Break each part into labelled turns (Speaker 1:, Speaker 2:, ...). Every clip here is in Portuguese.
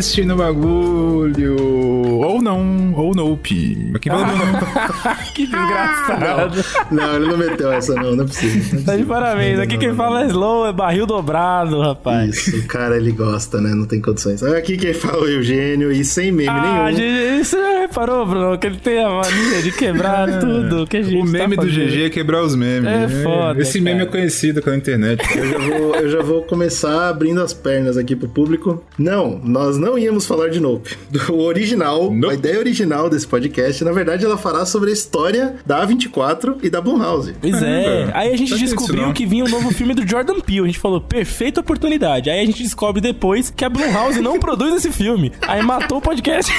Speaker 1: Zcast no bagulho. Ou não, ou nope. Quem falou não?
Speaker 2: Que desgraçado.
Speaker 3: Não, ele não meteu essa não, não é possível.
Speaker 2: Tá de parabéns. Aqui quem fala é slow, é barril dobrado, rapaz.
Speaker 3: Isso, o cara ele gosta, né? Não tem condições. Aqui quem fala é o Eugênio e sem meme
Speaker 2: Ah,
Speaker 3: nenhum.
Speaker 2: você já reparou, Bruno, que ele tem a mania de quebrar tudo que a gente
Speaker 1: O meme
Speaker 2: tá
Speaker 1: do. GG é quebrar os memes.
Speaker 2: É foda,
Speaker 1: Esse meme é conhecido pela internet.
Speaker 3: Eu já, vou, eu já vou começar abrindo as pernas aqui pro público. Não, nós não íamos falar de Nope. O original,
Speaker 1: Nope.
Speaker 3: a ideia original desse podcast, na verdade, ela fará sobre a história da A24 e da Blumhouse.
Speaker 2: Pois é.
Speaker 1: Caramba.
Speaker 2: Aí a gente descobriu que vinha um novo filme do Jordan Peele. A gente falou, perfeita oportunidade. Aí a gente descobre depois que a Blumhouse não produz esse filme. Aí matou o podcast.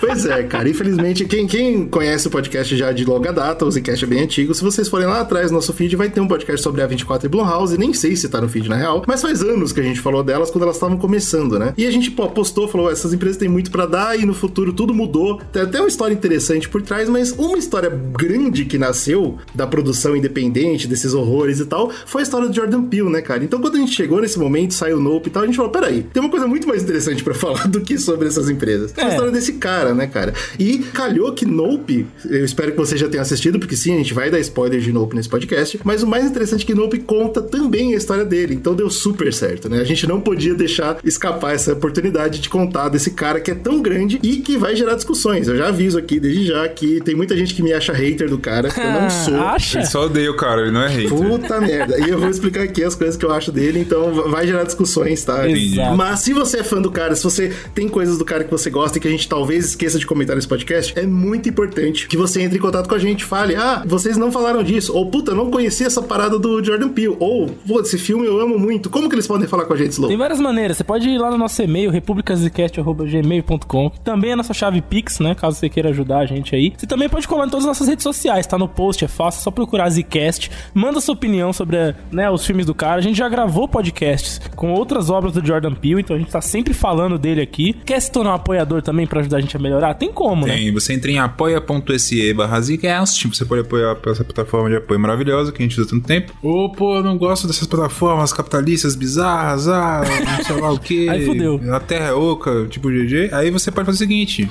Speaker 3: Pois é, cara. Infelizmente, quem, quem conhece o podcast já de longa data, o Zcast é bem antigo. Se vocês forem lá atrás no nosso feed, vai ter um podcast sobre a 24 e Blumhouse. Nem sei se tá no feed na real, mas faz anos que a gente falou delas quando elas estavam começando, né? E a gente pô, postou, falou: essas empresas têm muito pra dar e no futuro tudo mudou. Tem até uma história interessante por trás, mas uma história grande que nasceu da produção independente, desses horrores e tal, foi a história do Jordan Peele, né, cara? Então quando a gente chegou nesse momento, saiu o Nope e tal, a gente falou: peraí, tem uma coisa muito mais interessante pra falar do que sobre essas empresas. É. a história desse cara, né, cara? E calhou que Nope, eu espero que você já tenha assistido, porque sim, a gente vai dar spoiler de Nope nesse podcast, mas o mais interessante é que Nope conta também a história dele, então deu super certo, né? A gente não podia deixar escapar essa oportunidade de contar desse cara que é tão grande e que vai gerar discussões. Eu já aviso aqui, desde já, que tem muita gente que me acha hater do cara, eu não sou.
Speaker 2: Acha?
Speaker 1: Ele só odeia o cara, ele não é hater.
Speaker 3: Puta merda. E eu vou explicar aqui as coisas que eu acho dele, então vai gerar discussões, tá?
Speaker 2: Exato.
Speaker 3: Mas se você é fã do cara, se você tem coisas do cara que você gosta e que a gente talvez esqueça de comentar nesse podcast, é muito importante que você entre em contato com a gente. Fale, ah, vocês não falaram disso. Ou, puta, não conhecia essa parada do Jordan Peele. Ou, pô, esse filme eu amo muito. Como que eles podem falar com a gente, Slow?
Speaker 2: Tem várias maneiras. Você pode ir lá no nosso e-mail, republicascast.gmail.com, que também é a nossa chave Pix, né? Caso você queira ajudar a gente aí. Você também pode colar em todas as nossas redes sociais, tá no post, é fácil, é só procurar Zcast. Manda sua opinião sobre né, os filmes do cara. A gente já gravou podcasts com outras obras do Jordan Peele, então a gente tá sempre falando dele aqui. Quer se tornar um apoiador também pra ajudar a gente a melhorar? Tem como, né?
Speaker 1: Tem, você entra em apoia.se barra Zcast, você pode apoiar essa plataforma de apoio maravilhosa que a gente usa há tanto tempo. Ô, pô, eu não gosto dessas plataformas capitalistas bizarras, ah, não sei lá o que.
Speaker 2: Aí fudeu.
Speaker 1: A terra é oca, tipo GG. Aí você pode fazer o seguinte: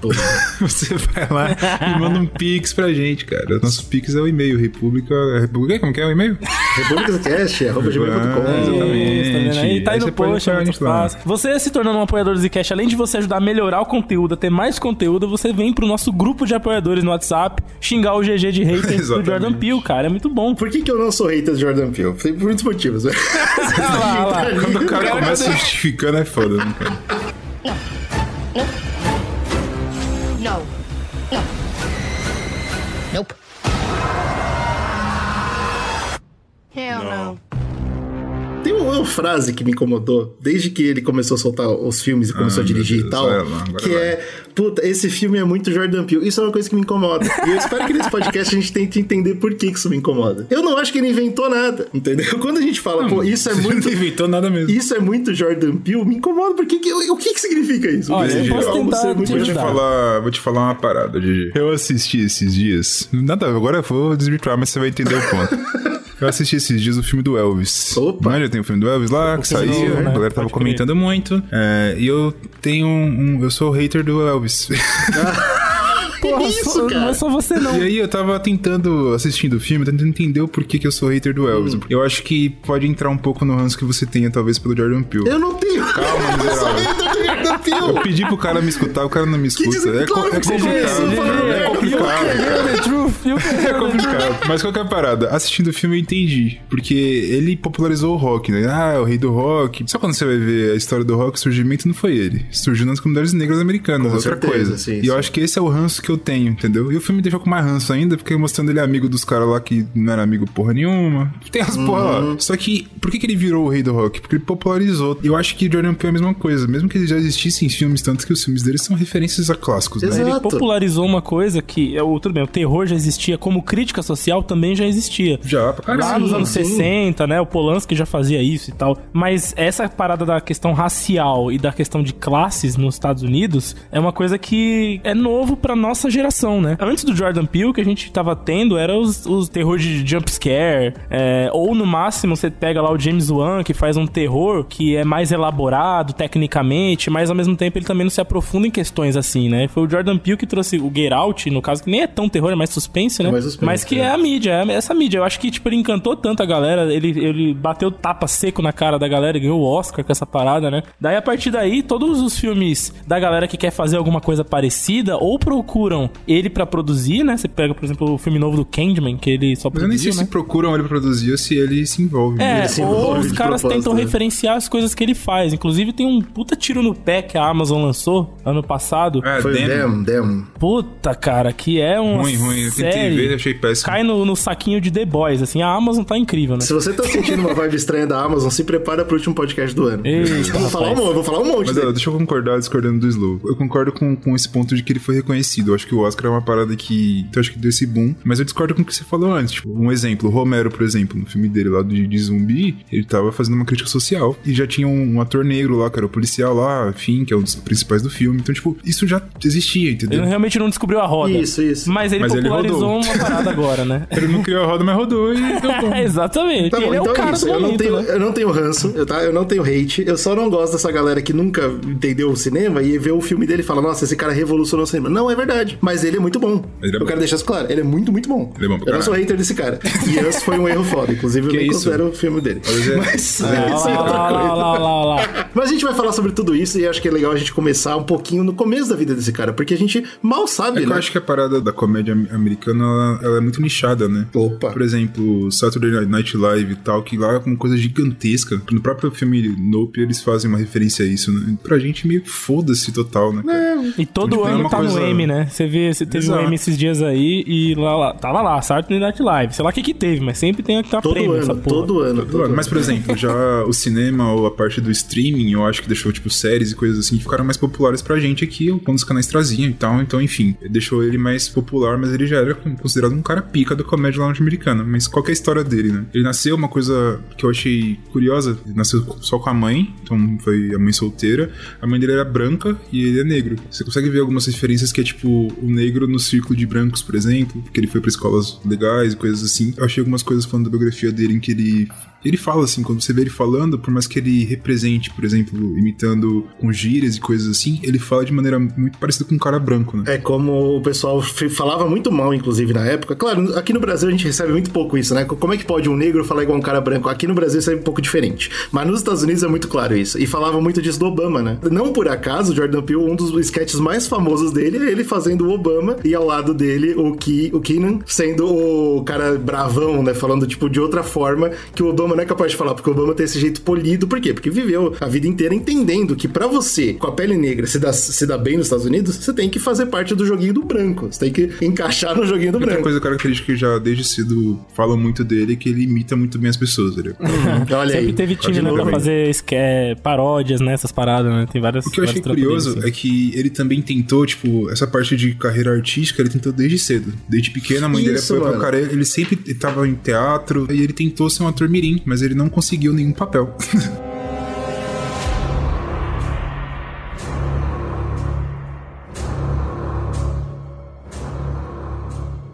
Speaker 1: você vai lá e manda um pix pra gente, cara. Nosso pix é o e-mail, República. República, como que é o e-mail?
Speaker 3: Republicascast, arroba gmail.com.
Speaker 1: Ah, exatamente.
Speaker 2: Isso, tá? Aí tá aí
Speaker 1: Aí
Speaker 2: no post, é muito fácil. Você se tornando um apoiador do Zcast, além de você ajudar a melhorar o conteúdo, a ter mais conteúdo, você vem pro nosso grupo de apoiadores no WhatsApp, xingar o GG de hater do. Jordan Peele, cara. É muito bom.
Speaker 3: Por que, que eu não sou hater de Jordan Peele? Tem por muitos motivos.
Speaker 2: lá, lá.
Speaker 1: Quando o cara começa justificando é foda, né, cara?
Speaker 4: No. No. Nope. Hell no.
Speaker 3: Tem uma frase que me incomodou desde que ele começou a soltar os filmes e começou
Speaker 1: Ah,
Speaker 3: a dirigir
Speaker 1: meu
Speaker 3: e
Speaker 1: Deus,
Speaker 3: tal.
Speaker 1: lá,
Speaker 3: que
Speaker 1: vai.
Speaker 3: é, puta, esse filme é muito Jordan Peele. Isso é uma coisa que me incomoda. E eu espero que nesse podcast a gente tente entender por que isso me incomoda. Eu não acho que ele inventou nada, entendeu? Quando a gente fala, pô, isso é muito.
Speaker 1: Não inventou nada mesmo.
Speaker 3: Isso é muito Jordan Peele, me incomoda, porque que, o que que significa isso?
Speaker 2: Olha, eu posso tentar
Speaker 3: ser muito
Speaker 2: te
Speaker 1: Vou te
Speaker 2: ajudar.
Speaker 1: falar, vou te falar uma parada, Gigi. Eu assisti esses dias. Nada, agora eu vou desvirtuar, mas você vai entender o ponto. Eu assisti esses dias o filme do Elvis.
Speaker 3: Opa.
Speaker 1: Mas já tem o filme do Elvis lá, que saiu,
Speaker 2: novo, né?
Speaker 1: a galera tava
Speaker 2: Pode crer.
Speaker 1: comentando muito. É, e eu tenho um, Eu sou hater do Elvis.
Speaker 2: Porra,
Speaker 3: isso,
Speaker 2: só-
Speaker 3: cara?
Speaker 2: não é só você não.
Speaker 1: E aí eu tava tentando, assistindo o filme, tentando entender o porquê que eu sou hater do Elvis. Eu acho que pode entrar um pouco no ranço que você tenha, talvez, pelo Jordan Peele.
Speaker 3: Eu não tenho.
Speaker 1: Calma, miserável. Eu pedi pro cara me escutar, o cara não me escuta. É, co- é complicado, cara. É
Speaker 3: GG,
Speaker 1: complicado. É complicado. Mas qual que é a parada? Assistindo o filme eu entendi. Porque ele popularizou o rock, né? Ah, é o rei do rock. Só quando você vai ver a história do rock, o surgimento não foi ele. Surgiu nas comunidades negras americanas,
Speaker 3: Com
Speaker 1: outra
Speaker 3: certeza,
Speaker 1: coisa.
Speaker 3: sim,
Speaker 1: e
Speaker 3: sim.
Speaker 1: eu acho que esse é o ranço que eu tenho, entendeu? E o filme deixou com mais ranço ainda, porque mostrando ele amigo dos caras lá que não era amigo porra nenhuma. Tem as porra lá. Só que, por que, que ele virou o rei do rock? Porque ele popularizou. Eu acho que Jordan Peele é a mesma coisa. Mesmo que ele já existisse em filmes, tanto que os filmes dele são referências a clássicos, né?
Speaker 3: Exato.
Speaker 2: Ele popularizou uma coisa que, é o- tudo bem, o terror já existia, como crítica social também já existia.
Speaker 1: Já, pra
Speaker 2: Lá
Speaker 1: caralho.
Speaker 2: nos anos
Speaker 3: sim.
Speaker 2: 60, né? O Polanski já fazia isso e tal. Mas essa parada da questão racial e da questão de classes nos Estados Unidos é uma coisa que é novo pra nossa geração, né? Antes do Jordan Peele, o que a gente tava tendo era os, os terror de jump scare. é, ou no máximo você pega lá o James Wan, que faz um terror que é mais elaborado tecnicamente, mas ao mesmo tempo ele também não se aprofunda em questões assim, né? Foi o Jordan Peele que trouxe o Get Out, no caso, que nem é tão terror, é mais suspense, né?
Speaker 3: É mais suspense,
Speaker 2: mas que
Speaker 3: é.
Speaker 2: é a mídia, é essa mídia. Eu acho que, tipo, ele encantou tanto a galera, ele, ele bateu tapa seco na cara da galera, ganhou o Oscar com essa parada, né? Daí, a partir daí, todos os filmes da galera que quer fazer alguma coisa parecida, ou procuram ele pra produzir, né? Você pega, por exemplo, o filme novo do Candyman, que ele só
Speaker 1: Mas eu nem sei
Speaker 2: produziu, né?
Speaker 1: se procuram ele pra produzir ou se ele se envolve.
Speaker 2: É,
Speaker 1: Ele
Speaker 3: se
Speaker 2: ou
Speaker 3: envolve
Speaker 2: os
Speaker 3: de
Speaker 2: caras tentam
Speaker 3: né?
Speaker 2: referenciar as coisas que ele faz. Inclusive, tem um puta tiro no pé que a Amazon lançou ano passado.
Speaker 1: É,
Speaker 3: Foi.
Speaker 1: Damn,
Speaker 3: Damn.
Speaker 2: Puta, cara, que é um.
Speaker 1: Ruim, ruim. Eu tentei ver, achei péssimo.
Speaker 2: Cai no, no saquinho de The Boys, assim. A Amazon tá incrível, né?
Speaker 3: Se você tá sentindo uma vibe estranha da Amazon, se prepara pro último podcast do ano.
Speaker 2: Eita,
Speaker 3: eu vou falar um vou falar um monte.
Speaker 1: Mas
Speaker 3: dele.
Speaker 1: ó, deixa eu concordar discordando do Slow. Eu concordo com, com esse ponto de que ele foi reconhecido. Eu acho que o Oscar é uma parada que. Eu acho que deu esse boom. Mas eu discordo com o que você falou antes. Tipo, um exemplo, o Romero, por exemplo, no filme dele lá de, de zumbi, ele tava fazendo uma crítica social. E já tinha um, um ator negro lá, que era o policial lá, enfim, que é um dos principais do filme. Então, tipo, isso já existia, entendeu?
Speaker 2: Ele realmente não descobriu a roda.
Speaker 3: Isso, isso.
Speaker 2: Mas ele
Speaker 1: Mas ele
Speaker 2: popularizou
Speaker 1: rodou.
Speaker 2: uma parada agora, né?
Speaker 1: Ele não criou a roda, mas rodou e deu bom.
Speaker 2: Exatamente.
Speaker 3: Tá bom,
Speaker 2: ele é
Speaker 3: então
Speaker 2: o cara
Speaker 3: isso.
Speaker 2: do
Speaker 3: Eu não,
Speaker 2: momento,
Speaker 3: tenho,
Speaker 2: né?
Speaker 3: eu não tenho ranço, eu, tá? eu não tenho hate. Eu só não gosto dessa galera que nunca entendeu o cinema e vê o filme dele e fala: Nossa, esse cara revolucionou o cinema. Não, é verdade. Mas ele é muito bom.
Speaker 1: Ele é
Speaker 3: eu
Speaker 1: bom.
Speaker 3: quero deixar isso claro. Ele é muito, muito bom.
Speaker 1: Ele é bom pra
Speaker 3: eu não sou hater desse cara. E Us foi um erro foda. Inclusive, eu
Speaker 1: Que
Speaker 3: nem
Speaker 1: isso?
Speaker 3: considero o filme dele.
Speaker 1: Mas é-
Speaker 3: Mas,
Speaker 2: Lá,
Speaker 3: isso é outra
Speaker 2: lá, lá,
Speaker 3: coisa.
Speaker 2: lá, lá, lá.
Speaker 3: Mas a gente vai falar sobre tudo isso e acho que é legal a gente começar um pouquinho no começo da vida desse cara, porque a gente mal sabe,
Speaker 1: É que
Speaker 3: né?
Speaker 1: eu acho que a parada da comédia am- americana, ela, ela é muito nichada, né?
Speaker 3: Opa.
Speaker 1: Por exemplo, Saturday Night Live e tal, que lá é uma coisa gigantesca. No próprio filme Nope, eles fazem uma referência a isso, né? Pra gente meio que foda-se total, né? cara?
Speaker 2: E todo
Speaker 1: Tipo, é
Speaker 2: ano tá no
Speaker 1: coisa-
Speaker 2: M, né? Você vê, você teve
Speaker 1: Exato.
Speaker 2: um M esses dias aí e lá, lá tava lá, Saturday Night Live. Sei lá o que que teve, mas sempre tem que tá
Speaker 3: Todo
Speaker 2: prêmio essa
Speaker 3: ano,
Speaker 2: porra.
Speaker 3: todo ano, todo
Speaker 1: Claro,
Speaker 3: ano.
Speaker 1: Mas, por exemplo, já o cinema ou a parte do streaming, eu acho que deixou, tipo, séries e coisas assim que ficaram mais populares pra gente aqui, quando os canais traziam e tal. Então, enfim, deixou ele mais popular, mas ele já era considerado um cara pica da comédia norte-americana. Mas qual é a história dele, né? Ele nasceu, uma coisa que eu achei curiosa, ele nasceu só com a mãe, então foi a mãe solteira. A mãe dele era branca e ele é negro. Você consegue ver algumas referências que é, tipo, o negro no círculo de brancos, por exemplo, que ele foi pra escolas legais e coisas assim. Eu achei algumas coisas falando da biografia dele em que ele ele fala assim, quando você vê ele falando, por mais que ele represente, por exemplo, imitando com gírias e coisas assim, ele fala de maneira muito parecida com um cara branco, né?
Speaker 3: É como o pessoal falava muito mal, inclusive, na época. Claro, aqui no Brasil a gente recebe muito pouco isso, né? Como é que pode um negro falar igual um cara branco? Aqui no Brasil isso é um pouco diferente. Mas nos Estados Unidos é muito claro isso. E falava muito disso do Obama, né? Não por acaso, Jordan Peele, um dos sketches mais famosos dele é ele fazendo o Obama e ao lado dele o, Ke o Keenan sendo o cara bravão, né? Falando, tipo, de outra forma que o Obama não é capaz de falar, porque o Obama tem esse jeito polido. Por quê? Porque viveu a vida inteira entendendo que pra você, com a pele negra, se dar se dar bem nos Estados Unidos, você tem que fazer parte do joguinho do branco. Você tem que encaixar no joguinho do
Speaker 1: Outra
Speaker 3: branco.
Speaker 1: coisa característica que já desde cedo falam muito dele é que ele imita muito bem as pessoas, entendeu?
Speaker 3: Olha
Speaker 2: Sempre
Speaker 3: aí.
Speaker 2: teve time,
Speaker 3: de
Speaker 2: né, pra fazer esque- paródias, né, essas paradas, né? Tem várias
Speaker 1: O que eu achei curioso
Speaker 2: trampolins,
Speaker 1: é que ele também tentou, tipo, essa parte de carreira artística, ele tentou desde cedo. Desde pequena, a mãe dele
Speaker 3: Isso,
Speaker 1: foi pra cara, ele sempre tava em teatro, e ele tentou ser um ator mirim, mas ele não conseguiu nenhum papel.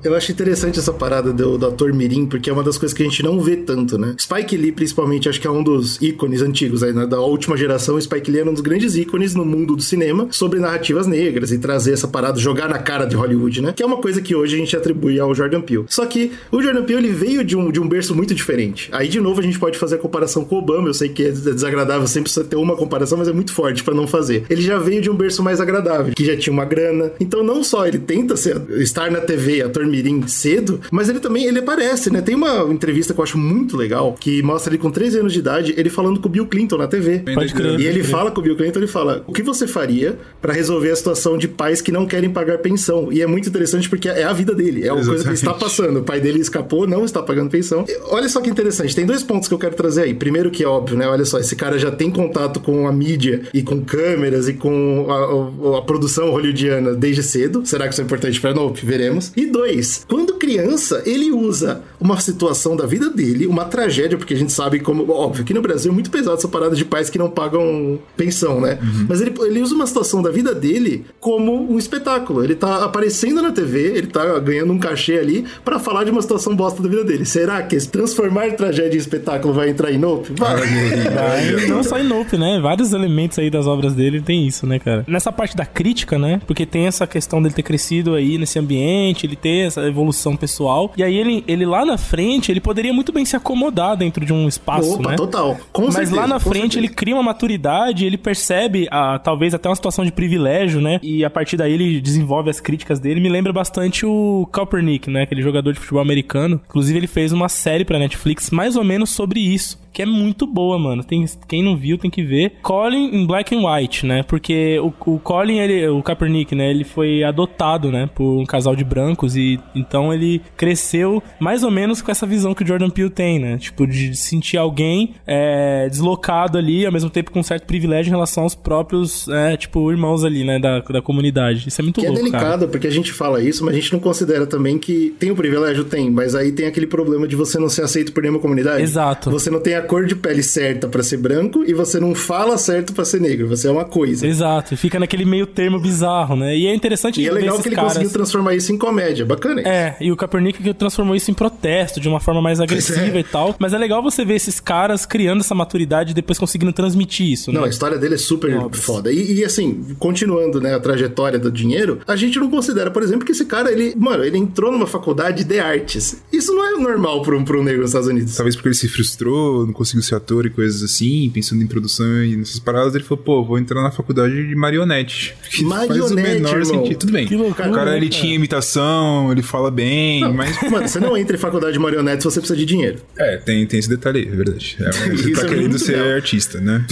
Speaker 3: Eu acho interessante essa parada do, do ator Mirim, porque é uma das coisas que a gente não vê tanto, né? Spike Lee, principalmente, acho que é um dos ícones antigos aí, né? Da última geração, Spike Lee era um dos grandes ícones no mundo do cinema sobre narrativas negras e trazer essa parada, jogar na cara de Hollywood, né? Que é uma coisa que hoje a gente atribui ao Jordan Peele. Só que o Jordan Peele, ele veio de um, de um berço muito diferente. Aí, de novo, a gente pode fazer a comparação com o Obama. Eu sei que é desagradável sempre ter uma comparação, mas é muito forte pra não fazer. Ele já veio de um berço mais agradável, que já tinha uma grana. Então, não só ele tenta ser, estar na TV, ator dormirem cedo, mas ele também ele aparece, né? Tem uma entrevista que eu acho muito legal, que mostra ele com 13 anos de idade, ele falando com o Bill Clinton na TV.
Speaker 2: Pode crer.
Speaker 3: E ele fala com o Bill Clinton, ele fala: "O que você faria pra resolver a situação de pais que não querem pagar pensão?" E é muito interessante porque é a vida dele, é uma coisa que ele está passando. O pai dele escapou, não está pagando pensão. E Olha só que interessante, tem dois pontos que eu quero trazer aí. Primeiro que é óbvio, né? Olha só, esse cara já tem contato com a mídia e com câmeras e com a, a- a produção hollywoodiana desde cedo. Será que isso é importante pra Nope? Veremos. E dois, quando criança, ele usa uma situação da vida dele, uma tragédia, porque a gente sabe como. Óbvio que no Brasil é muito pesado essa parada de pais que não pagam pensão, né? Mas ele, ele usa uma situação da vida dele como um espetáculo. Ele tá aparecendo na TV, ele tá ganhando um cachê ali pra falar de uma situação bosta da vida dele. Será que esse transformar tragédia em espetáculo vai entrar em Nope? Vai.
Speaker 2: Vai, não só em Nope, né? Vários elementos aí das obras dele tem isso, né, cara? Nessa parte da crítica, né? Porque tem essa questão dele ter crescido aí nesse ambiente, ele ter essa evolução pessoal. E aí ele, ele lá na frente, ele poderia muito bem se acomodar dentro de um espaço,
Speaker 3: Opa,
Speaker 2: né?
Speaker 3: total. Com
Speaker 2: Mas
Speaker 3: certeza,
Speaker 2: lá na frente
Speaker 3: certeza.
Speaker 2: ele cria uma maturidade, ele percebe ah, talvez até uma situação de privilégio, né? E a partir daí ele desenvolve as críticas dele. Me lembra bastante o Kaepernick, né? Aquele jogador de futebol americano. Inclusive ele fez uma série pra Netflix mais ou menos sobre isso. Que é muito boa, mano. Tem, quem não viu tem que ver. Colin em Black and White, né? Porque o, o Colin, ele, o Kaepernick, né? Ele foi adotado, né? Por um casal de brancos. E então ele cresceu mais ou menos com essa visão que o Jordan Peele tem, né? Tipo, de sentir alguém é, deslocado ali, ao mesmo tempo com um certo privilégio em relação aos próprios, é, tipo, irmãos ali, né? Da, da comunidade. Isso é muito
Speaker 3: Que é
Speaker 2: louco,
Speaker 3: delicado,
Speaker 2: cara.
Speaker 3: porque a gente fala isso, mas a gente não considera também que tem o privilégio, tem, mas aí tem aquele problema de você não ser aceito por nenhuma comunidade.
Speaker 2: Exato.
Speaker 3: Você não tem a cor de pele certa pra ser branco e você não fala certo pra ser negro, você é uma coisa.
Speaker 2: Exato. Fica naquele meio termo bizarro, né? E é interessante
Speaker 3: E é
Speaker 2: ver
Speaker 3: legal
Speaker 2: esses
Speaker 3: que ele
Speaker 2: caras...
Speaker 3: conseguiu transformar isso em comédia, bacana. isso.
Speaker 2: É, e o Kaepernick que transformou isso em protesto, de uma forma mais agressiva
Speaker 3: é.
Speaker 2: e tal. Mas é legal você ver esses caras criando essa maturidade e depois conseguindo transmitir isso,
Speaker 3: Não,
Speaker 2: né?
Speaker 3: a história dele é super
Speaker 2: Obras.
Speaker 3: foda. E, e, assim, continuando, né, a trajetória do dinheiro, a gente não considera, por exemplo, que esse cara, ele, mano, ele entrou numa faculdade de artes. Isso não é normal pra um, pra um negro nos Estados Unidos.
Speaker 1: Talvez porque ele se frustrou, não conseguiu ser ator e coisas assim, pensando em produção e nessas paradas, ele falou, pô, vou entrar na faculdade de marionete. Que faz o
Speaker 3: Marionete,
Speaker 1: menor
Speaker 3: irmão.
Speaker 1: sentido. Tudo bem.
Speaker 2: Loucura,
Speaker 1: o cara, ele
Speaker 2: cara.
Speaker 1: tinha imitação, ele fala bem, mas...
Speaker 3: Mano, você não entra em faculdade de marionete se você precisa de dinheiro.
Speaker 1: É, tem, tem esse detalhe aí, é verdade. É, você tá
Speaker 3: é
Speaker 1: querendo ser
Speaker 3: legal.
Speaker 1: artista, né?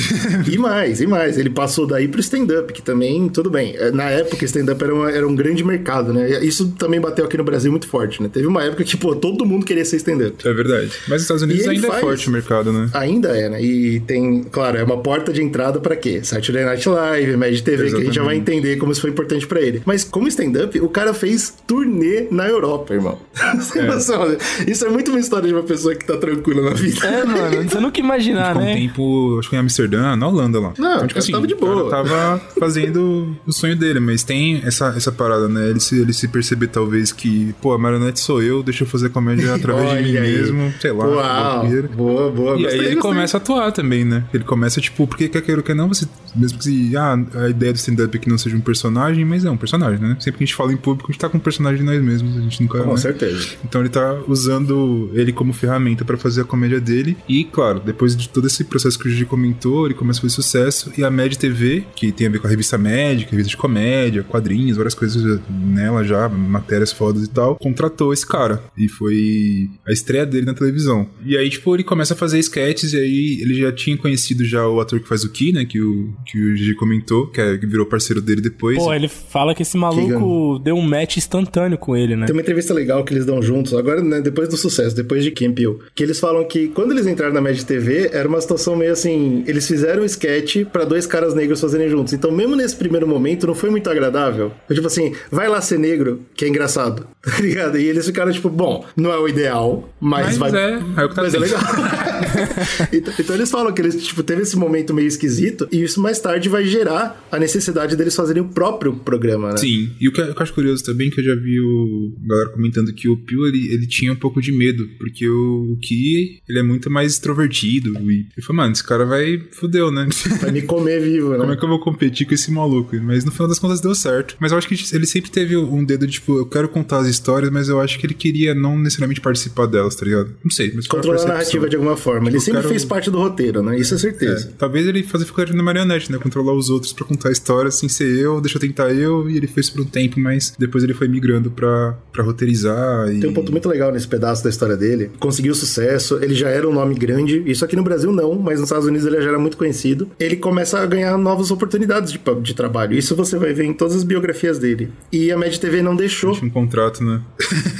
Speaker 3: E mais, e mais. Ele passou daí pro stand-up, que também, tudo bem. É, Na época, stand-up era, uma- era um grande mercado, né? Isso também bateu aqui no Brasil muito forte, né? Teve uma época que, pô, todo mundo queria ser stand-up.
Speaker 1: É verdade. Mas nos Estados Unidos ainda
Speaker 3: faz-
Speaker 1: é forte o mercado, né?
Speaker 3: Ainda é, né? E tem, claro, é uma porta de entrada pra quê? Saturday Night Live, Mad TV, que a gente já vai
Speaker 1: Exatamente.
Speaker 3: entender como isso foi importante pra ele. Mas como stand-up, o cara fez turnê na Europa, irmão. Você tem noção, né? Isso é muito uma história de uma pessoa que tá tranquila na vida.
Speaker 2: É, mano, você nunca imaginar, né?
Speaker 1: tempo, acho que em Amsterdã, na Holanda lá.
Speaker 3: Não, o cara tava de
Speaker 1: o cara
Speaker 3: boa.
Speaker 1: tava fazendo o sonho dele, mas tem essa, essa parada, né? Ele se, ele se perceber, talvez, que, pô, a marionete sou eu, deixa eu fazer comédia através de mim
Speaker 3: aí.
Speaker 1: mesmo, sei lá.
Speaker 3: Uau, boa, boa.
Speaker 1: E
Speaker 3: gostei,
Speaker 1: aí ele
Speaker 3: gostei.
Speaker 1: começa a atuar também, né? Ele começa, tipo, porque quer queira ou quer não, você. Mesmo que ah, a ideia do stand-up é que não seja um personagem, mas é um personagem, né? Sempre que a gente fala em público, a gente tá com um personagem de nós mesmos, a gente nunca.
Speaker 3: Com
Speaker 1: né?
Speaker 3: certeza.
Speaker 1: Então ele tá usando ele como ferramenta pra fazer a comédia dele. E, claro, depois de todo esse processo que o Gigi comentou, ele começa a fazer sucesso. E a Mad TV, que tem a ver com a revista Médica, revista de comédia, quadrinhos, várias coisas nela já, matérias fodas e tal, contratou esse cara. E foi a estreia dele na televisão. E aí, tipo, ele começa a fazer sketches. E aí ele já tinha conhecido já o ator que faz o Ki, né? Que o, que o Gigi comentou, que, é, que virou parceiro dele depois.
Speaker 2: Pô, ele fala que esse maluco deu um match instantâneo com ele, né?
Speaker 3: Tem uma entrevista legal que eles dão juntos, agora, né, depois do sucesso, depois de Kim Peele, que eles falam que quando eles entraram na Mad TV, era uma situação meio assim, eles fizeram um sketch pra dois caras negros fazerem juntos. Então, mesmo nesse primeiro momento, não foi muito agradável. Foi tipo assim, vai lá ser negro, que é engraçado, tá ligado? E eles ficaram tipo, bom, não é o ideal, mas,
Speaker 1: Mas
Speaker 3: vai...
Speaker 1: é, é o que tá
Speaker 3: mas é legal. então, então eles falam que eles, tipo, teve esse momento meio esquisito, e isso mais tarde vai gerar a necessidade deles fazerem o próprio programa, né?
Speaker 1: Sim, e o que eu acho curioso também, que eu já vi o galera comentando que o Pio, ele, ele tinha um pouco de medo, porque o, o Ki, ele é muito mais extrovertido, e ele falou, mano, esse cara vai, fudeu, né?
Speaker 3: Vai me comer vivo, né?
Speaker 1: Como é que eu vou competir com esse maluco? Mas no final das contas deu certo. Mas eu acho que ele sempre teve um dedo de, tipo, eu quero contar as histórias, mas eu acho que ele queria não necessariamente participar delas, tá ligado? Não sei, mas
Speaker 3: Controlar a narrativa de alguma forma. Ele
Speaker 1: Tipo,
Speaker 3: sempre
Speaker 1: o
Speaker 3: fez parte do roteiro, né? Isso é certeza.
Speaker 1: É, talvez ele fazer ficar na marionete, né? Controlar os outros pra contar a história sem ser eu, deixa eu tentar eu, e ele fez por um tempo, mas depois ele foi migrando pra, pra roteirizar. E...
Speaker 3: Tem um ponto muito legal nesse pedaço da história dele. Conseguiu sucesso, ele já era um nome grande. Isso aqui no Brasil não, mas nos Estados Unidos ele já era muito conhecido. Ele começa a ganhar novas oportunidades de, de trabalho. Isso você vai ver em todas as biografias dele. E a Mad TV não deixou.
Speaker 1: Tinha um contrato, né?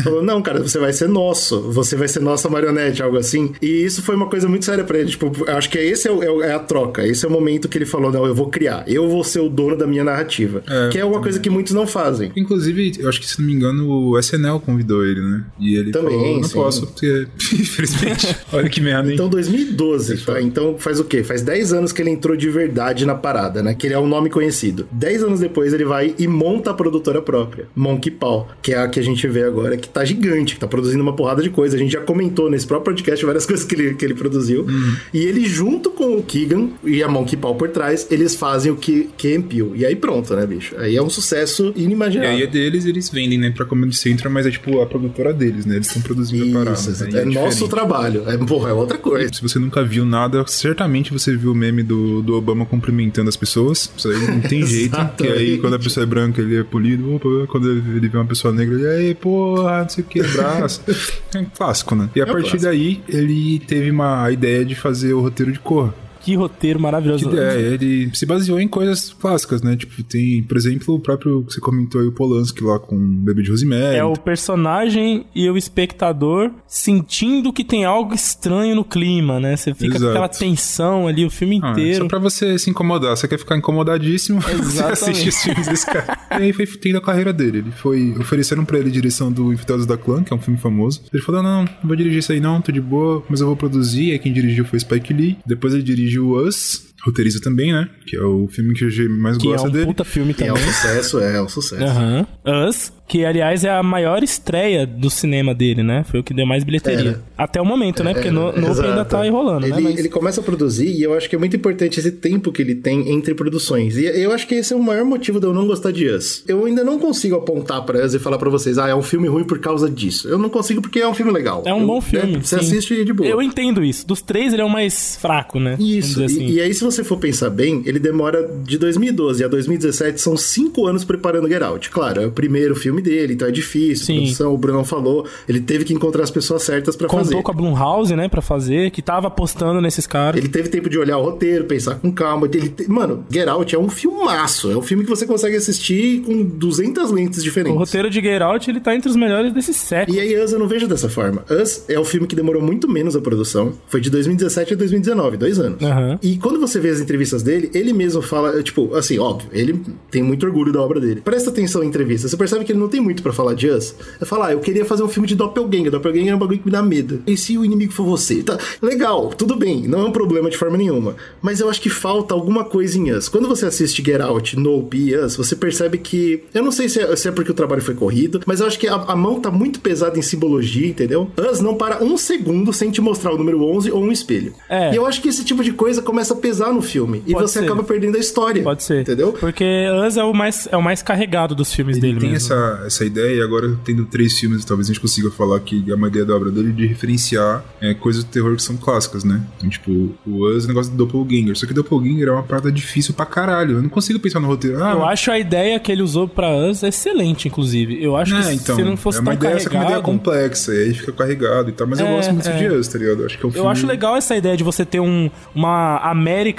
Speaker 3: Falou, não, cara, você vai ser nosso. Você vai ser nossa marionete, algo assim. E isso foi uma coisa muito séria pra ele. Tipo, eu acho que esse é, é o- é a troca. Esse é o momento que ele falou, não, eu vou criar. Eu vou ser o dono da minha narrativa.
Speaker 1: É,
Speaker 3: que é uma coisa que muitos não fazem.
Speaker 1: Inclusive, eu acho que, se não me engano, o SNL convidou ele, né? E ele
Speaker 3: Também,
Speaker 1: falou, não
Speaker 3: sim.
Speaker 1: posso, porque, infelizmente, olha que merda, hein?
Speaker 3: Então, 2012, tá? Então, faz o quê? Faz 10 anos que ele entrou de verdade na parada, né? Que ele é um nome conhecido. 10 anos depois, ele vai e monta a produtora própria, Monkey Paw, que é a que a gente vê agora, que tá gigante, que tá produzindo uma porrada de coisa. A gente já comentou nesse próprio podcast várias coisas que ele, que ele produziu. E ele, junto com o Keegan e a Monkey Paw por trás, eles fazem o que Peele. E aí pronto, né, bicho? Aí é um sucesso
Speaker 1: E
Speaker 3: inimaginável.
Speaker 1: aí é deles, eles vendem, né, pra Comedy Central, mas é tipo a produtora deles, né? Eles estão produzindo a parada.
Speaker 3: Isso,
Speaker 1: né?
Speaker 3: é,
Speaker 1: E
Speaker 3: nosso trabalho. É, porra, é outra coisa.
Speaker 1: Se você nunca viu nada, certamente você viu o meme do, do Obama cumprimentando as pessoas. Isso aí não tem jeito. Que aí, quando a pessoa é branca, ele é polido. Opa, quando ele vê uma pessoa negra, ele, aí, porra, não sei o que, abraço. é clássico, né? E a
Speaker 3: um
Speaker 1: partir
Speaker 3: clássico.
Speaker 1: daí, ele teve uma ideia de fazer o roteiro de Corra.
Speaker 2: Que roteiro maravilhoso.
Speaker 1: Que, é, ele se baseou em coisas clássicas, né? Tipo, tem, por exemplo, o próprio que você comentou aí, o Polanski lá com o Bebê de Rosemary.
Speaker 2: É o personagem e o espectador sentindo que tem algo estranho no clima, né? Você fica com
Speaker 1: Exato.
Speaker 2: aquela tensão ali o filme
Speaker 1: Ah,
Speaker 2: inteiro.
Speaker 1: Só pra você se incomodar. Você quer ficar incomodadíssimo, você assiste os filmes desse cara. E aí foi tendo a carreira dele. Ele foi. Ofereceram pra ele a direção do Infiltrados da Clã, que é um filme famoso. Ele falou: não, não vou dirigir isso aí não, tô de boa, mas eu vou produzir. Aí quem dirigiu foi Spike Lee. Depois ele dirigiu Us. Roteiriza também, né? Que é o filme que o G mais
Speaker 2: que é
Speaker 1: gosta
Speaker 2: um
Speaker 1: dele.
Speaker 2: puta filme
Speaker 3: É um
Speaker 2: também.
Speaker 3: sucesso, é, é um sucesso.
Speaker 2: Aham. Us, que aliás é a maior estreia do cinema dele, né? Foi o que deu mais bilheteria.
Speaker 3: Era.
Speaker 2: Até o momento, né? Porque no, no
Speaker 3: É,
Speaker 2: ainda tá aí rolando,
Speaker 3: ele,
Speaker 2: né? Mas-
Speaker 3: ele começa a produzir e eu acho que é muito importante esse tempo que ele tem entre produções. E eu acho que esse é o maior motivo de eu não gostar de Us. Eu ainda não consigo apontar pra Us e falar pra vocês, ah, é um filme ruim por causa disso. Eu não consigo porque é um filme legal.
Speaker 2: É um
Speaker 3: Eu-
Speaker 2: bom filme.
Speaker 3: né, Você
Speaker 2: sim.
Speaker 3: assiste e é de boa.
Speaker 2: Eu entendo isso. Dos três, ele é o mais fraco, né?
Speaker 3: Isso,
Speaker 2: dizer assim.
Speaker 3: e, e aí se você for pensar bem, ele demora de 2012 a 2017, são cinco anos preparando Get Out. Claro, é o primeiro filme dele, então é difícil,
Speaker 2: Sim.
Speaker 3: produção, o Brunão falou, ele teve que encontrar as pessoas certas pra
Speaker 2: Contou
Speaker 3: fazer.
Speaker 2: com a Blumhouse, né, pra fazer, que tava apostando nesses caras.
Speaker 3: Ele teve tempo de olhar o roteiro, pensar com calma. Ele te- Mano, Get Out é um filmaço. É um filme que você consegue assistir com 200 lentes diferentes.
Speaker 2: O roteiro de Get Out, ele tá entre os melhores desse século.
Speaker 3: E aí, Us eu não vejo dessa forma. Us é o filme que demorou muito menos a produção. Foi de 2017 a 2019, dois anos.
Speaker 2: Aham.
Speaker 3: E quando você vê as entrevistas dele, ele mesmo fala, tipo, assim, óbvio, ele tem muito orgulho da obra dele. Presta atenção em entrevista. Você percebe que ele não tem muito pra falar de Us. É falar, ah, eu queria fazer um filme de Doppelganger. Doppelganger é um bagulho que me dá medo. E se o inimigo for você? Tá, legal, tudo bem, não é um problema de forma nenhuma. Mas eu acho que falta alguma coisa em Us. Quando você assiste Get Out, Nope e Us, você percebe que. Eu não sei se é, se é porque o trabalho foi corrido, mas eu acho que a, a mão tá muito pesada em simbologia, entendeu? Us não para um segundo sem te mostrar o número 11 ou um espelho.
Speaker 2: É.
Speaker 3: E eu acho que esse tipo de coisa começa a pesar no filme. E
Speaker 2: Pode
Speaker 3: você
Speaker 2: ser.
Speaker 3: acaba perdendo a história.
Speaker 2: Pode ser.
Speaker 3: Entendeu?
Speaker 2: Porque Us é o mais, é o mais carregado dos filmes
Speaker 1: Ele
Speaker 2: dele
Speaker 1: tem
Speaker 2: mesmo.
Speaker 1: essa, essa ideia, e agora tendo três filmes, talvez a gente consiga falar que é uma ideia da obra dele de referenciar é, coisas do terror que são clássicas, né? Então, tipo, o Us é o negócio do Doppelganger. Só que Doppelganger é uma parada difícil pra caralho. Eu não consigo pensar no roteiro. Ah,
Speaker 2: Eu acho a ideia que ele usou pra Us excelente, inclusive. Eu acho
Speaker 1: É,
Speaker 2: que
Speaker 1: então,
Speaker 2: se não fosse
Speaker 1: é uma
Speaker 2: tão
Speaker 1: ideia, que é uma ideia
Speaker 2: carregado...
Speaker 1: complexa, e aí fica carregado e tal, mas eu
Speaker 2: É,
Speaker 1: gosto muito
Speaker 2: é.
Speaker 1: de Us, tá ligado? Acho que é um
Speaker 2: Eu
Speaker 1: filme...
Speaker 2: acho legal essa ideia de você ter um, uma América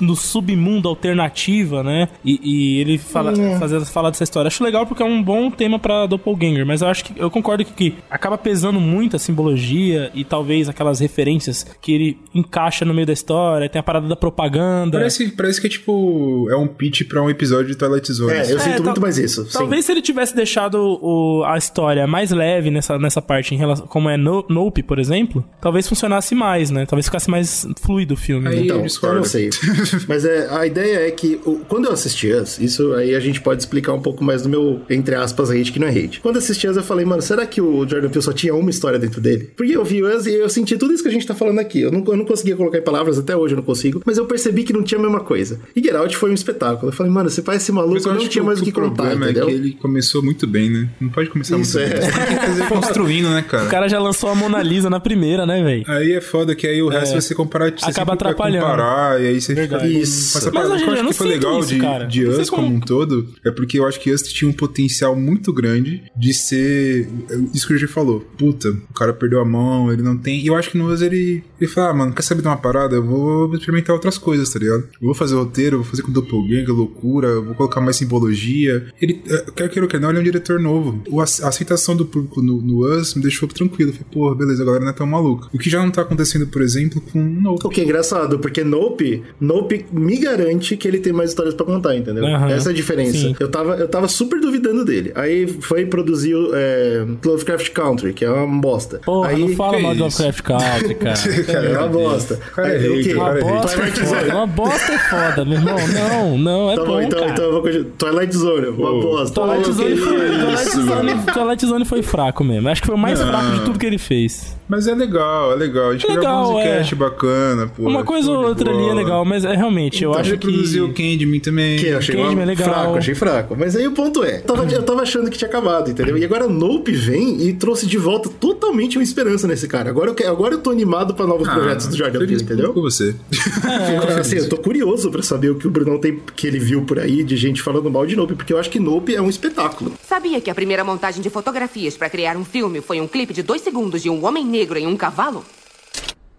Speaker 2: no submundo alternativa, né? E, e ele fala,
Speaker 3: É.
Speaker 2: fazer, falar dessa história. Acho legal porque é um bom tema pra Doppelganger, mas eu acho que eu concordo que, que acaba pesando muito a simbologia e talvez aquelas referências que ele encaixa no meio da história, tem a parada da propaganda.
Speaker 1: Parece, parece que é tipo. É um pitch pra um episódio de Twilight Zone.
Speaker 3: É, eu sinto
Speaker 2: tal-
Speaker 3: muito mais isso. sim.
Speaker 2: Talvez se ele tivesse deixado o- a história mais leve nessa, nessa parte, em relação, como é no, Nope, por exemplo, talvez funcionasse mais, né? Talvez ficasse mais fluido o filme.
Speaker 1: Aí
Speaker 2: né?
Speaker 3: Então, eu eu não sei. Mas é, a ideia é que o- quando eu assisti Us, isso aí a gente pode explicar um pouco mais do meu, entre aspas, hate, que não é hate. Quando eu assisti Us, eu falei, mano, será que o Jordan Peele só tinha uma história dentro dele? Porque eu vi Us e eu senti tudo isso que a gente tá falando aqui. Eu não, eu não conseguia colocar em palavras, até hoje eu não consigo, mas eu percebi que não tinha a mesma coisa. E Get Out foi um espetáculo. Eu falei, mano, esse pai, esse maluco,
Speaker 1: Mas eu
Speaker 3: não tinha mais o que contar, entendeu?
Speaker 1: é que ele começou muito bem, né? Não pode começar
Speaker 3: Isso
Speaker 1: muito
Speaker 3: é.
Speaker 1: bem. Você tem que fazer construindo, né, cara?
Speaker 2: O cara já lançou a Mona Lisa na primeira, né, velho?
Speaker 1: Aí é foda que aí o resto vai ser comparar, você
Speaker 2: Acaba atrapalhando.
Speaker 1: comparar, e aí você
Speaker 2: Verdade.
Speaker 1: fica
Speaker 3: Isso.
Speaker 2: Mas,
Speaker 1: parada. O que eu acho que foi legal
Speaker 2: isso,
Speaker 1: de,
Speaker 2: cara.
Speaker 1: de
Speaker 2: sei
Speaker 1: Us como
Speaker 2: como-
Speaker 1: um todo é porque eu acho que Us tinha um potencial muito grande de ser. Isso que o G falou. Puta, o cara perdeu a mão, ele não tem. E eu acho que no Us ele, ele fala, ah, mano, quer saber de uma parada? Eu vou experimentar outras coisas, tá ligado? Eu vou fazer roteiro, eu vou fazer com doppelganger, loucura, vou colocar mais simbologia. Ele, eh, quer queira ou quer não, ele é um diretor novo. O, a, a aceitação do público no, no Us me deixou tranquilo. Eu Falei, porra, beleza, a galera não é tão maluca. O que já não tá acontecendo, por exemplo, com o Nope.
Speaker 3: O que é engraçado, porque Nope, Nope me garante que ele tem mais histórias pra contar, entendeu?
Speaker 2: Aham.
Speaker 3: Essa é a diferença.
Speaker 2: Sim.
Speaker 3: Eu tava, eu tava super duvidando dele. Aí foi produzir o, é, Lovecraft Country, que é uma bosta.
Speaker 2: Porra,
Speaker 3: Aí,
Speaker 2: não fala mal de? Lovecraft Country, cara.
Speaker 3: É uma bosta.
Speaker 1: Cara, é
Speaker 3: Aí, o
Speaker 1: hater,
Speaker 3: quê?
Speaker 1: cara,
Speaker 2: Uma
Speaker 1: é
Speaker 2: bosta é
Speaker 3: Twilight
Speaker 2: foda.
Speaker 3: Zone.
Speaker 2: Uma bosta é foda, meu irmão. Não, não, é
Speaker 3: Tá
Speaker 2: bom,
Speaker 3: bom, então,
Speaker 2: cara.
Speaker 3: então eu vou continuar. Twilight Zone, uma
Speaker 1: Ô,
Speaker 3: bosta.
Speaker 2: Twilight
Speaker 3: Ô,
Speaker 2: Zone, foi, Twilight, Zone. Twilight Zone foi fraco mesmo. Acho que foi o mais
Speaker 1: Não.
Speaker 2: fraco de tudo que ele fez.
Speaker 1: Mas é legal, é legal. A gente
Speaker 2: É legal,
Speaker 1: um
Speaker 2: é.
Speaker 1: cast bacana, pô.
Speaker 2: Uma coisa ou outra ali é legal, mas é realmente, eu
Speaker 1: Então,
Speaker 2: acho que.
Speaker 1: produziu o Candyman também.
Speaker 3: Que eu achei
Speaker 2: Candyman
Speaker 3: uma-
Speaker 2: é legal.
Speaker 3: fraco, achei fraco. Mas aí o ponto é, eu tava, eu tava achando que tinha acabado, entendeu? E agora Nope vem e trouxe de volta totalmente uma esperança nesse cara. Agora eu, que- agora eu tô animado pra novos
Speaker 1: Ah,
Speaker 3: projetos do Jordan
Speaker 1: feliz
Speaker 3: Peele, entendeu?
Speaker 1: Com você.
Speaker 3: Eu, assim, eu tô curioso pra saber o que o Brunão tem que ele viu por aí de gente falando mal de Nope, porque eu acho que Nope é um espetáculo.
Speaker 5: Sabia que a primeira montagem de fotografias para criar um filme foi um clipe de dois segundos de um homem negro em um cavalo?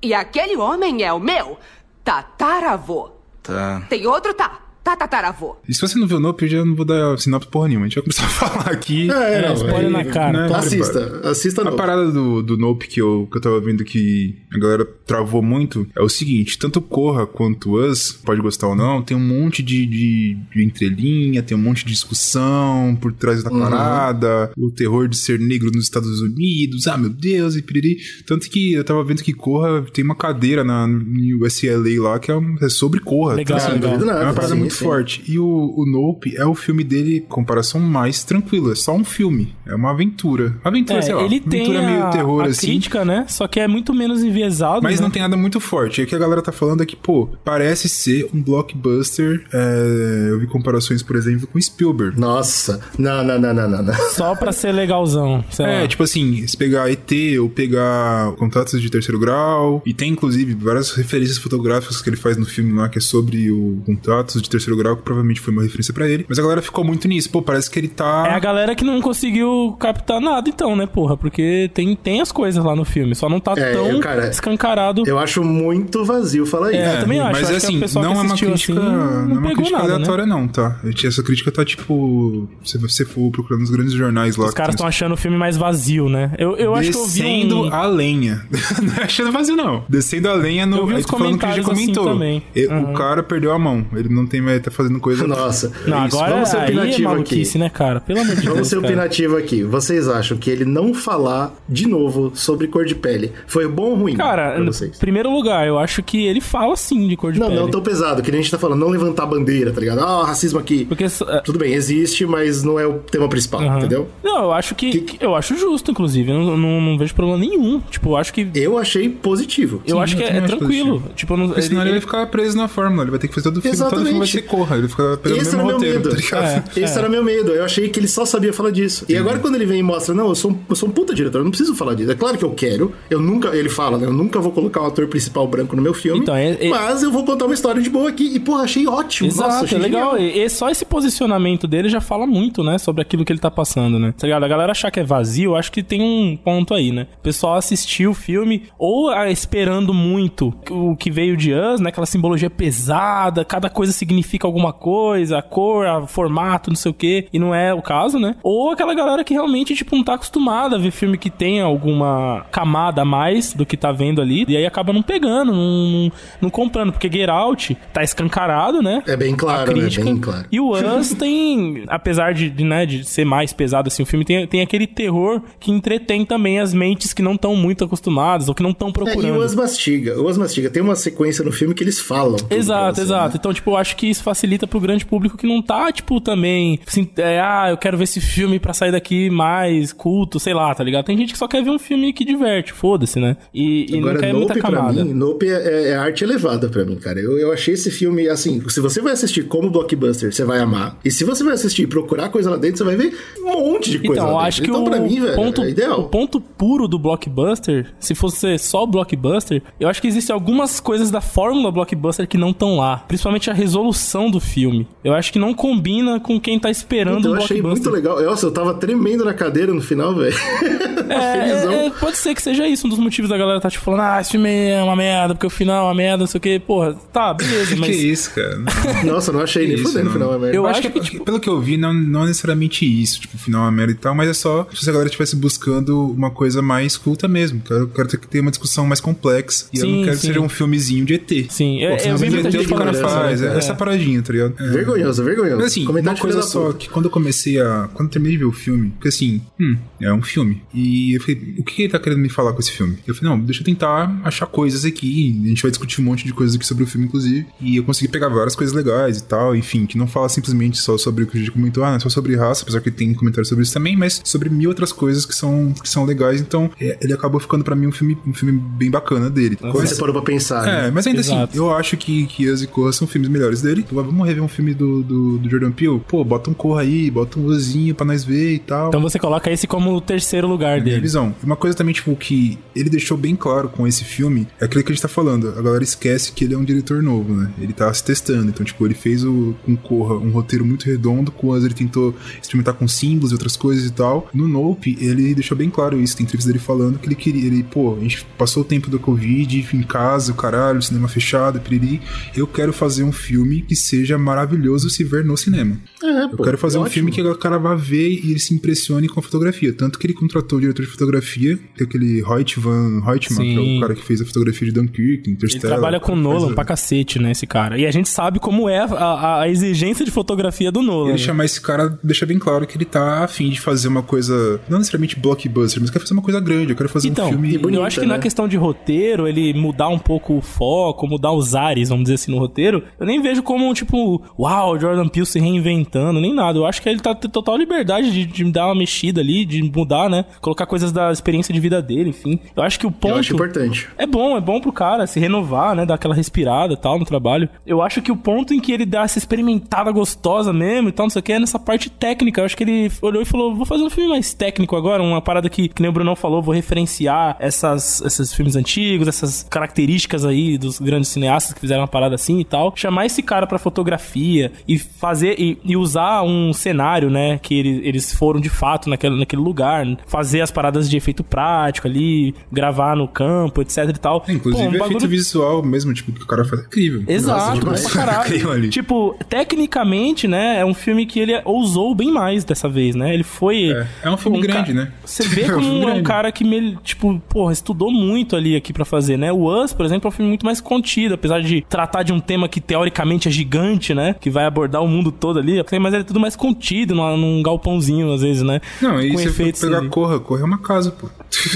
Speaker 5: E aquele homem é o meu tataravô.
Speaker 6: Tá.
Speaker 5: Tem outro tá, tataravô.
Speaker 1: E se você não viu o Nope, eu já não vou dar sinopse porra nenhuma. A gente vai começar a falar aqui.
Speaker 3: É, não,
Speaker 2: spoiler
Speaker 3: aí-
Speaker 2: na cara.
Speaker 1: né?
Speaker 3: Assista, assista
Speaker 1: A
Speaker 3: Nope.
Speaker 1: parada do, do Nope que eu, que eu tava vendo que a galera travou muito é o seguinte: tanto Corra quanto Us, pode gostar ou não, tem um monte de, de, de entrelinha, tem um monte de discussão por trás da parada, o terror de ser negro nos Estados Unidos, ah meu Deus, e piriri. Tanto que eu tava vendo que Corra tem uma cadeira na, no USLA lá que é, um- é sobre Corra.
Speaker 2: Legal,
Speaker 1: assim,
Speaker 2: legal.
Speaker 1: É uma parada
Speaker 3: sim,
Speaker 1: muito
Speaker 3: sim.
Speaker 1: forte. E o, o Nope é o filme dele, comparação mais tranquilo. É só um filme. É uma aventura. Aventura, sei
Speaker 2: É,
Speaker 1: lá.
Speaker 2: ele tem
Speaker 1: aventura
Speaker 2: a,
Speaker 1: meio terror,
Speaker 2: a
Speaker 1: assim.
Speaker 2: crítica, né? Só que é muito menos enviesado.
Speaker 1: Mas
Speaker 2: né?
Speaker 1: não tem nada muito forte. E o que a galera tá falando é que, pô, parece ser um blockbuster. é, Eu vi comparações, por exemplo, com Spielberg.
Speaker 3: Nossa, não, não, não, não, não. não.
Speaker 2: Só pra ser legalzão. Sei
Speaker 1: É,
Speaker 2: lá.
Speaker 1: tipo assim, se pegar ET ou pegar contatos de terceiro grau, e tem inclusive várias referências fotográficas que ele faz no filme lá, que é sobre o contatos de terceiro grau, que provavelmente foi uma referência pra ele. Mas a galera ficou muito nisso, pô, parece que ele tá.
Speaker 2: É a galera que não conseguiu captar nada, então, né, porra? Porque tem, tem as coisas lá no filme, só não tá
Speaker 3: É,
Speaker 2: tão
Speaker 3: eu, cara,
Speaker 2: escancarado.
Speaker 3: Eu acho muito vazio falar isso.
Speaker 2: É, eu também acho.
Speaker 1: Mas
Speaker 2: acho
Speaker 1: assim,
Speaker 2: o pessoal
Speaker 1: não
Speaker 2: que
Speaker 1: é uma crítica,
Speaker 2: assim,
Speaker 1: não,
Speaker 2: não
Speaker 1: é uma crítica
Speaker 2: nada, né?
Speaker 1: aleatória, não, tá? Essa crítica tá tipo. Se você for procurando nos grandes jornais lá.
Speaker 2: Os caras estão achando o filme mais vazio, né? Eu, eu acho que eu vi
Speaker 1: Descendo
Speaker 2: um...
Speaker 1: a lenha. não é achando vazio, não. Descendo a lenha no.
Speaker 2: Eu vi
Speaker 1: tô falando que a gente
Speaker 2: comentários assim
Speaker 1: comentou.
Speaker 2: também.
Speaker 1: E-
Speaker 2: Uhum.
Speaker 1: O cara perdeu a mão. Ele não tem mais. Tá fazendo coisa.
Speaker 3: Nossa.
Speaker 2: Não,
Speaker 1: É isso.
Speaker 2: agora
Speaker 3: Vamos ser
Speaker 2: aí é maluquice,
Speaker 3: aqui.
Speaker 2: né, cara? Pelo amor de Deus,
Speaker 3: Vamos ser
Speaker 2: cara.
Speaker 3: opinativo aqui. Vocês acham que ele não falar de novo sobre cor de pele foi bom ou ruim
Speaker 2: Cara,
Speaker 3: pra
Speaker 2: em primeiro lugar, eu acho que ele fala sim de cor de
Speaker 3: Não,
Speaker 2: pele.
Speaker 3: não tão pesado, que nem a gente tá falando, não levantar a bandeira, tá ligado? Ah, racismo aqui.
Speaker 2: Porque... é,
Speaker 3: Tudo bem, existe, mas não é o tema principal,
Speaker 2: aham.
Speaker 3: entendeu?
Speaker 2: Não, eu acho que,
Speaker 3: Que-
Speaker 2: Eu acho justo, inclusive. Eu não, não, não vejo problema nenhum. Tipo, eu acho que...
Speaker 3: Eu achei positivo.
Speaker 2: Eu
Speaker 1: Sim,
Speaker 2: acho que
Speaker 1: eu
Speaker 2: é,
Speaker 1: também
Speaker 2: é
Speaker 1: acho
Speaker 2: tranquilo.
Speaker 1: positivo.
Speaker 2: Tipo, não,
Speaker 1: Porque senão ele,
Speaker 2: ele-
Speaker 1: vai ficar preso na fórmula. Ele vai ter que fazer todo filme. Todo filme vai
Speaker 3: Exatamente.
Speaker 1: Ser corra. Ele vai ficar pegando o
Speaker 3: Esse
Speaker 1: mesmo
Speaker 3: era meu
Speaker 1: roteiro,
Speaker 3: medo.
Speaker 1: tá?
Speaker 2: É.
Speaker 3: Esse era meu medo. Eu achei que ele só sabia falar disso. E agora, quando ele vem e mostra, não, eu sou, um, eu sou um puta diretor, eu não preciso falar disso. É claro que eu quero. Eu nunca, ele fala, né? Eu nunca vou colocar um ator principal branco no meu filme.
Speaker 2: Então, é- é-
Speaker 3: Mas eu vou contar uma história de boa aqui. E, porra, achei ótimo.
Speaker 2: Exato,
Speaker 3: Nossa, achei
Speaker 2: é legal. E, e só esse posicionamento dele já fala muito, né? Sobre aquilo que ele tá passando, né? Tá ligado? A galera achar que é vazio, eu acho que tem um ponto aí, né? O pessoal assistiu o filme ou ah, esperando muito o que veio de Us, né? Aquela simbologia pesada, cada coisa significa alguma coisa, a cor, a formato, não sei o que, e não é o caso, né? Ou aquela galera que realmente, tipo, não tá acostumada a ver filme que tem alguma camada a mais do que tá vendo ali, e aí acaba não pegando, não, não, não comprando, porque Get Out tá escancarado, né?
Speaker 3: É bem claro,
Speaker 2: A
Speaker 3: né?
Speaker 2: crítica.
Speaker 3: Bem claro.
Speaker 2: E o Us tem, apesar de, de, né, de ser mais pesado assim, o filme tem, tem aquele terror que entretém também as mentes que não estão muito acostumadas ou que não estão
Speaker 3: É,
Speaker 2: procurando.
Speaker 3: e o As Mastiga. O As Mastiga tem uma sequência no filme que eles falam.
Speaker 2: Exato, exato.
Speaker 3: né?
Speaker 2: Então, tipo, eu acho que isso facilita pro grande público que não tá, tipo, também. Assim, é, ah, eu quero ver esse filme pra sair daqui mais culto, sei lá, tá ligado? Tem gente que só quer ver um filme que diverte, foda-se, né? E, e não
Speaker 3: Agora,
Speaker 2: quer
Speaker 3: Nope,
Speaker 2: muita camada.
Speaker 3: mim, Nope é, é arte elevada pra mim, cara. Eu, eu achei esse filme, assim, se você vai assistir como blockbuster, você vai amar. E se você vai assistir e procurar coisa lá dentro, você vai ver um monte de coisa
Speaker 2: Então,
Speaker 3: lá
Speaker 2: acho
Speaker 3: dentro.
Speaker 2: que
Speaker 3: então, pra mim, velho,
Speaker 2: ponto,
Speaker 3: é ideal.
Speaker 2: o ponto puro do blockbuster, se fosse só o blockbuster, eu acho que existem algumas coisas da fórmula blockbuster que não estão lá. Principalmente a resolução do filme. Eu acho que não combina com quem tá esperando
Speaker 3: Então,
Speaker 2: um
Speaker 3: eu achei
Speaker 2: blockbuster.
Speaker 3: muito legal. Nossa, eu tava tremendo na cadeira no final, velho. Felizão.
Speaker 2: É, é, pode ser que seja isso, um dos motivos da galera tá tipo falando, ah, esse filme é uma merda, porque o final é uma merda, não sei o que. Porra, tá, beleza,
Speaker 1: Que
Speaker 2: mas.
Speaker 1: isso, cara.
Speaker 3: Nossa, não achei nem
Speaker 1: Isso,
Speaker 3: fudendo no
Speaker 1: não.
Speaker 3: final, é merda.
Speaker 2: Eu
Speaker 1: Eu
Speaker 2: acho
Speaker 1: acho
Speaker 2: que,
Speaker 1: que,
Speaker 2: tipo-
Speaker 1: pelo que eu vi, não, não necessariamente isso, tipo, o final é uma merda e tal, mas é só se a galera estivesse buscando uma coisa mais culta mesmo. Quero, quero ter que ter uma discussão mais complexa. E eu
Speaker 2: Sim,
Speaker 1: não quero
Speaker 2: sim.
Speaker 1: que seja um filmezinho de ET.
Speaker 2: Sim,
Speaker 1: Pô,
Speaker 2: é- eu vi
Speaker 1: de
Speaker 2: muita gente
Speaker 1: o que o cara
Speaker 2: falando
Speaker 1: faz.
Speaker 2: né?
Speaker 1: É essa paradinha, tá ligado? É.
Speaker 3: Vergonhoso, vergonhoso.
Speaker 1: Mas assim,
Speaker 3: Comentário
Speaker 1: uma coisa só, que quando eu comecei a. Quando eu terminei de ver o filme, porque assim, hum, é um filme. E eu falei, o que ele tá querendo me falar com esse filme? Eu falei, não, deixa eu tentar achar coisas aqui. A gente vai discutir um monte de coisas aqui sobre o filme, inclusive. E eu consegui pegar várias coisas legais e tal, enfim, que não fala simplesmente só sobre o que a gente comentou, ah, não é só sobre raça, apesar que tem comentários sobre isso também, mas sobre mil outras coisas que são, que são legais. Então, é, ele acabou ficando pra mim um filme, um filme bem bacana dele. Mas-
Speaker 3: você parou pra pensar, né?
Speaker 1: é, mas ainda
Speaker 2: Exato.
Speaker 1: assim, eu acho que, Us e Corra são filmes melhores dele. Então, vamos rever um filme do, do, do Jordan Peele? Pô, bota um Corra aí, bota um Uzinho pra nós ver e tal.
Speaker 2: Então você coloca esse como o terceiro lugar
Speaker 1: É
Speaker 2: dele.
Speaker 1: visão. Uma coisa também, tipo, que ele deixou bem claro com esse filme é aquilo que a gente tá falando. A galera esquece que ele é um diretor novo, né? Ele tá se testando. Então, tipo, ele fez o, com Corra um roteiro muito redondo. Com Us ele tentou experimentar com símbolos e outras coisas e tal. No Nope, ele deixou bem claro isso. Tem entrevista dele falando que ele queria. Ele, pô, a gente passou o tempo do Covid, em casa, o caralho, cinema fechado, piriri. Eu quero fazer um filme que seja maravilhoso se ver no cinema.
Speaker 3: É,
Speaker 1: Eu
Speaker 3: pô,
Speaker 1: quero fazer um
Speaker 3: ótimo.
Speaker 1: filme que o cara vá ver e ele se impressione com a fotografia. Tanto que ele contratou o diretor de fotografia, que é aquele Hoyt van Hoytman, que é
Speaker 2: Sim.
Speaker 1: o cara que fez a fotografia de Dunkirk,
Speaker 2: Ele
Speaker 1: Interstellar.
Speaker 2: trabalha com Nolan
Speaker 1: a-
Speaker 2: pra cacete, né, esse cara. E a gente sabe como é a, a- exigência de fotografia do Nolan.
Speaker 1: Ele
Speaker 2: né?
Speaker 1: chamar esse cara deixa bem claro que ele tá afim de fazer uma coisa, não necessariamente blockbuster, mas quer fazer uma coisa grande. Eu quero fazer
Speaker 2: Então,
Speaker 1: um filme.
Speaker 3: e bonita,
Speaker 2: eu acho que na
Speaker 3: né?
Speaker 2: questão de roteiro, ele mudar um pouco o foco, mudar os ares, vamos dizer assim, no roteiro, eu nem vejo como, tipo, uau, Jordan Peele se reinventando, nem nada. Eu acho que ele tá tendo total liberdade de, de dar uma mexida ali, de mudar, né? Colocar coisas da experiência de vida dele, enfim. Eu acho que o ponto...
Speaker 3: Eu acho importante.
Speaker 2: É bom, é bom pro cara se renovar, né? Dar aquela respirada e tal no trabalho. Eu acho que o ponto em que ele dá essa experimentada gostosa mesmo e tal, não sei o que, é nessa parte técnica. Eu acho que ele olhou e falou: vou fazer um filme mais técnico agora, uma parada que, que nem o Brunão falou, vou referenciar essas, esses filmes antigos, essas características aí dos grandes cineastas que fizeram uma parada assim e tal. Chamar esse cara pra fotografia e fazer e, e usar um cenário, né? Que ele- eles foram de fato naquele, naquele lugar, fazer as paradas de efeito prático ali, gravar no campo, etc e tal.
Speaker 1: É, Inclusive,
Speaker 2: Pô, um
Speaker 1: o efeito
Speaker 2: bagulho-
Speaker 1: visual mesmo, tipo, que o cara faz é incrível.
Speaker 2: Exato,
Speaker 3: Nossa,
Speaker 1: ali.
Speaker 2: Tipo, tecnicamente, né, é um filme que ele ousou bem mais dessa vez, né? Ele foi.
Speaker 1: É, é um filme grande, né?
Speaker 2: Você vê
Speaker 1: É um
Speaker 2: como é um
Speaker 1: grande.
Speaker 2: cara que, me, tipo, porra, estudou muito ali aqui pra fazer, né? O Us, por exemplo, é um filme muito mais contido, apesar de tratar de um tema que teoricamente é gigante, né? Que vai abordar o mundo todo ali, mas ele é tudo mais contido, num, num galpãozinho, às vezes, né?
Speaker 1: Não, e
Speaker 2: Com
Speaker 1: for
Speaker 2: efeitos
Speaker 1: pegar
Speaker 2: ali.
Speaker 1: Corra, Corra é uma casa, pô.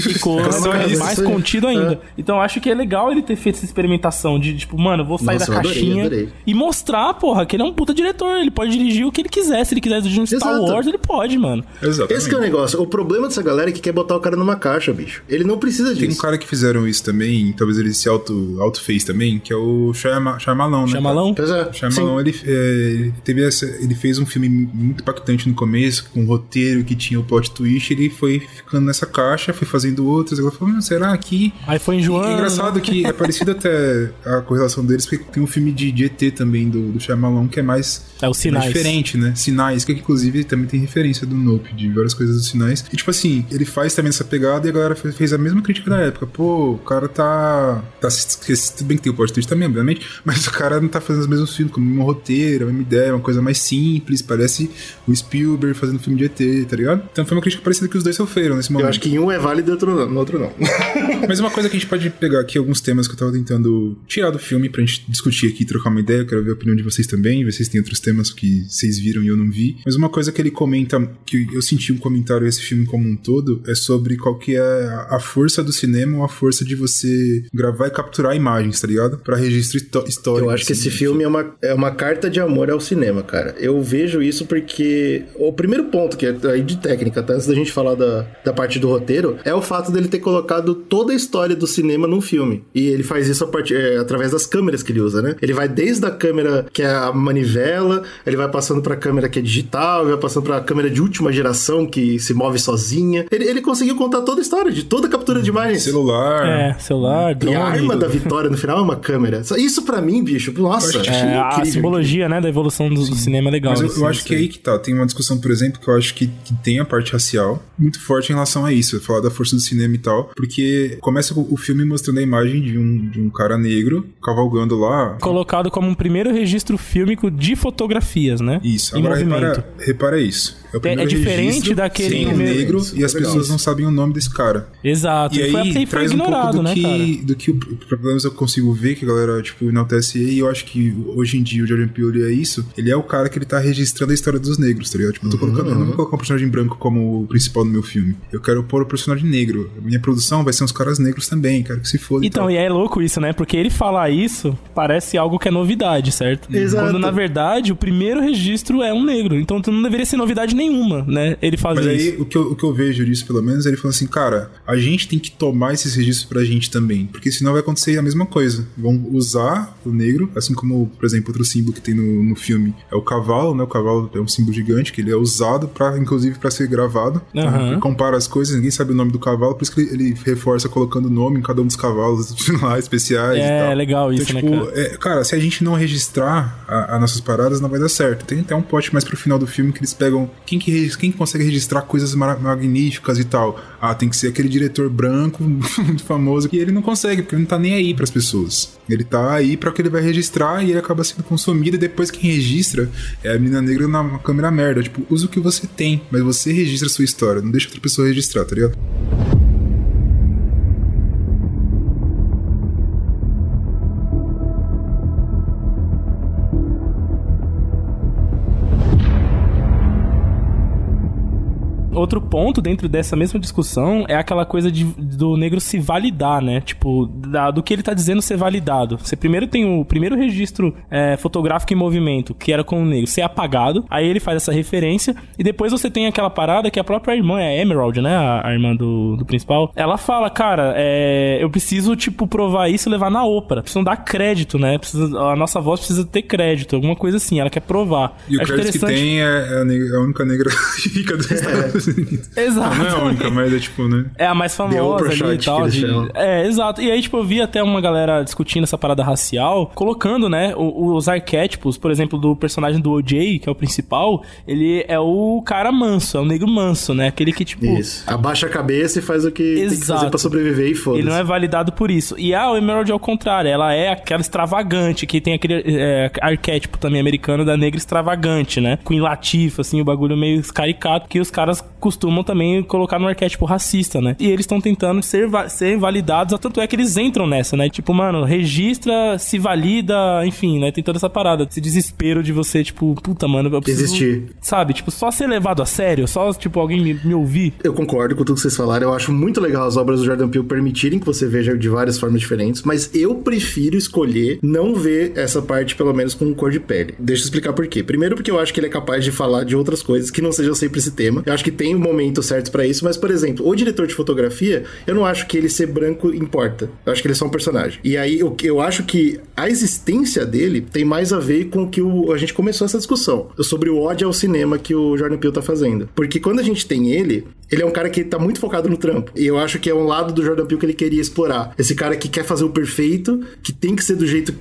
Speaker 2: E Corra,
Speaker 1: É só isso.
Speaker 2: mais contido ainda. Então eu acho que é legal ele ter feito essa experimentação de, tipo, mano, eu vou sair
Speaker 3: Nossa,
Speaker 2: da
Speaker 3: eu adorei,
Speaker 2: caixinha
Speaker 3: adorei.
Speaker 2: e mostrar, porra, que ele é um puta diretor. Ele pode dirigir o que ele quiser. Se ele quiser dirigir um Star
Speaker 3: Exato.
Speaker 2: Wars, ele pode, mano.
Speaker 1: Exatamente.
Speaker 3: Esse que é o negócio. O problema dessa galera é que quer botar o cara numa caixa, bicho. Ele não precisa
Speaker 1: Tem um
Speaker 3: disso.
Speaker 1: cara que fizeram isso também, talvez ele se auto, auto fez também, que é o Shyama- Shyamalan, né?
Speaker 3: Pois é.
Speaker 1: Shyamalan, ele, é, ele teve essa, ele fez um filme muito impactante no começo, com um roteiro que tinha o plot twist, ele foi ficando nessa caixa, foi fazendo outras, agora falou, "Hum, será que...
Speaker 2: Aí foi
Speaker 1: E
Speaker 2: enjoando.
Speaker 1: é engraçado que é parecido até a correlação deles, porque tem um filme de, de ET também, do, do Shyamalan, que é mais...
Speaker 2: É o Sinais.
Speaker 1: mais diferente, né? Sinais, que inclusive também tem referência do Nope, de várias coisas dos sinais. E tipo assim, ele faz também essa pegada e a galera fez, a mesma crítica da época. Pô, o cara tá. tá se. Tudo bem que tem o plot twist também, obviamente, mas o cara não tá fazendo os mesmos filmes, com o mesmo roteiro, a mesma ideia, uma coisa mais simples, parece o Spielberg fazendo filme de ET, tá ligado? Então foi uma crítica parecida que os dois sofreram nesse momento.
Speaker 3: Eu acho que em um é válido e outro não, no outro não.
Speaker 1: Mas uma coisa que a gente pode pegar aqui, alguns temas que eu tava tentando tirar do filme pra gente discutir aqui, trocar uma ideia, eu quero ver a opinião de vocês também, ver se vocês têm outros temas que vocês viram e eu não vi. Mas uma coisa que ele comenta, que eu senti um comentário desse filme como um todo, é sobre qual que é a- força do cinema ou a força de você gravar e capturar imagens, tá ligado? Pra registro histó- histórico.
Speaker 3: Eu acho que
Speaker 1: assim.
Speaker 3: esse filme é uma, é uma carta de amor ao cinema, cara. Eu vejo isso porque o primeiro ponto, que é aí de técnica, tá? antes da gente falar da, da parte do roteiro, é o fato dele ter colocado toda a história do cinema num filme. E ele faz isso a partir, é, através das câmeras que ele usa, né? Ele vai desde a câmera que é a manivela, ele vai passando pra câmera que é digital, ele vai passando pra câmera de última geração que se move sozinha. Ele, ele conseguiu contar toda a história de toda a captura de imagens.
Speaker 1: Celular.
Speaker 2: É, celular,
Speaker 3: E
Speaker 2: drone.
Speaker 3: a arma da vitória no final é uma câmera. Isso pra mim, bicho, nossa, achei
Speaker 2: É, a simbologia, né, da evolução do, do cinema é legal.
Speaker 1: Mas eu,
Speaker 2: assim,
Speaker 1: eu acho que é aí que tá. Tem uma discussão, por exemplo, que eu acho que, que tem a parte racial muito forte em relação a isso, falar da força do cinema e tal, porque começa o, o filme mostrando a imagem de um, de um cara negro cavalgando lá.
Speaker 2: Colocado como um primeiro registro fílmico de fotografias, né?
Speaker 1: Isso,
Speaker 2: Em
Speaker 1: agora
Speaker 2: movimento.
Speaker 1: repara, repara isso. O primeiro
Speaker 2: é diferente
Speaker 1: registro
Speaker 2: daquele
Speaker 1: sem o
Speaker 2: primeiro-
Speaker 1: negro
Speaker 3: Isso,
Speaker 1: e as
Speaker 3: é legal.
Speaker 1: pessoas não sabem o nome desse cara.
Speaker 2: Exato.
Speaker 1: E
Speaker 2: E, foi,
Speaker 1: aí
Speaker 2: e foi
Speaker 1: traz um
Speaker 2: ignorado,
Speaker 1: pouco do
Speaker 2: né, cara?
Speaker 1: que, do que o problema eu consigo ver, que a galera, tipo, enaltece e eu acho que hoje em dia o Jordan Peele é isso, ele é o cara que ele tá registrando a história dos negros, tá ligado? Tipo, eu tô colocando, eu não vou colocar um personagem branco como o principal do meu filme. Eu quero pôr o personagem negro. Minha produção vai ser uns caras negros também, quero que se foda. e
Speaker 2: Então,
Speaker 1: tal.
Speaker 2: e é louco isso, né? Porque ele falar isso parece algo que é novidade, certo?
Speaker 3: Exato.
Speaker 2: Quando, na verdade, o primeiro registro é um negro. Então, não deveria ser novidade nenhuma, né? Ele fazer
Speaker 1: Mas
Speaker 2: isso.
Speaker 1: aí, o que, eu, o que eu vejo disso, pelo menos, ele falou assim, cara, a gente tem que tomar esses registros pra gente também, porque senão vai acontecer a mesma coisa. Vão usar o negro, assim como, por exemplo, outro símbolo que tem no, no filme é o cavalo, né? O cavalo é um símbolo gigante, que ele é usado, pra, inclusive, pra ser gravado. Ele compara as coisas, ninguém sabe o nome do cavalo, por isso que ele, ele reforça colocando o nome em cada um dos cavalos lá, especiais e
Speaker 2: É,
Speaker 1: tal.
Speaker 2: legal isso,
Speaker 1: então,
Speaker 2: né,
Speaker 1: tipo,
Speaker 2: cara?
Speaker 1: é, cara, se a gente não registrar as nossas paradas, não vai dar certo. Tem até um pote mais pro final do filme que eles pegam. Quem que, quem que consegue registrar coisas magníficas e tal? Ah, tem que ser aquele diretor branco, muito famoso. E ele não consegue, porque ele não tá nem aí pras pessoas. Ele tá aí pra que ele vai registrar e ele acaba sendo consumido. E depois quem registra é a menina negra na câmera merda. Tipo, usa o que você tem, mas você registra a sua história. Não deixa outra pessoa registrar, tá ligado?
Speaker 2: Outro ponto dentro dessa mesma discussão é aquela coisa de, do negro se validar, né? Tipo, da- do que ele tá dizendo ser validado. Você primeiro tem o primeiro registro é, fotográfico em movimento, que era com o negro, ser apagado. Aí ele faz essa referência. E depois você tem aquela parada que a própria irmã, é a Emerald, né? A, a irmã do, do principal. Ela fala, cara, é, eu preciso, tipo, provar isso e levar na ópera. Precisam dar crédito, né? Precisa, a nossa voz precisa ter crédito, alguma coisa assim. Ela quer provar.
Speaker 1: E o crédito que tem é, é a, a única negra rica dos Estados Unidos.
Speaker 2: Exato.
Speaker 1: Não é a única, mas é tipo, né?
Speaker 2: É a mais famosa ali e tal. de-. É, exato. E aí, tipo, eu vi até uma galera discutindo essa parada racial, colocando, né, os arquétipos, por exemplo, do personagem do OJ, que é o principal, ele é o cara manso, é o negro manso, né? Aquele que, tipo.
Speaker 3: Isso. Abaixa a cabeça e faz o que tem que fazer
Speaker 2: Exato.
Speaker 3: pra sobreviver e foda-se.
Speaker 2: Ele não é validado por isso. E a Emerald é o contrário, ela é aquela extravagante, que tem aquele é, arquétipo também americano da negra extravagante, né? Queen Latifah, assim, o bagulho meio caricato, que os caras costumam também colocar no arquétipo racista, né? E eles estão tentando ser, ser validados, tanto é que eles entram nessa, né? Tipo, mano, registra, se valida, enfim, né? Tem toda essa parada, esse desespero de você, tipo, puta, mano, eu preciso...
Speaker 3: Existir.
Speaker 2: Sabe? Tipo, só ser levado a sério, só, tipo, alguém me, me ouvir.
Speaker 3: Eu concordo com tudo que vocês falaram. Eu acho muito legal as obras do Jordan Peele permitirem que você veja de várias formas diferentes, mas eu prefiro escolher não ver essa parte, pelo menos, com cor de pele. Deixa eu explicar por quê. Primeiro, porque eu acho que ele é capaz de falar de outras coisas que não sejam sempre esse tema. Eu acho que tem tem o momento certo pra isso, mas, por exemplo, o diretor de fotografia, eu não acho que ele ser branco importa. Eu acho que ele é só um personagem. E aí, eu, eu acho que a existência dele tem mais a ver com o que o, a gente começou essa discussão sobre o ódio ao cinema que o Jordan Peele tá fazendo. Porque quando a gente tem ele, ele é um cara que tá muito focado no trampo. E eu acho que é um lado do Jordan Peele que ele queria explorar. Esse cara que quer fazer o perfeito, que tem que ser do jeito.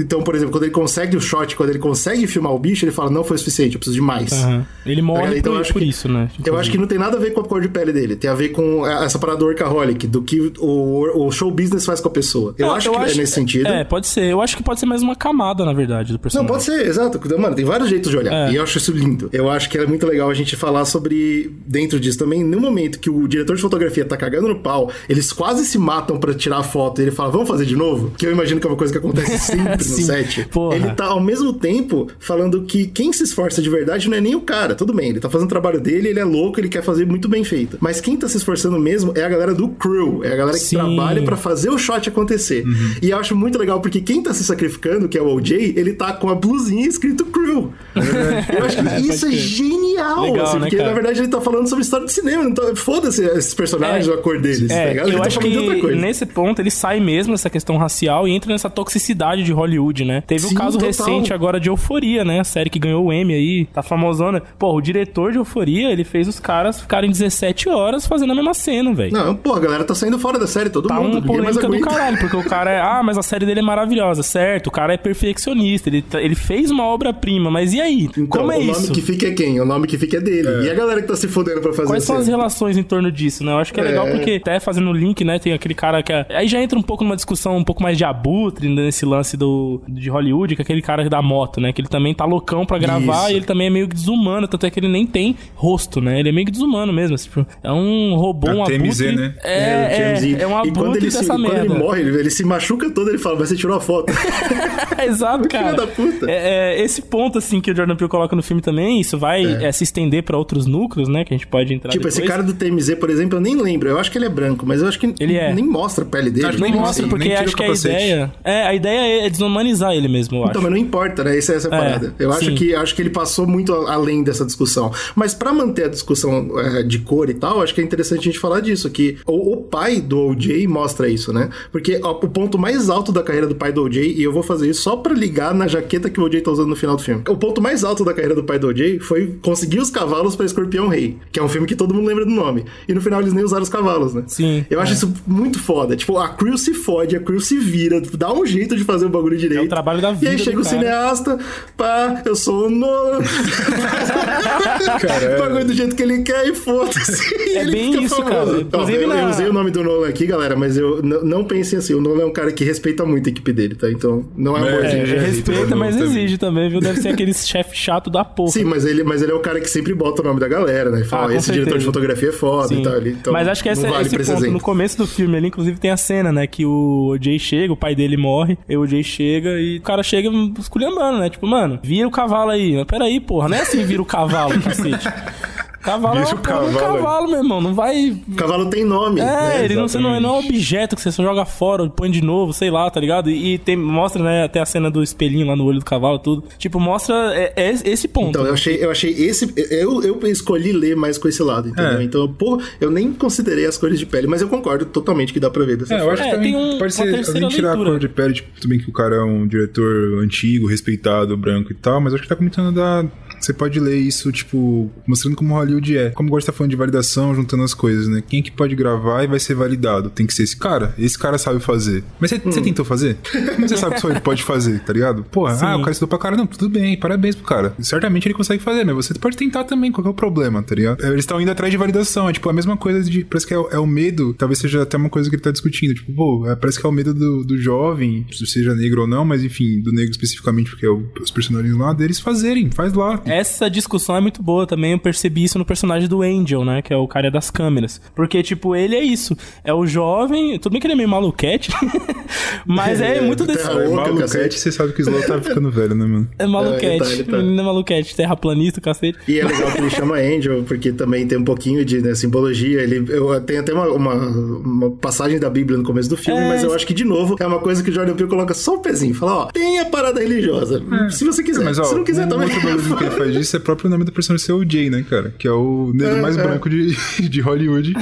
Speaker 3: Então, por exemplo, quando ele consegue o shot, quando ele consegue filmar o bicho, ele fala: não foi o suficiente, eu preciso de mais.
Speaker 2: Aham. Ele morre
Speaker 3: Então, eu
Speaker 2: por,
Speaker 3: acho
Speaker 2: por
Speaker 3: que-
Speaker 2: isso, né?
Speaker 3: Eu acho que não tem nada a ver com a cor de pele dele. Tem a ver com essa parada do workaholic, do que o, o show business faz com a pessoa. Eu
Speaker 2: Não,
Speaker 3: acho que é nesse sentido.
Speaker 2: É, pode ser. Eu acho que pode ser mais uma camada, na verdade, do
Speaker 3: Não,
Speaker 2: personagem.
Speaker 3: pode ser, exato. Mano, tem vários jeitos de olhar.
Speaker 2: É.
Speaker 3: E eu acho isso lindo. Eu acho que é muito legal a gente falar sobre, dentro disso também, no momento que o diretor de fotografia tá cagando no pau, eles quase se matam pra tirar a foto e ele fala, vamos fazer de novo? Que eu imagino que é uma coisa que acontece sempre no set.
Speaker 2: porra.
Speaker 3: Ele tá, ao mesmo tempo, falando que quem se esforça de verdade não é nem o cara. Tudo bem, ele tá fazendo o trabalho dele, ele é louco, ele quer fazer muito bem feito. Mas quem tá se esforçando mesmo é a galera do crew. É a galera que
Speaker 2: Sim.
Speaker 3: trabalha pra fazer o shot acontecer. E eu acho muito legal porque quem tá se sacrificando, que é o OJ, ele tá com a blusinha escrito crew. eu acho que isso é genial.
Speaker 2: Legal,
Speaker 3: assim,
Speaker 2: né,
Speaker 3: porque
Speaker 2: cara?
Speaker 3: na verdade ele tá falando sobre história de cinema. Então, foda-se esses personagens,
Speaker 2: É,
Speaker 3: a cor deles, tá
Speaker 2: É,
Speaker 3: ligado?
Speaker 2: eu
Speaker 3: ele tá
Speaker 2: acho que nesse ponto ele sai mesmo dessa questão racial e entra nessa toxicidade de Hollywood, né? Teve
Speaker 3: Sim,
Speaker 2: um caso
Speaker 3: total.
Speaker 2: recente agora de Euforia, né? A série que ganhou o Emmy aí, tá famosona. Pô, o diretor de Euforia, ele fez os caras ficarem 17 horas fazendo a mesma cena, velho.
Speaker 3: Não, pô, a galera tá saindo fora da série, todo
Speaker 2: Tá
Speaker 3: mundo.
Speaker 2: uma
Speaker 3: ninguém mais
Speaker 2: polêmica do caralho, porque o cara é. Ah, mas a série dele é maravilhosa, certo? O cara é perfeccionista, ele, tá- ele fez uma obra-prima, mas e aí?
Speaker 3: Então,
Speaker 2: Como é
Speaker 3: o nome
Speaker 2: isso?
Speaker 3: que fica é quem? O nome que fica é dele. E a galera que tá se fudendo pra fazer
Speaker 2: Quais são as
Speaker 3: cena?
Speaker 2: relações em torno disso, né? Eu acho que é, legal
Speaker 3: É.
Speaker 2: porque, até fazendo o link, né? Tem aquele cara que é... Aí já entra um pouco numa discussão um pouco mais de abutre nesse lance do, de Hollywood, que é aquele cara da moto, né? Que ele também tá loucão pra gravar
Speaker 3: Isso.
Speaker 2: e ele também é meio que desumano, tanto é que ele nem tem rosto, né? Ele é meio que desumano mesmo. assim, tipo, é um robô,
Speaker 1: É
Speaker 2: um
Speaker 1: o TMZ,
Speaker 2: abutre.
Speaker 1: né?
Speaker 2: É, é,
Speaker 3: TMZ.
Speaker 2: é um
Speaker 3: E quando
Speaker 2: abutre
Speaker 3: ele, se, quando
Speaker 2: merda.
Speaker 3: ele morre, ele, ele se machuca todo, ele fala, mas você tirou a foto.
Speaker 2: Exato, cara.
Speaker 3: da puta.
Speaker 2: É, é, esse ponto, assim, que o Jordan Peele coloca no filme também, isso vai é, se estender pra outros núcleos, né? Que a gente pode entrar
Speaker 3: tipo, esse
Speaker 2: depois.
Speaker 3: cara do TMZ, por exemplo, eu nem lembro. Eu acho que ele é branco, mas eu acho que
Speaker 2: Ele é.
Speaker 3: nem mostra a pele dele.
Speaker 1: Acho que
Speaker 2: Nem
Speaker 1: nem
Speaker 2: mostra, porque acho
Speaker 1: o
Speaker 2: que a
Speaker 1: capacete.
Speaker 2: ideia... É, a ideia é desumanizar ele mesmo, eu acho.
Speaker 3: Então, mas não importa, né? Essa, essa é a
Speaker 2: É,
Speaker 3: parada. Eu acho que, acho que ele passou muito além dessa discussão. Mas pra manter a discussão é, de cor e tal, acho que é interessante a gente falar disso, que o, o pai do OJ mostra isso, né? Porque ó, o ponto mais alto da carreira do pai do OJ, e eu vou fazer isso só pra ligar na jaqueta que o OJ tá usando no final do filme. O ponto mais alto da carreira do pai do OJ foi conseguir os cavalos pra Escorpião Rei, que é um filme que todo mundo lembra do nome. E no final eles nem usaram os cavalos, né?
Speaker 2: Sim,
Speaker 3: Eu acho
Speaker 2: é.
Speaker 3: isso muito foda. Tipo, a Crew se fode, a Crew se vira, dá um jeito de fazer o bagulho direito.
Speaker 2: É o trabalho da
Speaker 3: E
Speaker 2: vida
Speaker 3: aí
Speaker 2: do
Speaker 3: chega o
Speaker 2: cara.
Speaker 3: cineasta, pá, eu sou o Nolan.
Speaker 1: Cara,
Speaker 3: Bagulho do jeito que ele quer e foda-se. E
Speaker 2: É
Speaker 3: ele
Speaker 2: bem isso,
Speaker 3: famoso.
Speaker 2: cara.
Speaker 3: Ó,
Speaker 2: Inclusive
Speaker 3: eu, eu usei o nome do Nolan aqui, galera, mas eu não pensem assim. O Nolan é um cara que respeita muito a equipe dele, tá? Então, não é
Speaker 1: É,
Speaker 3: amor.
Speaker 2: É,
Speaker 1: já vi,
Speaker 2: respeita, mas exige também, viu? Deve ser aquele chefe chato da porra.
Speaker 3: Sim, mas ele, mas ele é o cara que sempre bota o nome da galera, né? Fala,
Speaker 2: Ah,
Speaker 3: esse diretor de
Speaker 2: certeza.
Speaker 3: fotografia é foda
Speaker 2: Sim.
Speaker 3: e tal. Ele, então,
Speaker 2: Mas acho que esse,
Speaker 3: não vale
Speaker 2: esse ponto, no começo do filme ali, inclusive tem a cena, né? Que o OJ chega, o pai dele morre, e o OJ chega e o cara chega esculhambando, né? Tipo, mano, vira o cavalo aí. Mas peraí, porra, não é assim vira o cavalo, cacete. Cavalo é
Speaker 1: Vira
Speaker 2: uma
Speaker 1: o
Speaker 2: porra, um
Speaker 1: cavalo.
Speaker 2: cavalo, meu irmão. Não vai.
Speaker 3: Cavalo tem nome.
Speaker 2: É,
Speaker 3: né?
Speaker 2: ele não, não, não é um objeto que você só joga fora, põe de novo, sei lá, tá ligado? E, tem, mostra, né, até a cena do espelhinho lá no olho do cavalo, tudo. Tipo, mostra é, é esse ponto.
Speaker 3: Então, eu achei, eu achei esse. Eu, eu escolhi ler mais com esse lado, entendeu?
Speaker 1: É.
Speaker 3: Então, pô, eu nem considerei as cores de pele, mas eu concordo totalmente que dá pra ver dessa
Speaker 1: É, eu
Speaker 3: forma.
Speaker 1: acho
Speaker 2: É,
Speaker 1: que também
Speaker 2: tem um-
Speaker 1: pode ser, além de tirar
Speaker 2: leitura.
Speaker 1: a cor de pele, tipo, bem que o cara é um diretor antigo, respeitado, branco e tal, mas acho que tá comentando da... Você pode ler isso, tipo, mostrando como Hollywood é. Como você tá falando de validação, juntando as coisas, né? Quem é que pode gravar e vai ser validado? Tem que ser esse cara. Esse cara sabe fazer. Mas você, você tentou fazer? Como você sabe que só ele pode fazer, tá ligado? Porra,
Speaker 2: Sim.
Speaker 1: ah, o cara estudou pra cara. Não, tudo bem, parabéns pro cara. Certamente ele consegue fazer, mas você pode tentar também, qual é o problema, tá ligado? É, Eles estão indo atrás de validação, é tipo a mesma coisa de. Parece que é, o- é o medo, talvez seja até uma coisa que ele tá discutindo. Tipo, pô, é, parece que é o medo do, do jovem, seja negro ou não, mas enfim, do negro especificamente, porque é o- os personagens lá, deles fazerem, faz lá.
Speaker 2: Essa discussão é muito boa também. Eu percebi isso no personagem do Angel, né? Que é o cara das câmeras. Porque, tipo, ele é isso. É o jovem. Tudo bem que ele é meio maluquete. mas é,
Speaker 3: É,
Speaker 2: muito
Speaker 3: terra
Speaker 2: desse.
Speaker 3: louca,
Speaker 1: É maluquete,
Speaker 3: cacete.
Speaker 1: você sabe que o Slow tá ficando velho, né, mano?
Speaker 2: É maluquete.
Speaker 3: É, ele tá, ele tá.
Speaker 2: Menino é maluquete. Terraplanista, cacete.
Speaker 3: E é legal que ele chama Angel, porque também tem um pouquinho de né, simbologia. Ele, eu, tem até uma, uma, uma passagem da Bíblia no começo do filme,
Speaker 2: É,
Speaker 3: mas eu acho que, de novo, é uma coisa que o Jordan Peele coloca só o pezinho. Fala, ó, tem a parada religiosa. Se você quiser.
Speaker 1: Mas, ó,
Speaker 3: Se não quiser
Speaker 1: um
Speaker 3: também.
Speaker 1: outro faz disso é o próprio nome do personagem ser o Jay, né, cara? Que é o negro mais branco de, de Hollywood,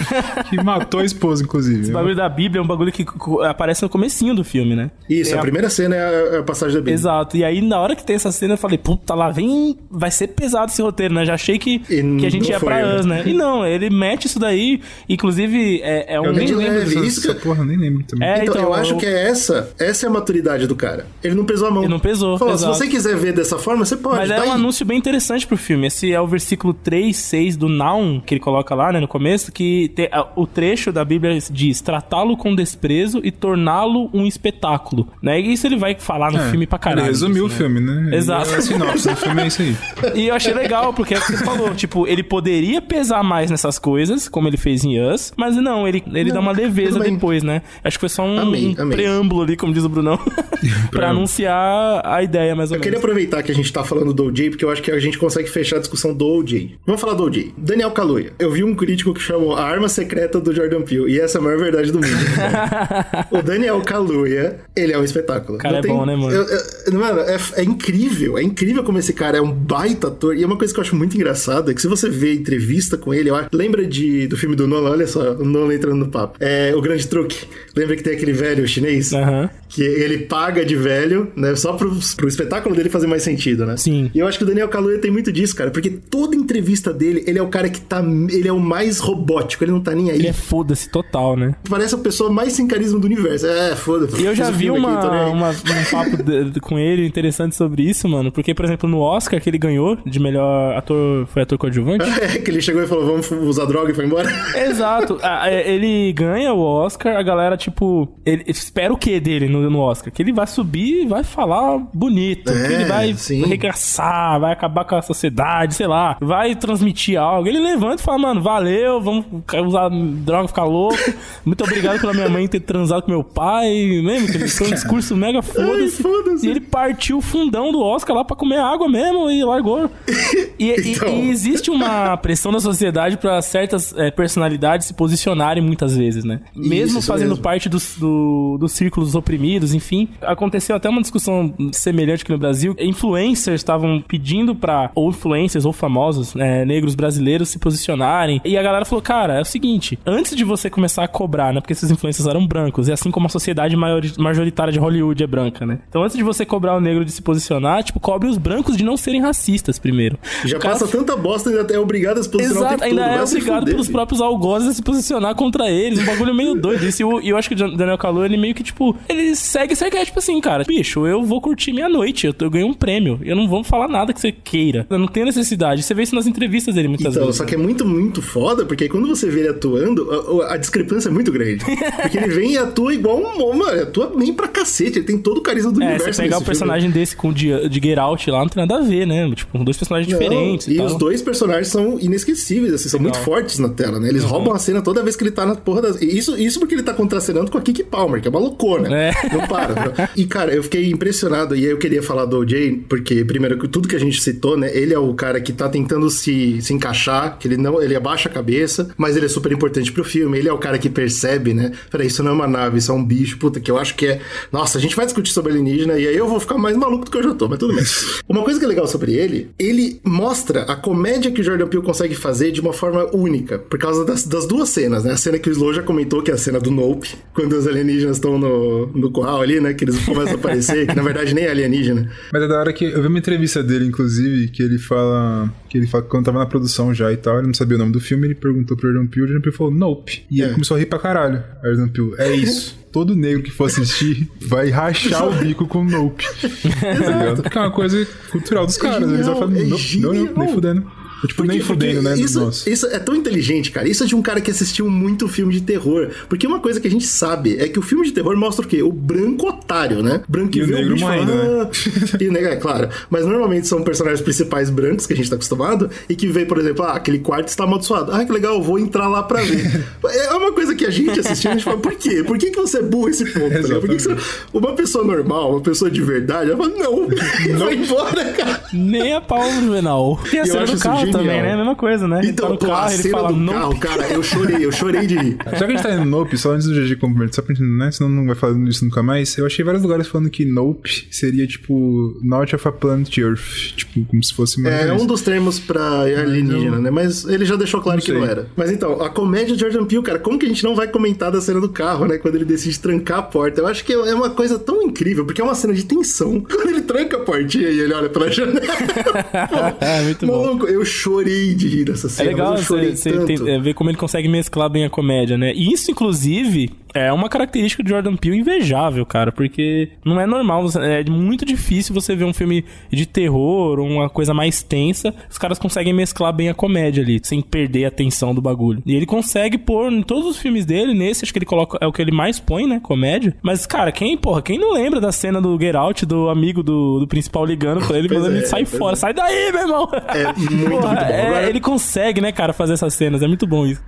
Speaker 1: que matou a esposa, inclusive.
Speaker 2: O bagulho da Bíblia é um bagulho que aparece no comecinho do filme, né?
Speaker 3: Isso,
Speaker 2: Tem
Speaker 3: a primeira cena é a, a passagem da Bíblia.
Speaker 2: Exato. E aí, na hora que tem essa cena, eu falei, puta, lá vem. Vai ser pesado esse roteiro, né? Já achei que,
Speaker 3: E
Speaker 2: que a gente ia pra
Speaker 3: né?
Speaker 2: Us, né? E não, ele mete isso daí. Inclusive, é, é um.
Speaker 1: Eu nem lembro
Speaker 3: leve,
Speaker 1: dessa,
Speaker 3: isso que-
Speaker 1: porra, nem lembro também.
Speaker 2: É,
Speaker 3: Então,
Speaker 2: então,
Speaker 3: eu acho
Speaker 2: eu-
Speaker 3: que é essa, essa é a maturidade do cara. Ele não pesou a mão.
Speaker 2: Ele não pesou,
Speaker 3: Falou, se você quiser ver dessa forma, você pode.
Speaker 2: Mas
Speaker 3: tá
Speaker 2: é um
Speaker 3: aí.
Speaker 2: anúncio bem interessante pro filme. Esse é o versículo 3, 6 do Naum, que ele coloca lá, né, no começo, que te- a- o trecho da Bíblia diz tratá-lo com desprezo e torná-lo um espetáculo, né? E isso ele vai falar no
Speaker 1: É,
Speaker 2: filme pra caralho.
Speaker 1: Ele resumiu
Speaker 2: assim,
Speaker 1: o filme, né?
Speaker 2: Exato.
Speaker 1: A sinopse do filme é isso aí.
Speaker 2: E eu achei legal, porque é o que você falou, tipo, ele poderia pesar mais nessas coisas, como ele fez em Us, mas não, ele, ele dá uma leveza depois, né? Acho que foi só um,
Speaker 3: Amei,
Speaker 2: um
Speaker 3: amei.
Speaker 2: preâmbulo ali, como diz o Brunão, pra anunciar a ideia, mais ou
Speaker 3: Eu queria
Speaker 2: menos.
Speaker 3: aproveitar que a gente tá falando do OJ, porque eu acho que a gente consegue fechar a discussão do OJ. Vamos falar do OJ. Daniel Kaluuya. Eu vi um crítico que chamou a arma secreta do Jordan Peele, e essa é a maior verdade do mundo. o Daniel Kaluuya, ele é um espetáculo.
Speaker 2: Cara,
Speaker 3: Não
Speaker 2: é bom, né, mano?
Speaker 3: eu- eu- mano, é, é incrível. É incrível como esse cara é um baita ator. E é uma coisa que eu acho muito engraçada, é que se você vê entrevista com ele, eu acho- lembra de, do filme do Nolan, olha só, o Nolan entrando no papo. É O Grande Truque. Lembra que tem aquele velho chinês?
Speaker 2: Aham.
Speaker 3: Que ele paga de velho, né? Só pro, pro espetáculo dele fazer mais sentido, né?
Speaker 2: Sim.
Speaker 3: E eu acho que o Daniel Kaluuya tem muito disso, cara. Porque toda entrevista dele, ele é o cara que tá... Ele é o mais robótico, ele não tá nem aí.
Speaker 2: Ele é foda-se total, né?
Speaker 3: Parece a pessoa mais sem carisma do universo. É, foda-se.
Speaker 2: E eu já vi uma,
Speaker 3: aqui,
Speaker 2: uma- um papo de- com ele interessante sobre isso, mano. Porque, por exemplo, no Oscar que ele ganhou de melhor ator, foi ator coadjuvante?
Speaker 3: É, que ele chegou e falou, vamos usar droga e foi embora.
Speaker 2: Exato. É, Ele ganha o Oscar, a galera, tipo, ele espera o que dele no, no Oscar? Que ele vai subir e vai falar bonito.
Speaker 3: É,
Speaker 2: que ele vai
Speaker 3: sim.
Speaker 2: arregaçar, vai acabar com a sociedade, sei lá. Vai transmitir algo. Ele levanta e fala, mano, valeu, vamos usar droga, ficar louco. Muito obrigado pela minha mãe ter transado com meu pai. Lembra que ele foi um discurso mega foda-se.
Speaker 3: foda-se.
Speaker 2: E ele partiu o fundão do Oscar lá pra comer água mesmo e largou. E, e-
Speaker 3: Então.
Speaker 2: e existe uma pressão da sociedade pra certas é, personalidades se posicionarem muitas vezes, né? Mesmo
Speaker 3: isso
Speaker 2: fazendo
Speaker 3: mesmo.
Speaker 2: parte dos, do, dos círculos oprimidos, enfim. Aconteceu até uma discussão semelhante aqui no Brasil. Influencers estavam pedindo pra, ou influencers ou famosos, né, negros brasileiros se posicionarem. E a galera falou, cara, é o seguinte, antes de você começar a cobrar, né? Porque esses influencers eram brancos, e assim como a sociedade majoritária de Hollywood é branca, né? Então antes de você cobrar o negro de se posicionar, tipo, cobre os brancos de não serem racistas primeiro.
Speaker 3: Já
Speaker 2: cara
Speaker 3: passa tanta bosta e ainda é obrigado a se posicionar
Speaker 2: Exato, ainda
Speaker 3: todo.
Speaker 2: é obrigado pelos próprios algozes a se posicionar contra eles. Um bagulho meio doido. E eu, eu acho que o Daniel Kaluuya, ele meio que, tipo, ele segue esse arquétipo assim, cara. Bicho, eu vou curtir minha noite. Eu, eu ganhei um prêmio. Eu não vou falar nada que você queira. Eu não tenho necessidade. Você vê isso nas entrevistas dele muitas
Speaker 3: Então,
Speaker 2: vezes.
Speaker 3: só que é muito, muito foda, porque aí quando você vê ele atuando, a, a discrepância é muito grande. Porque ele vem e atua igual um ele atua bem pra cacete, ele tem todo o carisma do
Speaker 2: É,
Speaker 3: universo.
Speaker 2: você pegar o personagem desse com o de, de Get Out lá, não tem nada a ver, né? Tipo, dois personagens
Speaker 3: filme. Não,
Speaker 2: diferentes.
Speaker 3: E
Speaker 2: e
Speaker 3: os dois personagens são inesquecíveis, assim, são muito fortes na tela, né? Eles
Speaker 2: Uhum.
Speaker 3: roubam a cena toda vez que ele tá na porra das. Isso, isso porque ele tá contracenando com a Kiki Palmer, que é uma loucura.
Speaker 2: É.
Speaker 3: Não para. E, cara, eu fiquei impressionado, e aí eu queria falar do OJ, porque, primeiro, tudo que a gente citou, né? Ele é o cara que tá tentando se, se encaixar, que ele não. Ele abaixa a cabeça, mas ele é super importante pro filme. Ele é o cara que percebe, né? Peraí, isso não é uma nave, isso é um bicho, puta, que eu acho que é. Nossa, a gente vai discutir sobre alienígena, e aí eu vou ficar mais maluco do que eu já tô, mas tudo bem. Uma coisa que é legal sobre ele, ele mostra a comédia que o Jordan Peele consegue fazer de uma forma única, por causa das, das duas cenas, né? A cena que o Slow já comentou, que é a cena do Nope, quando os alienígenas estão no, no curral ali, né? Que eles começam a aparecer, que na verdade nem é alienígena.
Speaker 1: Mas é da hora que eu vi uma entrevista dele, inclusive, que ele fala. Que ele fala que quando tava na produção já e tal, ele não sabia o nome do filme, ele perguntou pro Jordan Peele, o Jordan Peele falou, nope. E
Speaker 3: É.
Speaker 1: ele começou a rir pra caralho. Aí o Jordan Peele, é isso. Todo negro que for assistir vai rachar o bico com Nope. Ligado? Porque é uma coisa cultural dos caras. Eles vão falando,
Speaker 3: é
Speaker 1: nope, não, não, nem fudendo. Tipo, nem fudendo, né?
Speaker 3: Isso,
Speaker 1: Nossa.
Speaker 3: isso é tão inteligente, cara. Isso é de um cara que assistiu muito filme de terror. Porque uma coisa que a gente sabe é que o filme de terror mostra o quê? O branco otário, né? Branco que
Speaker 1: E
Speaker 3: vê o
Speaker 1: negro
Speaker 3: bicho e fala,
Speaker 1: né?
Speaker 3: "Ah". E o negro, é claro. Mas normalmente são personagens principais brancos que a gente tá acostumado e que vê, por exemplo, ah, aquele quarto está amaldiçoado. Ah, que legal, vou entrar lá pra ver. é uma coisa que a gente assistindo, a gente fala, por quê? Por que, que você é burro esse ponto? tá ligado? Por que que você... Uma pessoa normal, uma pessoa de verdade, ela fala, não, e vai embora, cara.
Speaker 2: Nem a Paulo Juvenal. A
Speaker 3: E eu
Speaker 2: cena do carro
Speaker 3: genial.
Speaker 2: Também, né? Mesma coisa, né?
Speaker 3: Então,
Speaker 2: tá no
Speaker 3: pô, a
Speaker 2: carro, ele
Speaker 3: cena
Speaker 2: fala
Speaker 3: do
Speaker 2: Nope.
Speaker 3: carro, cara, eu chorei, eu chorei de rir.
Speaker 1: Já que a gente tá indo Nope, só antes do GG complementar, só pra gente, né? Senão não vai falando isso nunca mais. Eu achei vários lugares falando que Nope seria tipo Not of a Planet Earth. Tipo, como se fosse uma.
Speaker 3: É
Speaker 1: referência.
Speaker 3: um dos termos pra alienígena, né? Mas ele já deixou claro
Speaker 1: Não
Speaker 3: que
Speaker 1: sei.
Speaker 3: não era. Mas então, a comédia de Jordan Peele, cara, como que a gente não vai comentar da cena do carro, né? Quando ele decide trancar a porta. Eu acho que é uma coisa tão incrível, porque é uma cena de tensão. Quando ele tranca a portinha e ele olha pela janela.
Speaker 2: É, muito bom.
Speaker 3: Maluco, eu chorei de rir dessa
Speaker 2: É
Speaker 3: cena.
Speaker 2: legal
Speaker 3: eu chorei
Speaker 2: você, você tem- é, ver como ele consegue mesclar bem a comédia, né? E isso, inclusive, é uma característica de Jordan Peele invejável, cara, porque não é normal, é muito difícil você ver um filme de terror ou uma coisa mais tensa, os caras conseguem mesclar bem a comédia ali, sem perder a tensão do bagulho. E ele consegue pôr em todos os filmes dele, nesse acho que ele coloca, é o que ele mais põe, né, comédia. Mas, cara, quem, porra, quem não lembra da cena do Get Out, do amigo do, do principal ligando pra ele,
Speaker 3: Pois
Speaker 2: falando,
Speaker 3: é,
Speaker 2: sai fora,
Speaker 3: é.
Speaker 2: sai daí, meu irmão!
Speaker 3: É muito, muito bom.
Speaker 2: é, ele consegue, né, cara, fazer essas cenas. É muito bom isso.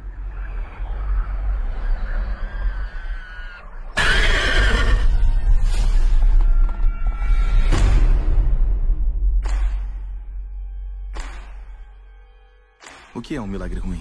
Speaker 6: O que é um milagre ruim?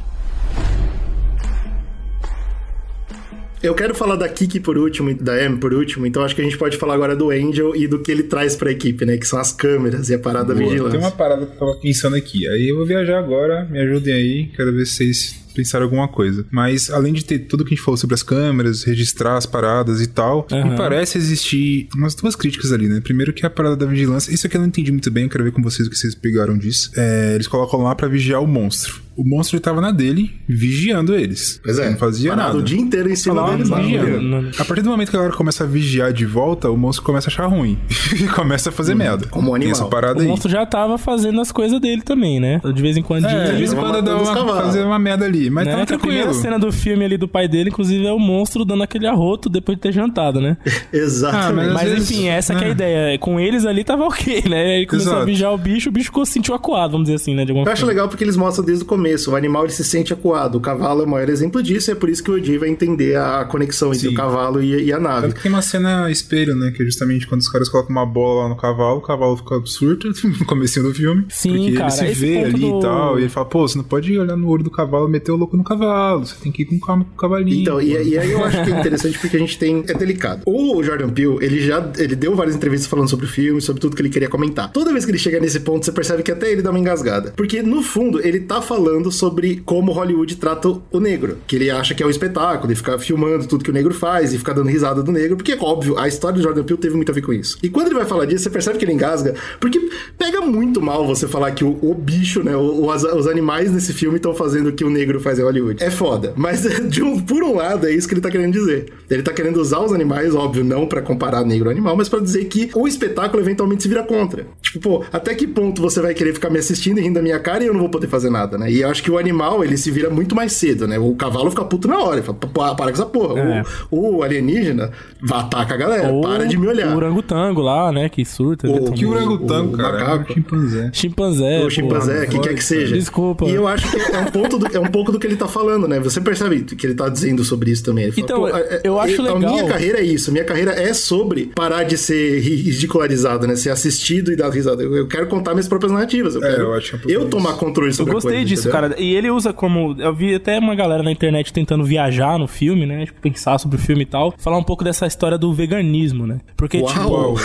Speaker 3: Eu quero falar da Kiki por último e da Amy por último, então acho que a gente pode falar agora do Angel e do que ele traz pra equipe, né? Que são as câmeras e a parada
Speaker 1: Boa,
Speaker 3: vigilância.
Speaker 1: Tem uma parada que eu tava pensando aqui. Aí eu vou viajar agora, me ajudem aí, quero ver se vocês pensaram alguma coisa. Mas além de ter tudo que a gente falou sobre as câmeras, registrar as paradas e tal,
Speaker 2: Aham.
Speaker 1: me parece existir umas duas críticas ali, né? Primeiro que a parada da vigilância, isso aqui eu não entendi muito bem, eu quero ver com vocês o que vocês pegaram disso. É, eles colocam lá pra vigiar o monstro. O monstro ele tava na dele, vigiando eles.
Speaker 3: Pois é,
Speaker 1: Não fazia
Speaker 3: parado
Speaker 1: nada.
Speaker 3: o dia inteiro em cima
Speaker 2: Falava
Speaker 3: deles lá.
Speaker 2: vigiando.
Speaker 3: né?
Speaker 2: Não-
Speaker 1: A partir do momento que a galera começa a vigiar de volta, o monstro começa a achar ruim. e começa a fazer merda.
Speaker 3: Hum, como um
Speaker 1: Tem
Speaker 3: animal.
Speaker 1: essa parada
Speaker 2: O
Speaker 1: aí.
Speaker 2: monstro já tava fazendo as coisas dele também, né? De vez em quando.
Speaker 1: É, de vez em quando dá uma, fazer uma merda ali. Mas
Speaker 2: né?
Speaker 1: tava
Speaker 2: Que a primeira
Speaker 1: tranquilo.
Speaker 2: cena do filme ali do pai dele, inclusive, é o monstro dando aquele arroto depois de ter jantado, né?
Speaker 3: Exatamente.
Speaker 1: Ah,
Speaker 2: Mas
Speaker 1: vezes,
Speaker 2: enfim, essa que é a
Speaker 1: né?
Speaker 2: ideia. Com eles ali tava ok, né? Ele começou
Speaker 1: Exato.
Speaker 2: a bijar o bicho, o bicho ficou, sentiu acuado, vamos dizer assim, né? De alguma
Speaker 3: Eu acho
Speaker 2: forma.
Speaker 3: legal porque eles mostram desde o começo. O animal ele se sente acuado. O cavalo é o maior exemplo disso. E é por isso que o Odi vai entender a conexão entre
Speaker 1: Sim.
Speaker 3: o cavalo e, e a nave.
Speaker 1: Tanto tem uma cena espelho, né? Que é justamente quando os caras colocam uma bola lá no cavalo, o cavalo fica surto no comecinho do filme.
Speaker 2: Sim,
Speaker 1: porque
Speaker 2: cara,
Speaker 1: ele se vê ali
Speaker 2: do-
Speaker 1: e tal. E ele fala, pô, você não pode olhar no olho do cavalo e meter o louco no cavalo. Você tem que ir com calma com o cavalinho.
Speaker 3: Então, e, e aí eu acho que é interessante porque a gente tem. É delicado. O Jordan Peele, ele já ele deu várias entrevistas falando sobre o filme, sobre tudo que ele queria comentar. Toda vez que ele chega nesse ponto, você percebe que até ele dá uma engasgada. Porque, no fundo, ele tá falando sobre como Hollywood trata o negro. Que ele acha que é o espetáculo, e ficar filmando tudo que o negro faz e ficar dando risada do negro. Porque, óbvio, a história do Jordan Peele teve muito a ver com isso. E quando ele vai falar disso, você percebe que ele engasga. Porque pega muito mal você falar que o, o bicho, né? o- os animais nesse filme estão fazendo que o negro faz em Hollywood. É foda. Mas, de um, por um lado, é isso que ele tá querendo dizer. Ele tá querendo usar os animais, óbvio, não pra comparar negro ao animal, mas pra dizer que o espetáculo eventualmente se vira contra. Tipo, pô, até que ponto você vai querer ficar me assistindo e rindo da minha cara e eu não vou poder fazer nada, né? E eu acho que o animal, ele se vira muito mais cedo, né? O cavalo fica puto na hora. Ele fala, "Pô, para com essa porra.
Speaker 2: É.
Speaker 3: O, o alienígena vai atacar a galera.
Speaker 2: Ou
Speaker 3: para de me olhar.
Speaker 2: O orangotango lá, né? Que surta.
Speaker 3: O-
Speaker 2: né,
Speaker 1: Que orangotango,
Speaker 3: o
Speaker 1: cara.
Speaker 3: macaco.
Speaker 1: Um chimpanzé.
Speaker 2: Chimpanzé.
Speaker 3: o chimpanzé,
Speaker 2: porra.
Speaker 3: quem quer que seja.
Speaker 2: Desculpa.
Speaker 3: E eu acho que é um, ponto do- é um pouco do que ele tá falando, né? Você percebe que ele tá dizendo sobre isso também. Ele fala,
Speaker 2: Então,
Speaker 3: "Pô, é-
Speaker 2: eu acho
Speaker 3: a,
Speaker 2: legal-
Speaker 3: A minha carreira é isso. Minha carreira é sobre parar de ser ri- ridicularizado, né? Ser assistido e dar risada. Eu, eu quero contar minhas próprias narrativas. Eu
Speaker 1: É,
Speaker 3: quero
Speaker 1: eu acho é
Speaker 3: eu
Speaker 1: isso.
Speaker 3: tomar controle
Speaker 2: Eu
Speaker 3: sobre a
Speaker 2: gostei
Speaker 3: coisa,
Speaker 2: disso,
Speaker 3: entendeu?
Speaker 2: cara. E ele usa como. Eu vi até uma galera na internet tentando viajar no filme, né? Tipo, pensar sobre o filme e tal. Falar um pouco dessa história do veganismo, né? Porque,
Speaker 3: Uau!
Speaker 2: tipo.
Speaker 1: Uau, uau,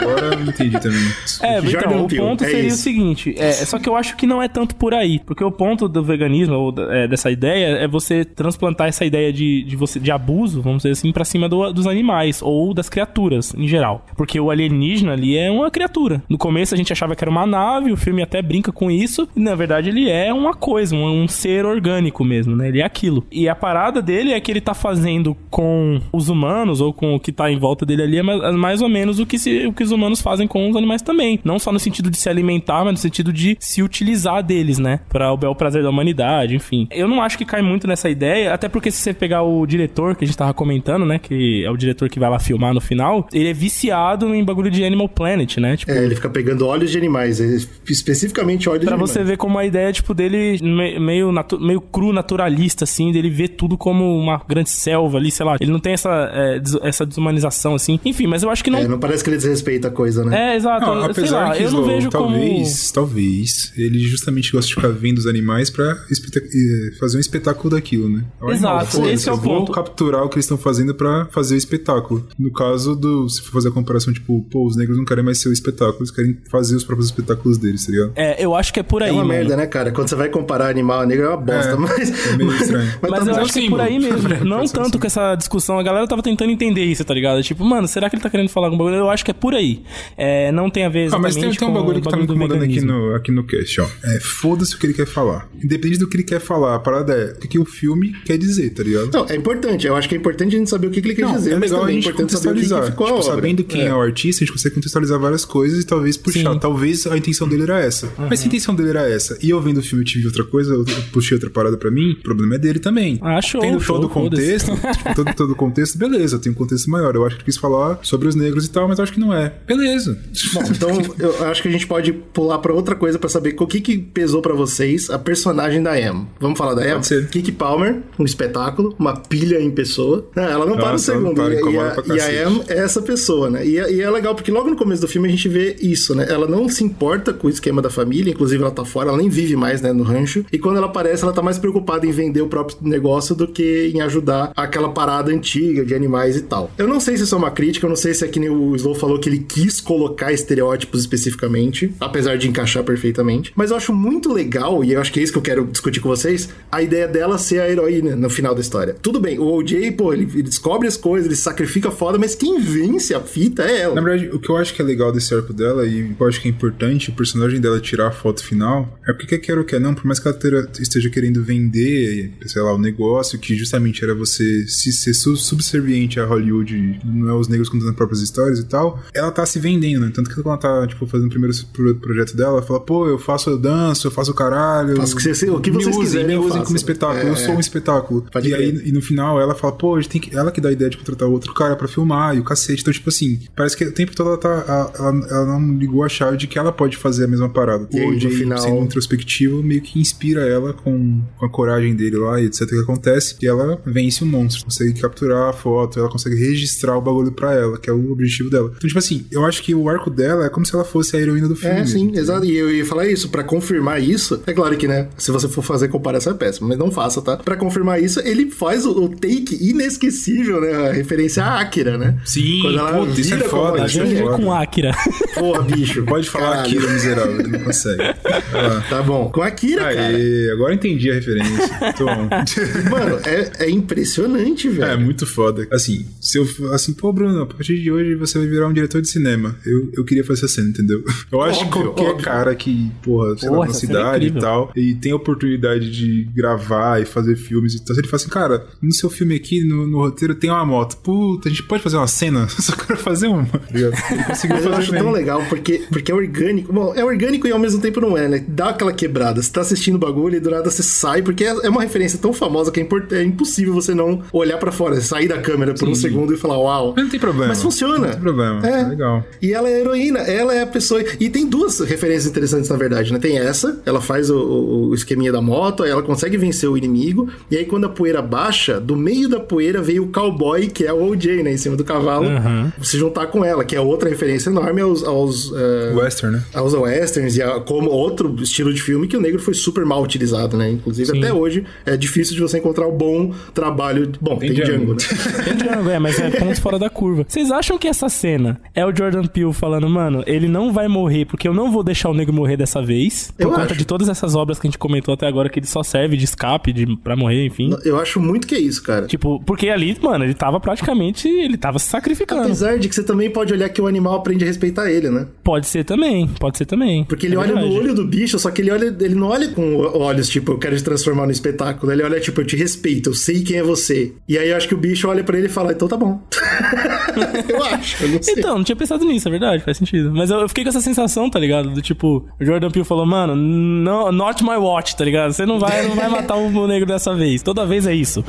Speaker 1: agora eu entendi também.
Speaker 2: É, então, o ponto
Speaker 3: é
Speaker 2: seria
Speaker 3: isso.
Speaker 2: o seguinte, é, só que eu acho que não é tanto por aí, porque o ponto do veganismo, ou da- é, dessa ideia, é você transplantar essa ideia de, de, você, de abuso, vamos dizer assim, pra cima do- dos animais, ou das criaturas, em geral. Porque o alienígena ali é uma criatura. No começo a gente achava que era uma nave, o filme até brinca com isso, e na verdade ele é uma coisa, um, um ser orgânico mesmo, né? Ele é aquilo. E a parada dele é que ele tá fazendo com os humanos, ou com o que tá em volta dele ali, é mais, mais ou menos o que, se- o que os humanos fazem com os animais também. Não só no sentido de se alimentar, mas no sentido de se utilizar deles, né? Para o bel prazer da humanidade, enfim. Enfim. Eu não acho que cai muito nessa ideia, até porque se você pegar o diretor que a gente tava comentando, né? Que é o diretor que vai lá filmar no final, ele é viciado em bagulho de Animal Planet, né? Tipo,
Speaker 3: É, ele fica pegando óleos de animais, é, especificamente óleos
Speaker 2: Pra
Speaker 3: de animais.
Speaker 2: você ver como a ideia, tipo, dele me- meio, natu- meio cru, naturalista, assim, dele ver tudo como uma grande selva ali, sei lá. Ele não tem essa, é, des- essa desumanização, assim. Enfim, mas eu acho que não.
Speaker 3: É, não parece que ele desrespeita a coisa, né?
Speaker 2: É, exato.
Speaker 1: Não,
Speaker 2: sei
Speaker 1: apesar
Speaker 2: lá,
Speaker 1: que
Speaker 2: eu não vejo
Speaker 1: talvez, talvez, ele justamente gosta de ficar vendo os animais pra fazer um espetáculo daquilo, né? É o animal,
Speaker 2: Exato, esse é o
Speaker 1: eu vou
Speaker 2: ponto.
Speaker 1: capturar o que eles estão fazendo pra fazer o espetáculo. No caso do, se for fazer a comparação, tipo, pô, os negros não querem mais ser o espetáculo, eles querem fazer os próprios espetáculos deles, tá ligado?
Speaker 2: É, eu acho que é por aí.
Speaker 3: É uma
Speaker 2: mano.
Speaker 3: merda, né, cara? Quando você vai comparar animal a negro é uma bosta,
Speaker 1: É,
Speaker 3: mas.
Speaker 1: é meio estranho.
Speaker 3: Mas,
Speaker 2: Mas
Speaker 3: tá
Speaker 2: eu acho que é por aí mesmo. Não
Speaker 1: Pode ser
Speaker 2: tanto
Speaker 1: assim.
Speaker 2: com essa discussão. A galera tava tentando entender isso, tá ligado? Tipo, mano, será que ele tá querendo falar algum bagulho? Eu acho que é por aí. É, não tem a ver
Speaker 1: Ah,
Speaker 2: exatamente
Speaker 1: mas tem, tem um bagulho
Speaker 2: o
Speaker 1: que tá me
Speaker 2: do
Speaker 1: incomodando aqui no, aqui no cast, ó. É, foda-se o que ele quer falar. Independente do que ele quer falar, a parada é o que, que o filme quer dizer, tá ligado?
Speaker 3: Não, é importante. Eu acho que é importante a gente saber o que, que ele quer
Speaker 1: Não,
Speaker 3: dizer,
Speaker 1: é
Speaker 3: mas
Speaker 1: legal a
Speaker 3: é
Speaker 1: gente
Speaker 3: importante saber o que,
Speaker 1: contextualizar.
Speaker 3: que
Speaker 1: tipo, sabendo quem é. o artista, a gente consegue contextualizar várias coisas e talvez puxar.
Speaker 2: Sim.
Speaker 1: Talvez a intenção dele era essa. Mas se a intenção dele era essa e eu vendo o filme e tive outra coisa, eu eu puxei outra parada pra mim, o problema é dele também.
Speaker 2: Ah, show,
Speaker 1: Tendo
Speaker 2: show,
Speaker 1: todo o contexto, tipo, todo, todo o contexto, beleza, tem um contexto maior. Eu acho que ele quis falar sobre os negros e tal, mas eu acho que não é. Beleza.
Speaker 3: Bom, então eu acho que a gente pode pular pra outra coisa pra saber o que, que pesou pra vocês a personagem da Em. Vamos falar da
Speaker 1: ser.
Speaker 3: Kiki Palmer, um espetáculo, uma pilha em pessoa. Ela não para no
Speaker 1: Nossa, ela não
Speaker 3: segundo.
Speaker 1: para,
Speaker 3: e, e a, e a. Em é essa pessoa, né? E, é- e é legal porque logo no começo do filme a gente vê isso, né? Ela não se importa com o esquema da família, inclusive ela tá fora, ela nem vive mais, né, no rancho. E quando ela aparece, ela tá mais preocupada em vender o próprio negócio do que em ajudar aquela parada antiga de animais e tal. Eu não sei se isso é uma crítica, eu não sei se é que nem o Slow falou que ele quis colocar estereótipos especificamente, apesar de encaixar perfeitamente. Mas eu acho muito legal, e eu acho que é isso que eu quero discutir com vocês, a ideia dela ser a heroína no final da história. Tudo bem, o OJ, pô, ele, ele descobre as coisas, ele sacrifica foda, mas quem vence a fita é ela.
Speaker 1: Na verdade, o que eu acho que é legal desse arco dela, e eu acho que é importante o personagem dela tirar a foto final, é porque quer queira ou quer não, por mais que ela esteja querendo vender, sei lá, o negócio, que justamente era você se ser su- subserviente a Hollywood, não é os negros contando as próprias histórias e tal, ela tá se vendendo, né? Tanto que quando ela tá, tipo, fazendo o primeiro pro- projeto dela, ela fala, pô, eu faço, eu danço, eu faço o caralho.
Speaker 3: Faço o que vocês- o que vocês
Speaker 1: usem,
Speaker 3: quiserem,
Speaker 1: me
Speaker 3: eu
Speaker 1: usem
Speaker 3: faço.
Speaker 1: como espetáculo,
Speaker 3: É,
Speaker 1: eu sou um espetáculo.
Speaker 3: Pode
Speaker 1: E aí, e no final ela fala, pô, a gente tem que. Ela que dá a ideia de contratar outro cara pra filmar e o cacete. Então, tipo assim, parece que o tempo todo ela tá. Ela, ela- não ligou a chave de que ela pode fazer a mesma parada.
Speaker 3: E
Speaker 1: o
Speaker 3: no final-
Speaker 1: sendo introspectivo, meio que inspira ela com, com a coragem dele lá e etc. que acontece. E ela vence o monstro. Consegue capturar a foto, ela consegue registrar o bagulho pra ela, que é o objetivo dela. Então, tipo assim, eu acho que o arco dela é como se ela fosse a heroína do filme.
Speaker 3: É,
Speaker 1: mesmo,
Speaker 3: sim,
Speaker 1: entendeu?
Speaker 3: exato. E eu ia falar isso, pra confirmar isso, é claro que, né, se você for fazer comparação é péssimo, mas não faça, tá? Pra confirmar isso, ele faz o, o take inesquecível, né, a referência à Akira, né?
Speaker 1: Sim,
Speaker 3: Quando ela
Speaker 1: puta, isso é foda,
Speaker 3: como
Speaker 1: isso é foda.
Speaker 2: com Akira.
Speaker 3: Porra, bicho.
Speaker 1: Pode falar
Speaker 3: Caralho.
Speaker 1: Akira miserável, ele não consegue. Lá.
Speaker 3: Tá bom. Com a Akira, cara.
Speaker 1: Aê, agora entendi a referência. Tô bom.
Speaker 3: Mano, é, é impressionante, velho.
Speaker 1: É, muito foda. Assim, se eu assim, pô, Bruno, a partir de hoje você vai virar um diretor de cinema. Eu, eu queria fazer essa cena, entendeu? Eu acho que
Speaker 3: Óbvio,
Speaker 1: qualquer
Speaker 3: óbvio.
Speaker 1: cara que, porra, sei
Speaker 2: Porra,
Speaker 1: lá, na
Speaker 2: é
Speaker 1: cidade e
Speaker 2: incrível.
Speaker 1: tal, e tem a oportunidade de gravar e fazer filmes e tal, se ele fala assim, cara, no seu filme aqui, no, no roteiro, tem uma moto. Puta, a gente pode fazer uma cena? Só quero fazer uma. tá ligado? Ele conseguiu
Speaker 3: Mas eu
Speaker 1: fazer
Speaker 3: acho
Speaker 1: bem.
Speaker 3: tão legal porque, porque é orgânico. Bom, é orgânico e ao mesmo tempo não é, né? Dá aquela quebrada. Você tá assistindo o bagulho e do nada você sai, porque é é uma referência tão famosa que é, é impossível você não olhar pra fora, sair da câmera por um segundo e falar, uau.
Speaker 1: Mas não tem problema.
Speaker 3: Mas funciona.
Speaker 1: Não tem problema.
Speaker 3: É.
Speaker 1: É legal.
Speaker 3: E ela é heroína, ela é a pessoa. E tem duas referências interessantes, na verdade, né? Tem essa, ela faz o, o- o esqueminha da moto, aí ela consegue vencer o inimigo, e aí quando a poeira baixa, do meio da poeira veio o cowboy, que é o OJ, né? Em cima do cavalo, se juntar com ela, que é outra referência enorme aos. aos eh,
Speaker 1: Western, né?
Speaker 3: aos westerns e a, como outro estilo de filme que o negro foi super mal utilizado, né? Inclusive,
Speaker 2: Sim.
Speaker 3: até hoje é difícil de você encontrar um bom trabalho. Bom, tem,
Speaker 1: Tem
Speaker 3: Django, né?
Speaker 2: Tem Django, é, mas é pontos fora da curva. Vocês acham que essa cena é o Jordan Peele falando, mano, ele não vai morrer porque eu não vou deixar o negro morrer dessa vez? Por
Speaker 3: Eu
Speaker 2: conta
Speaker 3: acho.
Speaker 2: de todas essas obras que a gente comentou até agora, que ele só serve de escape de, pra morrer, enfim.
Speaker 3: Eu acho muito que é isso, cara.
Speaker 2: Tipo, porque ali, mano, ele tava praticamente. Ele tava se sacrificando.
Speaker 3: Apesar de que você também pode olhar que o animal aprende a respeitar ele, né?
Speaker 2: Pode ser também, pode ser também.
Speaker 3: Porque ele
Speaker 2: É
Speaker 3: olha
Speaker 2: verdade.
Speaker 3: no olho do bicho, só que ele olha, ele não olha com olhos tipo, eu quero te transformar no espetáculo. Ele olha tipo, eu te respeito, eu sei quem é você. E aí eu acho que o bicho olha pra ele e fala, então tá bom. eu acho, eu não sei.
Speaker 2: Então, não tinha pensado nisso, é verdade, faz sentido. Mas eu, eu fiquei com essa sensação, tá ligado? Do tipo, o Jordan Peele falou, mano, no, not my watch, tá ligado? Você não vai, não vai matar o negro dessa vez. Toda vez é isso.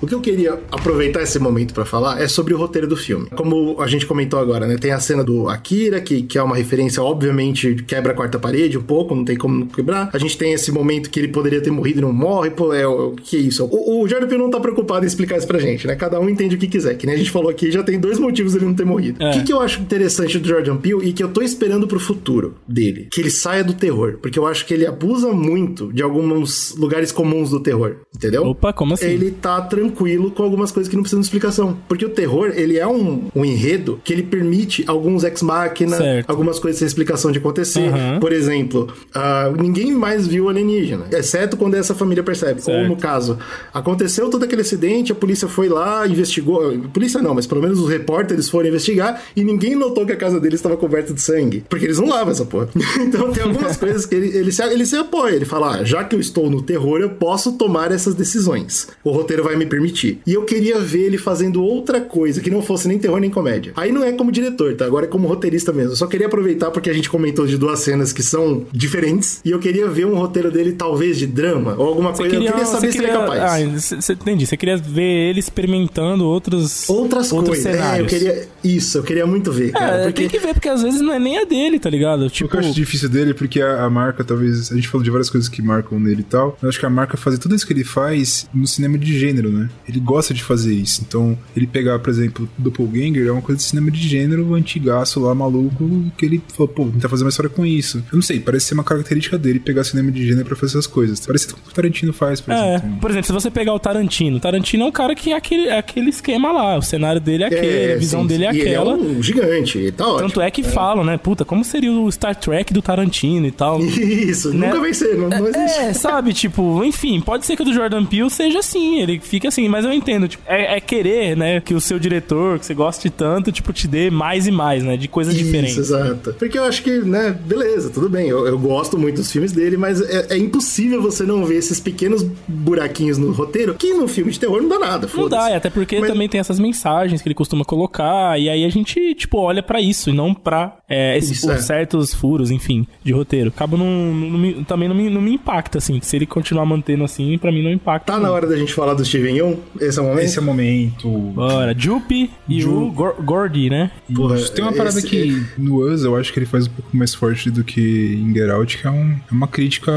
Speaker 3: O que eu queria aproveitar esse momento pra falar é sobre o roteiro do filme. Como a gente comentou agora, né? Tem a cena do Akira, que, que é uma referência, obviamente, quebra a quarta parede um pouco, não tem como quebrar. A gente tem esse momento que ele poderia ter morrido e não morre, pô, é o que é isso? O, o Jordan Peele não tá preocupado em explicar isso pra gente, né? Cada um entende o que quiser. Que nem a gente falou aqui, já tem dois motivos ele não ter morrido. O
Speaker 2: É.
Speaker 3: que, que eu acho interessante do Jordan Peele e que eu tô esperando pro futuro dele? Que ele saia do terror. Porque eu acho que ele abusa muito de alguns lugares comuns do terror, entendeu?
Speaker 2: Opa, como assim?
Speaker 3: ele tá tranquilo com algumas coisas que não precisam de explicação. Porque o terror, ele é um, um enredo que ele permite alguns ex-máquina, algumas coisas sem explicação de acontecer.
Speaker 2: Aham.
Speaker 3: Por exemplo, ah, ninguém mais viu alienígena, exceto quando essa família percebe.
Speaker 2: Certo.
Speaker 3: Ou no caso, aconteceu todo aquele acidente, a polícia foi lá, investigou. Polícia não, mas pelo menos os repórteres foram investigar e ninguém notou que a casa deles estava coberta de sangue. Porque eles não lavam essa porra. então tem algumas coisas que ele, ele, se, ele se apoia. Ele fala: ah, já que eu estou no terror, eu posso tomar essas decisões. O roteiro vai me permitir. E eu queria ver ele fazendo outra coisa, que não fosse nem terror nem comédia. Aí não é como diretor, tá? Agora é como roteirista mesmo. Eu só queria aproveitar porque a gente comentou de duas cenas que são diferentes. E eu queria ver um roteiro dele, talvez, de drama ou alguma
Speaker 2: Você
Speaker 3: coisa. eu queria saber se ele é capaz.
Speaker 2: Ah, você entendi. Você queria ver ele experimentando outros,
Speaker 3: Outras
Speaker 2: outros
Speaker 3: coisas. É, eu
Speaker 2: cenários.
Speaker 3: queria. Isso, eu queria muito ver, cara.
Speaker 2: É,
Speaker 3: porque...
Speaker 2: tem que ver, porque às vezes não é nem a dele, tá ligado?
Speaker 1: O
Speaker 2: Tipo,
Speaker 1: que eu acho difícil dele é porque a, a marca, talvez. A gente falou de várias coisas que marcam nele e tal. Eu acho que a marca fazer tudo isso que ele faz no cinema de gênero, né? Ele gosta de fazer isso. Então, ele pegar, por exemplo, Doppelganger é uma coisa de cinema de gênero antigaço lá, maluco, que ele falou, pô, tentar fazer uma história com isso. Eu não sei, parece ser uma característica dele pegar cinema de gênero pra fazer essas coisas. Parece que o Tarantino faz, por
Speaker 2: É,
Speaker 1: exemplo.
Speaker 2: por exemplo, se você pegar o Tarantino, Tarantino é um cara que é aquele, é aquele esquema lá, o cenário dele é aquele, a visão
Speaker 3: sim,
Speaker 2: dele é
Speaker 3: e
Speaker 2: aquela.
Speaker 3: Ele é um gigante, e tá ótimo.
Speaker 2: Tanto é que falam, né? Puta, como seria o Star Trek do Tarantino e tal.
Speaker 3: Isso,
Speaker 2: Né?
Speaker 3: nunca vai ser, não, não existe.
Speaker 2: É, sabe, tipo, enfim, pode ser que o do Jordan Peele seja assim, ele fica assim, mas eu entendo, tipo, é, é querer, né, que o seu diretor, que você goste tanto, tipo, te dê mais e mais, né, de coisas
Speaker 3: Isso,
Speaker 2: diferentes.
Speaker 3: exato. Porque eu acho que, né, beleza, tudo bem. Eu, eu gosto muito dos filmes dele, mas é, é impossível você não ver esses pequenos buraquinhos no roteiro que no filme de terror não dá nada.
Speaker 2: Não dá, e até porque
Speaker 3: Mas-
Speaker 2: também tem essas mensagens que ele costuma colocar, e aí a gente, tipo, olha pra isso, e não pra é, esses
Speaker 3: Isso, é.
Speaker 2: certos furos, enfim, de roteiro. Acaba não, também não me, não me impacta, assim, se ele continuar mantendo assim, pra mim não impacta.
Speaker 3: Tá
Speaker 2: não.
Speaker 3: na hora da gente falar do Steven Esse é o momento?
Speaker 1: Esse é o momento.
Speaker 2: Bora, Jupe e o Gor- Gordy, né?
Speaker 3: Porra,
Speaker 1: Isso. Tem uma parada
Speaker 3: esse-
Speaker 1: que no Us eu acho que ele faz um pouco mais forte do que em Get Out, que é, um- é uma crítica.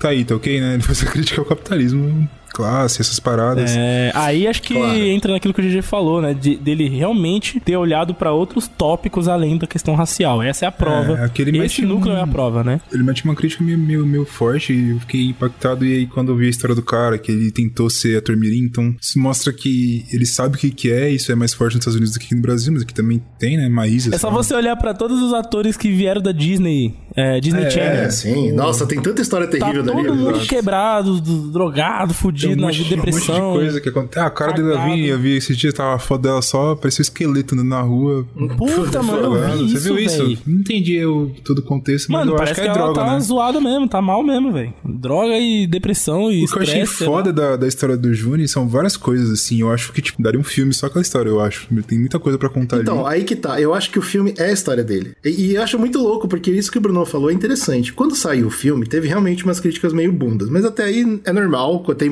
Speaker 1: Tá aí, tá ok, né? Ele faz a crítica ao capitalismo, classe, essas paradas.
Speaker 2: É, aí acho que
Speaker 3: Claro.
Speaker 2: entra naquilo que o GG falou, né? de- dele realmente ter olhado pra outros tópicos além da questão racial. Essa é a prova.
Speaker 1: É, aquele
Speaker 2: Esse núcleo
Speaker 1: um-
Speaker 2: é a prova, né?
Speaker 1: Ele mete uma crítica meio, meio, meio forte e eu fiquei impactado. E aí, quando eu vi a história do cara, que ele tentou ser ator mirim, então isso mostra que ele sabe o que, que é. Isso é mais forte nos Estados Unidos do que aqui no Brasil, mas aqui também tem, né? Maísa.
Speaker 2: É só
Speaker 1: sabe?
Speaker 2: você olhar pra todos os atores que vieram da Disney, é, Disney
Speaker 1: É,
Speaker 2: Channel.
Speaker 3: É, sim. Nossa, tem tanta história
Speaker 2: Tá
Speaker 3: terrível
Speaker 2: todo
Speaker 3: dali.
Speaker 2: mundo
Speaker 3: Nossa.
Speaker 2: quebrado, do- drogado,
Speaker 1: Tem
Speaker 2: fudido,
Speaker 1: um
Speaker 2: na
Speaker 1: monte,
Speaker 2: de
Speaker 1: um monte de
Speaker 2: depressão.
Speaker 1: coisa que acontece. Ah, a cara dele eu
Speaker 2: Cagado.
Speaker 1: vi, eu vi esse dia, tava a foto dela só, parecia um esqueleto na rua.
Speaker 2: Puta, mano, eu vi
Speaker 1: Você
Speaker 2: isso,
Speaker 1: viu isso?
Speaker 2: véi.
Speaker 1: Não entendi eu, todo o contexto, mas
Speaker 2: Mano,
Speaker 1: eu acho
Speaker 2: parece
Speaker 1: que
Speaker 2: que,
Speaker 1: é
Speaker 2: ela
Speaker 1: droga,
Speaker 2: tá
Speaker 1: né?
Speaker 2: zoada mesmo, tá mal mesmo, velho. Droga e depressão e
Speaker 1: O que eu achei foda da, da história do Juni são várias coisas, assim. Eu acho que, tipo, daria um filme só aquela história, eu acho. Tem muita coisa pra contar
Speaker 3: Então,
Speaker 1: ali.
Speaker 3: aí que tá. Eu acho que o filme é a história dele. E, e eu acho muito louco, porque isso que o Bruno falou é interessante. Quando saiu o filme, teve realmente umas críticas meio bundas. Mas até aí é normal. Tem,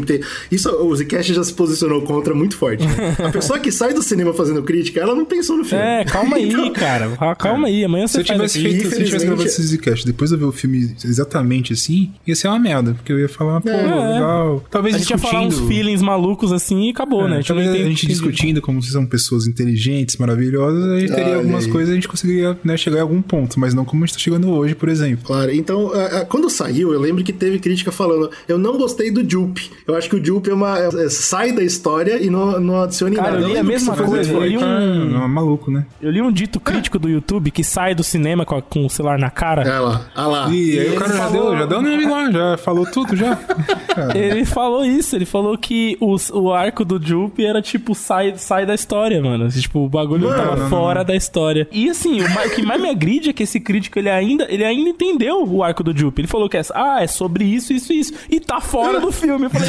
Speaker 3: Isso o Zcast já se posicionou contra muito forte. né? A pessoa que sai do cinema fazendo crítica, ela não pensou no filme.
Speaker 2: É, calma aí,
Speaker 3: Então,
Speaker 2: cara. Calma aí. Amanhã
Speaker 1: Se
Speaker 2: você
Speaker 1: eu
Speaker 2: faz
Speaker 1: tivesse
Speaker 2: aqui.
Speaker 1: feito, se eu tivesse gravado esse Zcast depois de eu ver o filme exatamente assim, ia ser uma merda. Porque eu ia falar, pô, legal. Talvez
Speaker 2: A gente ia falar uns
Speaker 1: discutindo.
Speaker 2: feelings malucos assim e acabou, né? A
Speaker 1: É,
Speaker 2: gente
Speaker 1: talvez a gente discutindo como vocês são pessoas inteligentes, maravilhosas, a gente teria
Speaker 3: Olha
Speaker 1: algumas
Speaker 3: aí.
Speaker 1: coisas a gente conseguiria né, chegar a algum ponto, mas não como a gente tá chegando hoje, por exemplo.
Speaker 3: Claro, então, a- a- quando saiu, eu lembro que teve crítica falando, eu não gostei do Jupe. Eu acho que o Jupe é uma, é- sai da história e não, não adiciona em
Speaker 2: Cara,
Speaker 3: nada.
Speaker 2: eu li a mesma coisa, eu li um-
Speaker 1: Ah, maluco, né?
Speaker 2: Eu li um dito crítico do YouTube que sai do cinema com, a- com o celular na cara.
Speaker 3: É lá, ah lá.
Speaker 1: E aí o cara já
Speaker 2: falou-
Speaker 1: deu, já deu o nome lá, já falou tudo já.
Speaker 2: Ele falou isso, ele falou que os- o arco do Jupe era tipo, sai, sai da história, mano. Tipo, o bagulho
Speaker 3: Mano,
Speaker 2: tava
Speaker 1: não, não,
Speaker 2: fora da história. E assim, o, o que mais me agride é que esse crítico, ele ainda, ele ainda entendeu o arco do Jupe. Ele falou que é, ah, é sobre isso, isso, isso. E tá fora do filme. Eu falei,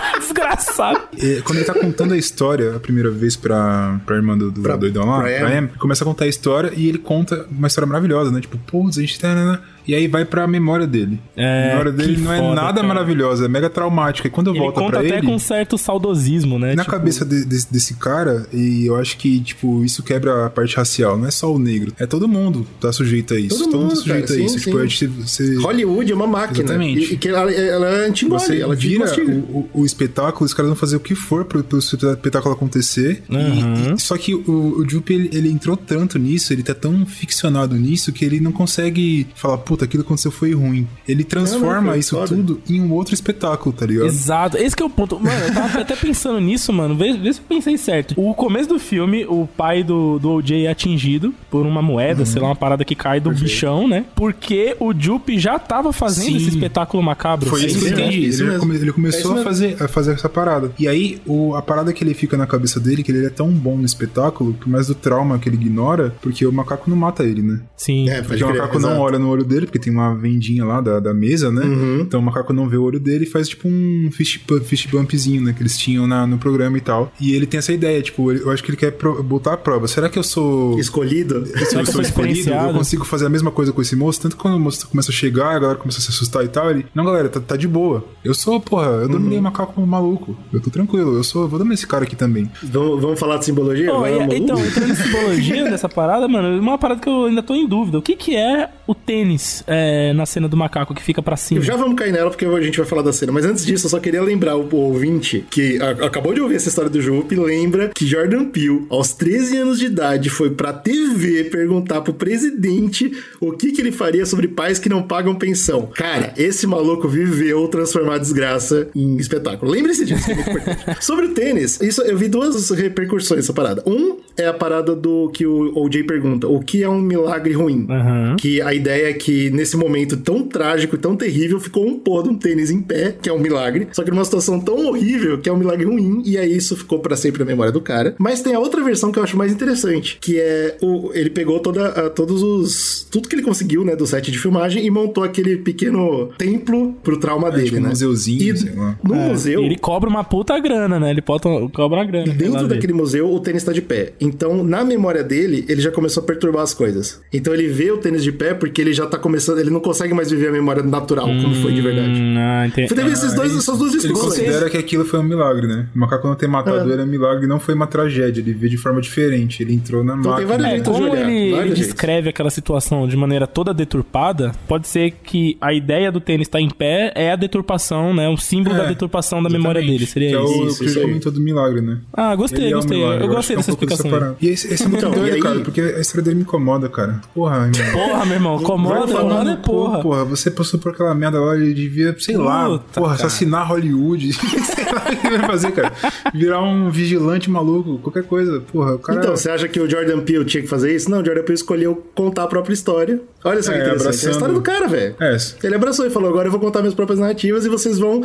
Speaker 2: Desgraçado.
Speaker 1: E quando ele tá contando a história a primeira vez pra, pra irmã do, do
Speaker 3: Pra-
Speaker 1: doidão lá,
Speaker 3: pra
Speaker 1: pra
Speaker 3: Em.
Speaker 1: Começa a contar a história e ele conta uma história maravilhosa, né? Tipo, putz, a gente tá. né, né, E aí vai pra memória dele.
Speaker 2: É,
Speaker 1: a memória dele não é
Speaker 2: foda,
Speaker 1: nada
Speaker 2: cara.
Speaker 1: maravilhosa, é mega traumática. E quando
Speaker 2: Ele
Speaker 1: volta
Speaker 2: conta
Speaker 1: pra
Speaker 2: até
Speaker 1: ele.
Speaker 2: com um certo saudosismo, né?
Speaker 1: Na
Speaker 2: Tipo,
Speaker 1: cabeça de- desse, desse cara, e eu acho que, tipo, isso quebra a parte racial. Não é só o negro. É todo mundo tá sujeito a isso.
Speaker 3: Todo
Speaker 1: Todo, mundo
Speaker 3: mundo,
Speaker 1: tá sujeito
Speaker 3: cara,
Speaker 1: a
Speaker 3: sim,
Speaker 1: isso.
Speaker 3: sim.
Speaker 1: Tipo, a gente, você,
Speaker 3: Hollywood é uma máquina.
Speaker 1: Exatamente.
Speaker 3: E, e que ela, ela é anti
Speaker 1: você
Speaker 3: ela
Speaker 1: vira o, o espetáculo, os caras vão fazer o que for pro, pro espetáculo acontecer. E-
Speaker 2: Uhum.
Speaker 1: e- só que o, o Jupe, ele, ele entrou tanto nisso, ele tá tão ficcionado nisso, que ele não consegue falar, puta, aquilo que aconteceu foi ruim. Ele transforma
Speaker 3: foi
Speaker 1: isso
Speaker 3: foda.
Speaker 1: tudo em um outro espetáculo, tá ligado?
Speaker 2: Exato, esse que é o ponto. Mano, eu tava até pensando nisso, mano. Vê, vê se eu pensei certo. O começo do filme, o pai do, do OJ é atingido por uma moeda, sei lá, uma parada que cai do bichão, né? Porque o Jupe já tava fazendo
Speaker 1: Sim.
Speaker 2: esse espetáculo macabro.
Speaker 1: Foi isso que eu entendi.
Speaker 3: isso
Speaker 1: Ele,
Speaker 3: É
Speaker 1: começou
Speaker 3: isso
Speaker 1: a,
Speaker 3: mesmo.
Speaker 1: Fazer, a fazer essa parada. E aí, o, a parada que ele fica na cabeça dele, que ele é tão bom no espetáculo, que mais do trauma que ele ignora, porque o macaco não mata ele, né?
Speaker 2: Sim.
Speaker 3: É,
Speaker 1: Porque o
Speaker 3: crer,
Speaker 1: macaco
Speaker 3: exato.
Speaker 1: não olha no olho dele, porque tem uma vendinha lá da, da mesa, né?
Speaker 3: Uhum.
Speaker 1: Então o macaco não vê o olho dele e faz tipo um fish, fish bumpzinho, né? Que eles tinham na, no programa e tal. E ele tem essa ideia, tipo, ele- eu acho que ele quer pro- botar a prova. Será que eu sou.
Speaker 3: Escolhido.
Speaker 1: Se
Speaker 2: Será
Speaker 1: eu
Speaker 2: que eu
Speaker 1: sou escolhido, eu consigo fazer a mesma coisa com esse moço. Tanto que quando o moço começa a chegar, a galera começa a se assustar e tal. Ele, não, galera, tá, tá de boa. Eu sou, porra, eu
Speaker 2: Uhum.
Speaker 1: dominei o macaco como maluco. Eu tô tranquilo, eu sou, vou dominar esse cara aqui também.
Speaker 3: Vamos, vamos falar de simbologia?
Speaker 2: E-
Speaker 3: Vamos.
Speaker 2: então, entrando em simbologia dessa parada, mano, uma parada que eu ainda tô em dúvida. O que que é o tênis é, na cena do macaco que fica pra cima?
Speaker 3: Já vamos cair nela porque a gente vai falar da cena. Mas antes disso, eu só queria lembrar o ouvinte que a- acabou de ouvir essa história do Jupe. Lembra que Jordan Peele, aos 13 anos de idade, foi pra TV perguntar pro presidente o que, que ele faria sobre pais que não pagam pensão. Cara, esse maluco viveu transformar a desgraça em espetáculo. Lembre-se disso, que é muito importante. sobre o tênis, isso, eu vi duas repercussões dessa parada. Um é a parada do que o OJ pergunta: o que é um milagre ruim?
Speaker 2: Aham.
Speaker 3: Que a ideia é que nesse momento tão trágico e tão terrível ficou um pôr de um tênis em pé, que é um milagre, só que numa situação tão horrível que é um milagre ruim, e aí isso ficou pra sempre na memória do cara. Mas tem a outra versão que eu acho mais interessante, que é o ele pegou toda a- todos os tudo que ele conseguiu, né, do set de filmagem e montou aquele pequeno templo pro trauma dele,
Speaker 1: tipo um
Speaker 3: né?
Speaker 1: museuzinho,
Speaker 3: E
Speaker 1: sei lá.
Speaker 3: no
Speaker 2: É,
Speaker 3: museu
Speaker 2: ele cobra uma puta grana, né? Ele bota, cobra uma grana.
Speaker 3: Dentro
Speaker 2: dele.
Speaker 3: daquele museu, o tênis tá de pé. Então, na memória dele, ele já começou a perturbar as coisas. Então, ele vê o tênis de pé porque ele já tá começando. Ele não consegue mais viver a memória natural, como foi de verdade.
Speaker 2: Hum, ah, entendi.
Speaker 3: Teve esses dois,
Speaker 1: Aí,
Speaker 3: essas duas
Speaker 1: Ele
Speaker 3: discussões.
Speaker 1: considera que aquilo foi um milagre, né? O macaco não ter matado
Speaker 3: É.
Speaker 1: ele é um milagre, não foi uma tragédia. Ele vê de forma diferente. Ele entrou na
Speaker 3: Então, tem
Speaker 1: máquina.
Speaker 3: várias
Speaker 2: É,
Speaker 3: jeitos de
Speaker 2: como
Speaker 3: olhar,
Speaker 2: ele,
Speaker 3: vários
Speaker 2: ele descreve aquela situação de maneira toda deturpada, pode ser que a ideia do tênis estar em pé é a deturpação, né? Um símbolo
Speaker 1: É,
Speaker 2: da deturpação da memória dele. Seria
Speaker 1: que é
Speaker 2: isso.
Speaker 1: o
Speaker 3: Isso,
Speaker 1: que
Speaker 3: isso
Speaker 1: ele
Speaker 3: aí.
Speaker 1: comentou do milagre, né?
Speaker 2: Ah, gostei,
Speaker 1: Ele é um
Speaker 2: gostei.
Speaker 1: milagre,
Speaker 2: eu
Speaker 1: acho
Speaker 2: gostei
Speaker 1: que é um
Speaker 2: dessa
Speaker 1: pouco
Speaker 2: explicação.
Speaker 1: E esse, esse é muito
Speaker 3: Então,
Speaker 1: doido,
Speaker 3: aí-
Speaker 1: cara, porque a história dele me incomoda, cara. Porra, meu irmão.
Speaker 2: Porra, meu irmão, incomoda, incomoda é porra.
Speaker 1: Porra, você passou por aquela merda lá, ele devia, sei lá,
Speaker 2: Puta,
Speaker 1: porra,
Speaker 2: cara.
Speaker 1: assassinar Hollywood. sei lá o que ele vai fazer, cara. Virar um vigilante maluco, qualquer coisa. Porra, o cara.
Speaker 3: Então, você acha que o Jordan Peele tinha que fazer isso? Não, o Jordan Peele escolheu contar a própria história. Olha só que
Speaker 1: É,
Speaker 3: interessante. É a
Speaker 1: abraçando.
Speaker 3: história do cara, velho.
Speaker 1: É,
Speaker 3: Ele abraçou e falou: agora eu vou contar minhas próprias narrativas e vocês vão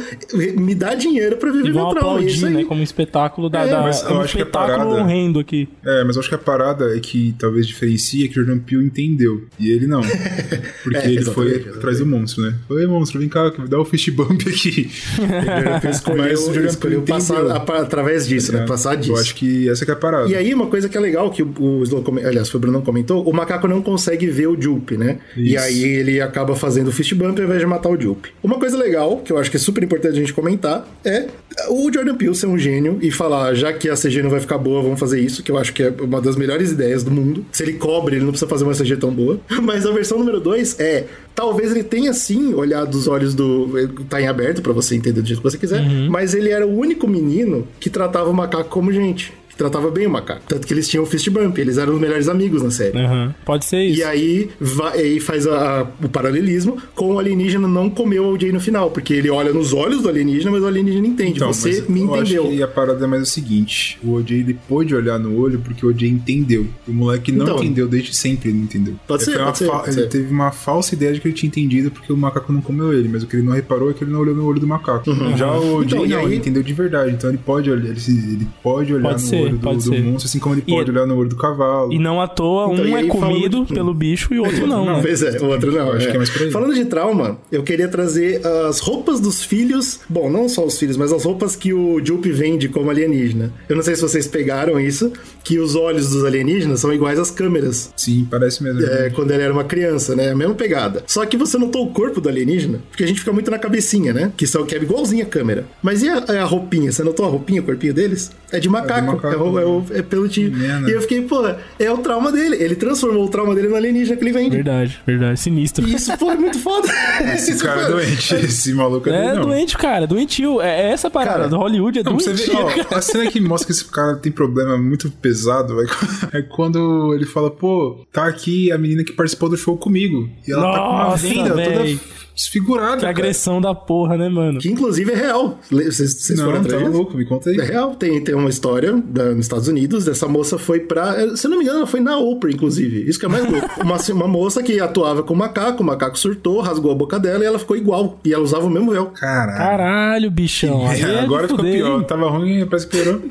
Speaker 3: me dar dinheiro pra viver
Speaker 2: E.
Speaker 3: É
Speaker 2: aplaudir,
Speaker 3: isso aí.
Speaker 2: né? Como um espetáculo da.
Speaker 3: É,
Speaker 2: da
Speaker 1: mas eu
Speaker 2: como um
Speaker 1: acho que a parada-
Speaker 2: horrendo aqui.
Speaker 1: É, mas eu acho que a parada é que talvez diferencia que o Jordan Peele entendeu. E ele não. Porque
Speaker 3: É,
Speaker 1: ele foi
Speaker 3: exatamente,
Speaker 1: atrás do monstro, né? Oi, monstro, vem cá, dá o fist bump aqui.
Speaker 3: O Jordan Peele escolheu,
Speaker 1: Mas o Jordan Peele
Speaker 3: passar a- através disso, né? Passar disso.
Speaker 1: Eu acho que essa que é a parada.
Speaker 3: E aí, uma coisa que é legal, que o, o Slow, aliás, foi o Bruno comentou, o macaco não consegue ver o Jupe, né? E
Speaker 1: Isso.
Speaker 3: aí ele acaba fazendo o fist bump ao invés de matar o Jupe. Uma coisa legal, que eu acho que é super importante a gente comentar, é o Jordan Peele ser um gênio e falar, já que a CG não vai ficar boa, vamos fazer isso, que eu acho que é uma das melhores ideias do mundo. Se ele cobre, ele não precisa fazer uma CG tão boa. Mas a versão número 2 é, talvez ele tenha sim olhado os olhos do... Tá em aberto pra você entender do jeito que você quiser, mas ele era o único menino que tratava o macaco como gente. Que tratava bem o macaco. Tanto que eles tinham o fist bump, eles eram os melhores amigos na série.
Speaker 2: Aham, Pode ser isso.
Speaker 3: E aí, vai, aí faz a- o paralelismo com o alienígena não comeu o Jay no final, porque ele olha nos olhos do alienígena, mas o alienígena entende.
Speaker 1: Então,
Speaker 3: Você me
Speaker 1: eu
Speaker 3: entendeu.
Speaker 1: Acho que a parada é mais o seguinte: o OJ ele pôde olhar no olho porque o OJ entendeu. O moleque não
Speaker 3: Então.
Speaker 1: entendeu desde sempre, ele não entendeu.
Speaker 3: Pode
Speaker 1: Ele
Speaker 3: ser, pode ser, pode
Speaker 1: Ele
Speaker 3: ser.
Speaker 1: teve uma falsa ideia de que ele tinha entendido porque o macaco não comeu ele, mas o que ele não reparou é que ele não olhou no olho do macaco. Já o OJ
Speaker 3: Então,
Speaker 1: não,
Speaker 3: aí-
Speaker 1: ele entendeu de verdade, então ele pode olhar, ele, ele pode olhar
Speaker 2: Pode
Speaker 1: no
Speaker 2: ser,
Speaker 1: olho do,
Speaker 2: pode
Speaker 1: do
Speaker 2: ser.
Speaker 1: monstro, assim como ele
Speaker 2: E-
Speaker 1: pode olhar no olho do cavalo.
Speaker 2: E não à toa,
Speaker 3: Então,
Speaker 2: um
Speaker 3: e
Speaker 2: é comido
Speaker 3: de-
Speaker 2: pelo bicho e o outro não, né?
Speaker 3: Pois é, o outro não.
Speaker 1: acho
Speaker 3: é.
Speaker 1: que é mais por aí.
Speaker 3: Falando de trauma, eu queria trazer as roupas dos filhos. Bom, não só os filhos, mas as roupas que o Jupe vende como alienígena. Eu não sei se vocês pegaram isso, que os olhos dos alienígenas são iguais às câmeras.
Speaker 1: Sim, parece mesmo.
Speaker 3: É, quando ele era uma criança, né? A mesma pegada. Só que você notou o corpo do alienígena? Porque a gente fica muito na cabecinha, né? Que são que é igualzinho a câmera. Mas e a, a roupinha? Você notou a roupinha, o corpinho deles? É de macaco.
Speaker 1: macaco,
Speaker 3: É, o, é, o, é. E eu fiquei, pô, é o trauma dele. Ele transformou o trauma dele no alienígena que ele vende.
Speaker 2: Verdade, verdade. Sinistro.
Speaker 3: E isso, pô, é muito foda.
Speaker 1: Esse
Speaker 3: Isso,
Speaker 1: cara é doente, esse maluco é,
Speaker 2: É
Speaker 1: doente, não.
Speaker 2: doente, cara. Doentio. É é essa parada.
Speaker 3: Cara,
Speaker 2: do Hollywood é
Speaker 1: Não, pra você
Speaker 2: doentio.
Speaker 1: ver, ó, a cena que mostra que esse cara tem problema muito pesado véio, é quando ele fala, pô, tá aqui a menina que participou do show comigo. E ela tá com uma
Speaker 2: Nossa,
Speaker 1: venda toda
Speaker 2: véi.
Speaker 1: desfigurada.
Speaker 2: Que
Speaker 1: cara.
Speaker 2: agressão da porra, né, mano?
Speaker 3: Que inclusive é real. Vocês, foram atrás
Speaker 1: tá louco, me conta aí.
Speaker 3: É real, tem, tem uma história da- nos Estados Unidos. Essa moça foi pra. Se eu não me engano, ela foi na Oprah, inclusive. Isso que é mais louco. Uma, uma moça que atuava com o macaco, o macaco surtou, rasgou a boca dela e ela ficou igual. E ela usava o mesmo véu.
Speaker 1: Caralho.
Speaker 2: Caralho, bichão. Aí é
Speaker 1: Agora ficou
Speaker 2: fuder,
Speaker 1: pior.
Speaker 2: hein?
Speaker 1: Tava ruim, parece que piorou.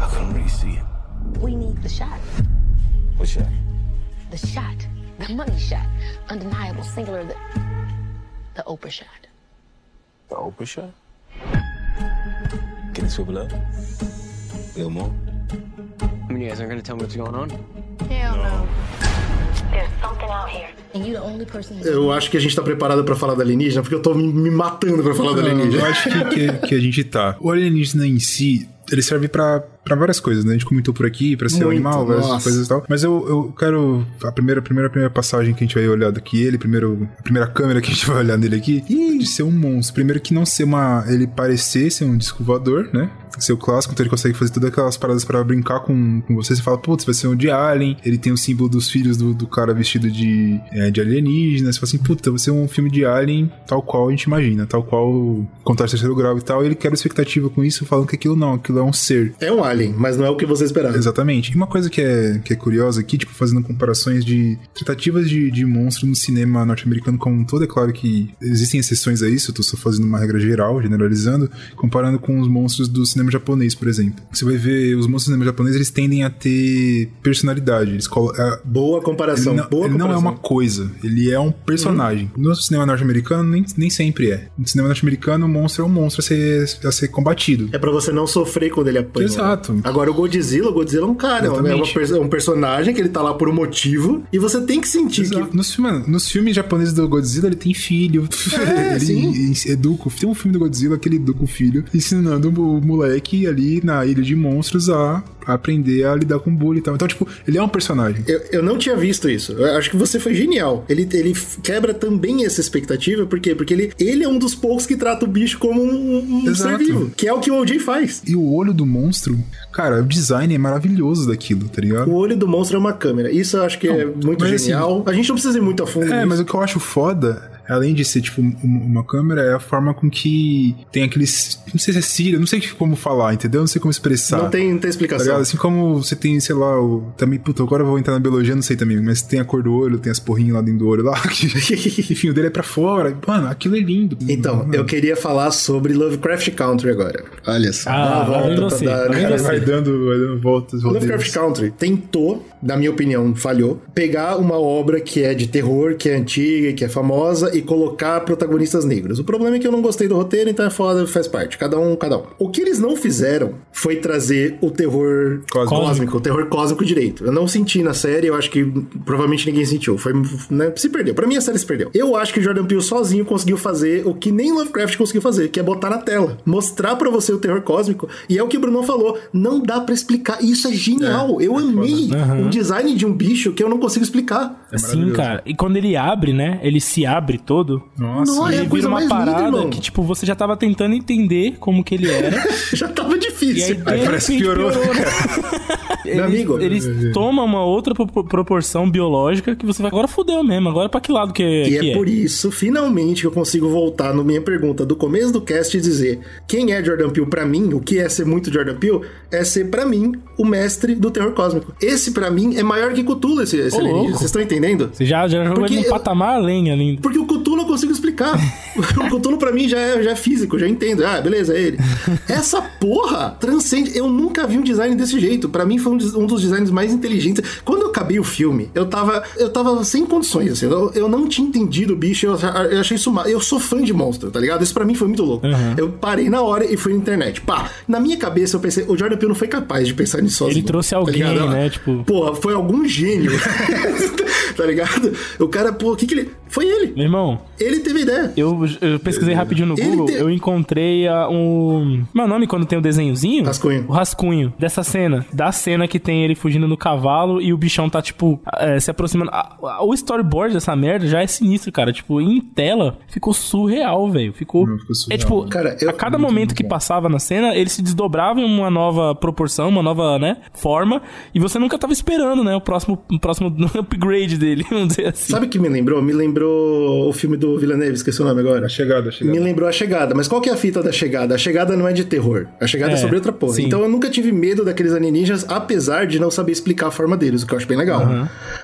Speaker 6: I couldn't really see it.
Speaker 4: We need the shot.
Speaker 6: What shot?
Speaker 4: The shot. The money shot. Undeniable, singular, the. The Oprah shot.
Speaker 6: The Oprah shot? Can it swivel up? A little more?
Speaker 7: I mean, you guys aren't gonna tell me what's going on?
Speaker 4: Hell no. There's something out here. And you're the only person who
Speaker 3: Eu acho que a gente tá preparado pra falar do alienígena, porque eu tô me, matando pra falar
Speaker 1: Não, eu
Speaker 3: alienígena.
Speaker 1: acho que, que, que a gente tá. O alienígena em si, ele serve pra, pra várias coisas, né? A gente comentou por aqui, pra ser um
Speaker 3: Muito,
Speaker 1: animal, várias
Speaker 3: nossa.
Speaker 1: coisas e tal. Mas eu, eu quero. A primeira, primeira, primeira passagem que a gente vai olhar daqui, ele, primeiro, a primeira câmera que a gente vai olhar nele aqui, de ser um monstro. Primeiro que não ser uma. Ele parecer ser um disco voador, né? Ser o clássico, então ele consegue fazer todas aquelas paradas pra brincar com, com você. Você fala, putz, vai ser um de Alien. Ele tem o símbolo dos filhos do, do cara vestido de, é, de alienígena. Você fala assim, puta, vai ser um filme de Alien tal qual a gente imagina, tal qual contar terceiro grau e tal. E ele quebra a expectativa com isso, falando que aquilo não, aquilo é um ser.
Speaker 3: É um alien, mas não é o que você esperava.
Speaker 1: Exatamente. E uma coisa que é, que é curiosa aqui, tipo, fazendo comparações de tratativas de, de monstro no cinema norte-americano como um todo, é claro que existem exceções a isso, eu tô só fazendo uma regra geral, generalizando, comparando com os monstros do cinema japonês, por exemplo. Você vai ver, os monstros do cinema japonês, eles tendem a ter personalidade. Eles colo-
Speaker 3: Boa comparação.
Speaker 1: ele não,
Speaker 3: boa
Speaker 1: ele não é
Speaker 3: comparação.
Speaker 1: uma coisa, ele é um personagem.
Speaker 3: Uhum.
Speaker 1: No cinema norte-americano, nem, nem sempre é. No cinema norte-americano, o monstro é um monstro a ser, a ser combatido.
Speaker 3: É pra você não sofrer quando ele apanha.
Speaker 1: Exato.
Speaker 3: Agora o Godzilla, o Godzilla é um cara, é, uma
Speaker 1: Exatamente.
Speaker 3: perso- é um personagem que ele tá lá por um motivo e você tem que sentir que
Speaker 1: Exato. Nos, filmes, nos filmes japoneses do Godzilla, ele tem filho.
Speaker 3: É,
Speaker 1: ele
Speaker 3: sim.
Speaker 1: educa. Tem um filme do Godzilla que ele educa o filho, ensinando o moleque ali na ilha de monstros a aprender a lidar com bullying e tal. Então, tipo, ele é um personagem.
Speaker 3: Eu, eu não tinha visto isso. Eu acho que você foi genial. Ele, ele quebra também essa expectativa. Por quê? Porque ele, ele é um dos poucos que trata o bicho como um, um ser vivo. Que é o que o OJ faz.
Speaker 1: E o olho do monstro, cara, o design é maravilhoso daquilo, tá ligado?
Speaker 3: O olho do monstro é uma câmera. Isso eu acho que é muito
Speaker 1: assim,
Speaker 3: genial. a gente não precisa ir muito a fundo
Speaker 1: É,
Speaker 3: nisso.
Speaker 1: mas o que eu acho foda, além de ser, tipo, um- uma câmera, é a forma com que tem aqueles. Não sei se é cílio, não sei como falar, entendeu? Não sei como expressar.
Speaker 3: Não tem, não tem
Speaker 1: Tá
Speaker 3: explicação.
Speaker 1: ligado? Assim como você tem, sei lá, o, também, puta, agora eu vou entrar na biologia, não sei também, mas tem a cor do olho, tem as porrinhas lá dentro do olho lá, que, enfim, o dele é pra fora. Mano, aquilo é lindo.
Speaker 3: Então,
Speaker 1: Mano,
Speaker 3: eu queria falar sobre Lovecraft Country agora. Olha só.
Speaker 2: Ah,
Speaker 3: volta
Speaker 1: vai, vai dando, vai dando voltas,
Speaker 3: Lovecraft. Country tentou, na minha opinião, falhou, pegar uma obra que é de terror, que é antiga, que é famosa e colocar protagonistas negros. O problema é que eu não gostei do roteiro, então é foda, faz parte. Cada um, cada um. O que eles não fizeram foi trazer o terror
Speaker 1: Cósmico.
Speaker 3: cósmico, o terror cósmico direito. Eu não senti na série, eu acho que provavelmente ninguém sentiu. Foi, né, se perdeu. Pra mim a série se perdeu. Eu acho que o Jordan Peele sozinho conseguiu fazer o que nem Lovecraft conseguiu fazer, que é botar na tela, mostrar pra você o terror cósmico. E é o que o Bruno falou, não dá pra explicar. E Isso é genial. eu amei um design de um bicho que eu não consigo explicar.
Speaker 2: Sim,
Speaker 1: maravilhoso.
Speaker 2: cara. E quando ele abre, né? Ele se abre todo.
Speaker 1: Nossa,
Speaker 3: Nossa, é
Speaker 2: ele
Speaker 3: coisa
Speaker 2: vira uma
Speaker 3: linda,
Speaker 2: parada
Speaker 3: irmão.
Speaker 2: que, tipo, você já tava tentando entender como que ele era.
Speaker 3: Já tava
Speaker 2: e aí,
Speaker 3: difícil.
Speaker 1: Aí parece que
Speaker 2: repente,
Speaker 1: piorou.
Speaker 2: né? ele,
Speaker 3: Meu amigo.
Speaker 2: ele toma uma outra pro- proporção biológica que você vai. Agora fudeu mesmo. Agora pra que lado que,
Speaker 3: E
Speaker 2: que
Speaker 3: é por isso, finalmente, que eu consigo voltar na minha pergunta do começo do cast e dizer quem é Jordan Peele pra mim, o que é ser muito Jordan Peele, é ser pra mim o mestre do terror cósmico. Esse pra mim é maior que Cthulhu, esse, esse
Speaker 2: louco.
Speaker 3: Vocês estão entendendo?
Speaker 2: Você já, já jogou
Speaker 3: Porque
Speaker 2: ele num patamar além ali.
Speaker 3: Porque o Cthulhu eu consigo explicar. o Cthulhu pra mim já é, já é físico, já entendo. Ah, beleza, é ele. Essa porra transcende. Eu nunca vi um design desse jeito. Pra mim foi um, um dos designs mais inteligentes. Quando eu acabei o filme, eu tava, eu tava sem condições, assim. Eu, eu não tinha entendido o bicho. Eu, eu achei isso mal. Eu sou fã de monstro, tá ligado? Isso pra mim foi muito louco. Eu parei na hora e fui na internet. Pá, na minha cabeça eu pensei, o Jordan Peele não foi capaz de pensar nisso sozinho.
Speaker 2: Ele trouxe
Speaker 3: tá
Speaker 2: alguém,
Speaker 3: ligado?
Speaker 2: né? Tipo-
Speaker 3: Porra, foi algum gênio. tá ligado? O cara, pô, o que que ele. Foi ele.
Speaker 2: Meu irmão,
Speaker 3: Ele teve a ideia.
Speaker 2: eu, eu pesquisei rapidinho no Google,
Speaker 3: tem-
Speaker 2: eu encontrei a, um. Meu nome quando tem o desenhozinho?
Speaker 3: Rascunho.
Speaker 2: O rascunho dessa cena. Da cena que tem ele fugindo no cavalo e o bichão tá, tipo, é, se aproximando. O storyboard dessa merda já é sinistro, cara. Tipo, em tela ficou surreal, velho. Ficou.
Speaker 1: Não, ficou surreal,
Speaker 2: é tipo?
Speaker 3: Cara, eu-
Speaker 2: a cada
Speaker 1: muito,
Speaker 2: momento
Speaker 1: muito
Speaker 2: que passava na cena, ele se desdobrava em uma nova proporção, uma nova, né, forma. E você nunca tava esperando, né, o próximo, o próximo upgrade dele, vamos dizer assim.
Speaker 3: Sabe o que me lembrou? Me lembrou o filme do Villeneuve, esqueci o nome agora.
Speaker 1: A chegada, a chegada.
Speaker 3: Me lembrou a chegada. Mas qual que é a fita da chegada? A chegada não é de terror. A chegada é,
Speaker 2: É,
Speaker 3: sobre outra porra.
Speaker 2: sim.
Speaker 3: Então eu nunca tive medo daqueles alienígenas, apesar de não saber explicar a forma deles, o que eu acho bem legal.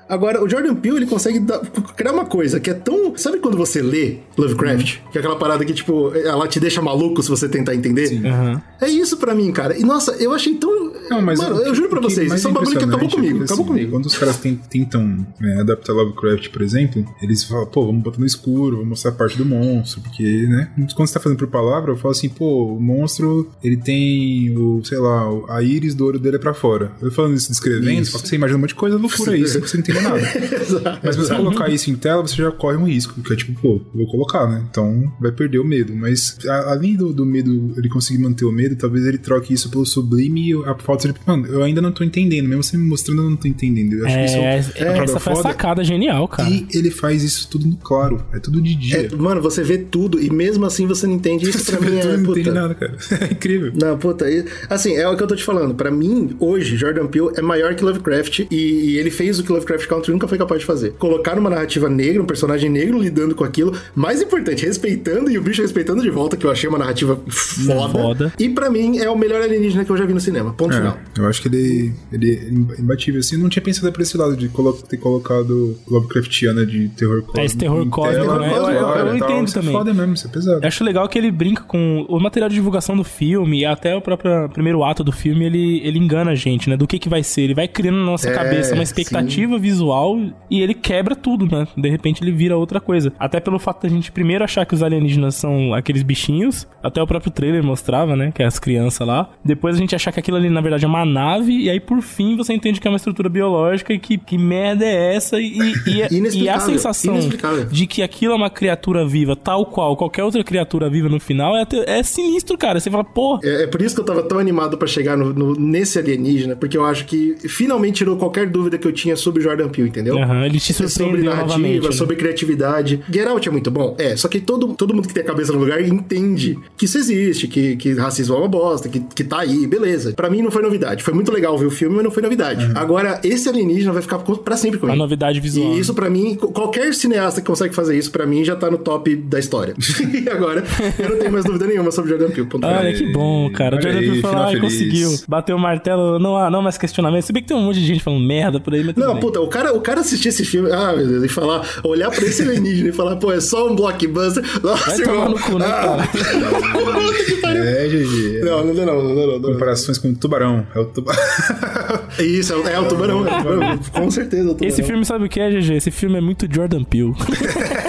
Speaker 3: Agora, o Jordan Peele, ele consegue dar- criar uma coisa que é tão... Sabe quando você lê Lovecraft? Que é aquela parada que, tipo, ela te deixa maluco se você tentar entender?
Speaker 2: Aham.
Speaker 3: É isso pra mim, cara. E, nossa, eu achei tão...
Speaker 1: Não, mas
Speaker 3: Mano,
Speaker 1: o-
Speaker 3: eu juro pra vocês, isso é um bagulho que acabou
Speaker 1: impressionante
Speaker 3: comigo.
Speaker 1: é
Speaker 3: Acabou
Speaker 1: assim,
Speaker 3: comigo.
Speaker 1: Quando os caras ten- tentam é, adaptar Lovecraft, por exemplo, eles falam, pô, vamos botar no escuro, vamos mostrar a parte do monstro, porque, né? Quando você tá fazendo por palavra, eu falo assim, pô, o monstro, ele tem o, sei lá, a íris do olho dele é pra fora. Eu falando isso descrevendo,
Speaker 3: Isso.
Speaker 1: só que você imagina um monte de coisa loucura aí, você não entende nada.
Speaker 3: Exato.
Speaker 1: Mas se você colocar isso em tela, você já corre um risco, que é tipo, pô, vou colocar, né? Então vai perder o medo. Mas a- além do, do medo, ele conseguir manter o medo, talvez ele troque isso pelo sublime e a falta de. Mano, eu ainda não tô entendendo. Mesmo você me mostrando, eu não tô entendendo. Eu acho que isso
Speaker 2: É,
Speaker 1: é,
Speaker 2: é, essa foi a
Speaker 1: foda.
Speaker 2: sacada genial, cara.
Speaker 1: E ele faz isso tudo no claro. É tudo de dia.
Speaker 3: É, mano, você vê tudo e mesmo assim você não entende isso
Speaker 1: Você
Speaker 3: pra mim
Speaker 1: vê tudo,
Speaker 3: é
Speaker 1: não
Speaker 3: puta.
Speaker 1: entende nada, cara. É incrível.
Speaker 3: Não, puta, e- assim, é o que eu tô te falando. Pra mim, hoje, Jordan Peele é maior que Lovecraft e, e ele fez o que Lovecraft Country nunca foi capaz de fazer. Colocar uma narrativa negra, um personagem negro lidando com aquilo, mais importante, respeitando e o bicho respeitando de volta, que eu achei uma narrativa foda.
Speaker 2: Foda.
Speaker 3: E pra mim, é o melhor alienígena que eu já vi no cinema. Ponto final.
Speaker 1: É, eu acho que ele, ele é imbatível. Assim, eu não tinha pensado por esse lado de colo- ter colocado Lovecraftiana de terror cósmico.
Speaker 2: esse terror cósmico,
Speaker 1: tela,
Speaker 2: né? Eu- eu- eu entendo
Speaker 1: isso é
Speaker 2: também.
Speaker 1: foda mesmo, isso é pesado.
Speaker 2: Eu acho legal que ele brinca com o material de divulgação do filme e até o próprio primeiro ato do filme, ele, ele engana a gente, né? Do que que vai ser. Ele vai criando na nossa
Speaker 3: É,
Speaker 2: cabeça uma expectativa visual e ele quebra tudo, né? De repente ele vira outra coisa. Até pelo fato da gente primeiro achar que os alienígenas são aqueles bichinhos, até o próprio trailer mostrava, né? Que é as crianças lá. Depois a gente achar que aquilo ali na verdade é uma nave e aí por fim você entende que é uma estrutura biológica e que, que merda é essa e, e, e, e a sensação de que aquilo é uma criatura viva, tal qual qualquer outra criatura viva no final, é, é sinistro, cara. Você fala, pô,
Speaker 3: É, é por isso que eu tava tão animado pra chegar no, no- nesse alienígena, porque eu acho que finalmente tirou qualquer dúvida que eu tinha sobre Jordan Peele, entendeu?
Speaker 2: aham, ele te
Speaker 3: sobre
Speaker 2: surpreendeu
Speaker 3: narrativa,
Speaker 2: novamente. né?
Speaker 3: sobre criatividade. Get Out é muito bom? É, só que todo, todo mundo que tem a cabeça no lugar entende que isso existe, que, que racismo é uma bosta, que, que tá aí, beleza. Pra mim não foi novidade. Foi muito legal ver o filme, mas não foi novidade. Agora, esse alienígena vai ficar pra sempre comigo.
Speaker 2: A novidade visual.
Speaker 3: E isso pra mim, co- qualquer cineasta que consegue fazer isso, pra mim, já tá no top da história. e agora, eu não tenho mais dúvida nenhuma sobre Jordan Peele.
Speaker 2: Olha que bom, cara. O Jordan
Speaker 1: aí,
Speaker 2: Peele falou, ai,
Speaker 1: feliz."
Speaker 2: conseguiu. Bateu o martelo, não há não mais questionamento. Se bem que tem um monte de gente falando merda por aí, mas
Speaker 3: Não,
Speaker 2: bem.
Speaker 3: puta, o cara, o cara assistir esse filme, ah, meu Deus, e falar, olhar pra esse alienígena e falar, pô, é só um blockbuster. Nossa,
Speaker 2: Vai tomar
Speaker 3: irmão.
Speaker 2: no cu, né,
Speaker 3: ah, pariu.
Speaker 1: É, GG.
Speaker 3: Não, não, não, não, não, não, não.
Speaker 1: Comparações com o tubarão. É o tubarão.
Speaker 3: Isso, é, o- é o tubarão, é o tubarão. Com certeza, é o tubarão.
Speaker 2: Esse filme sabe o que é, GG? Esse filme é muito Jordan Peele. do.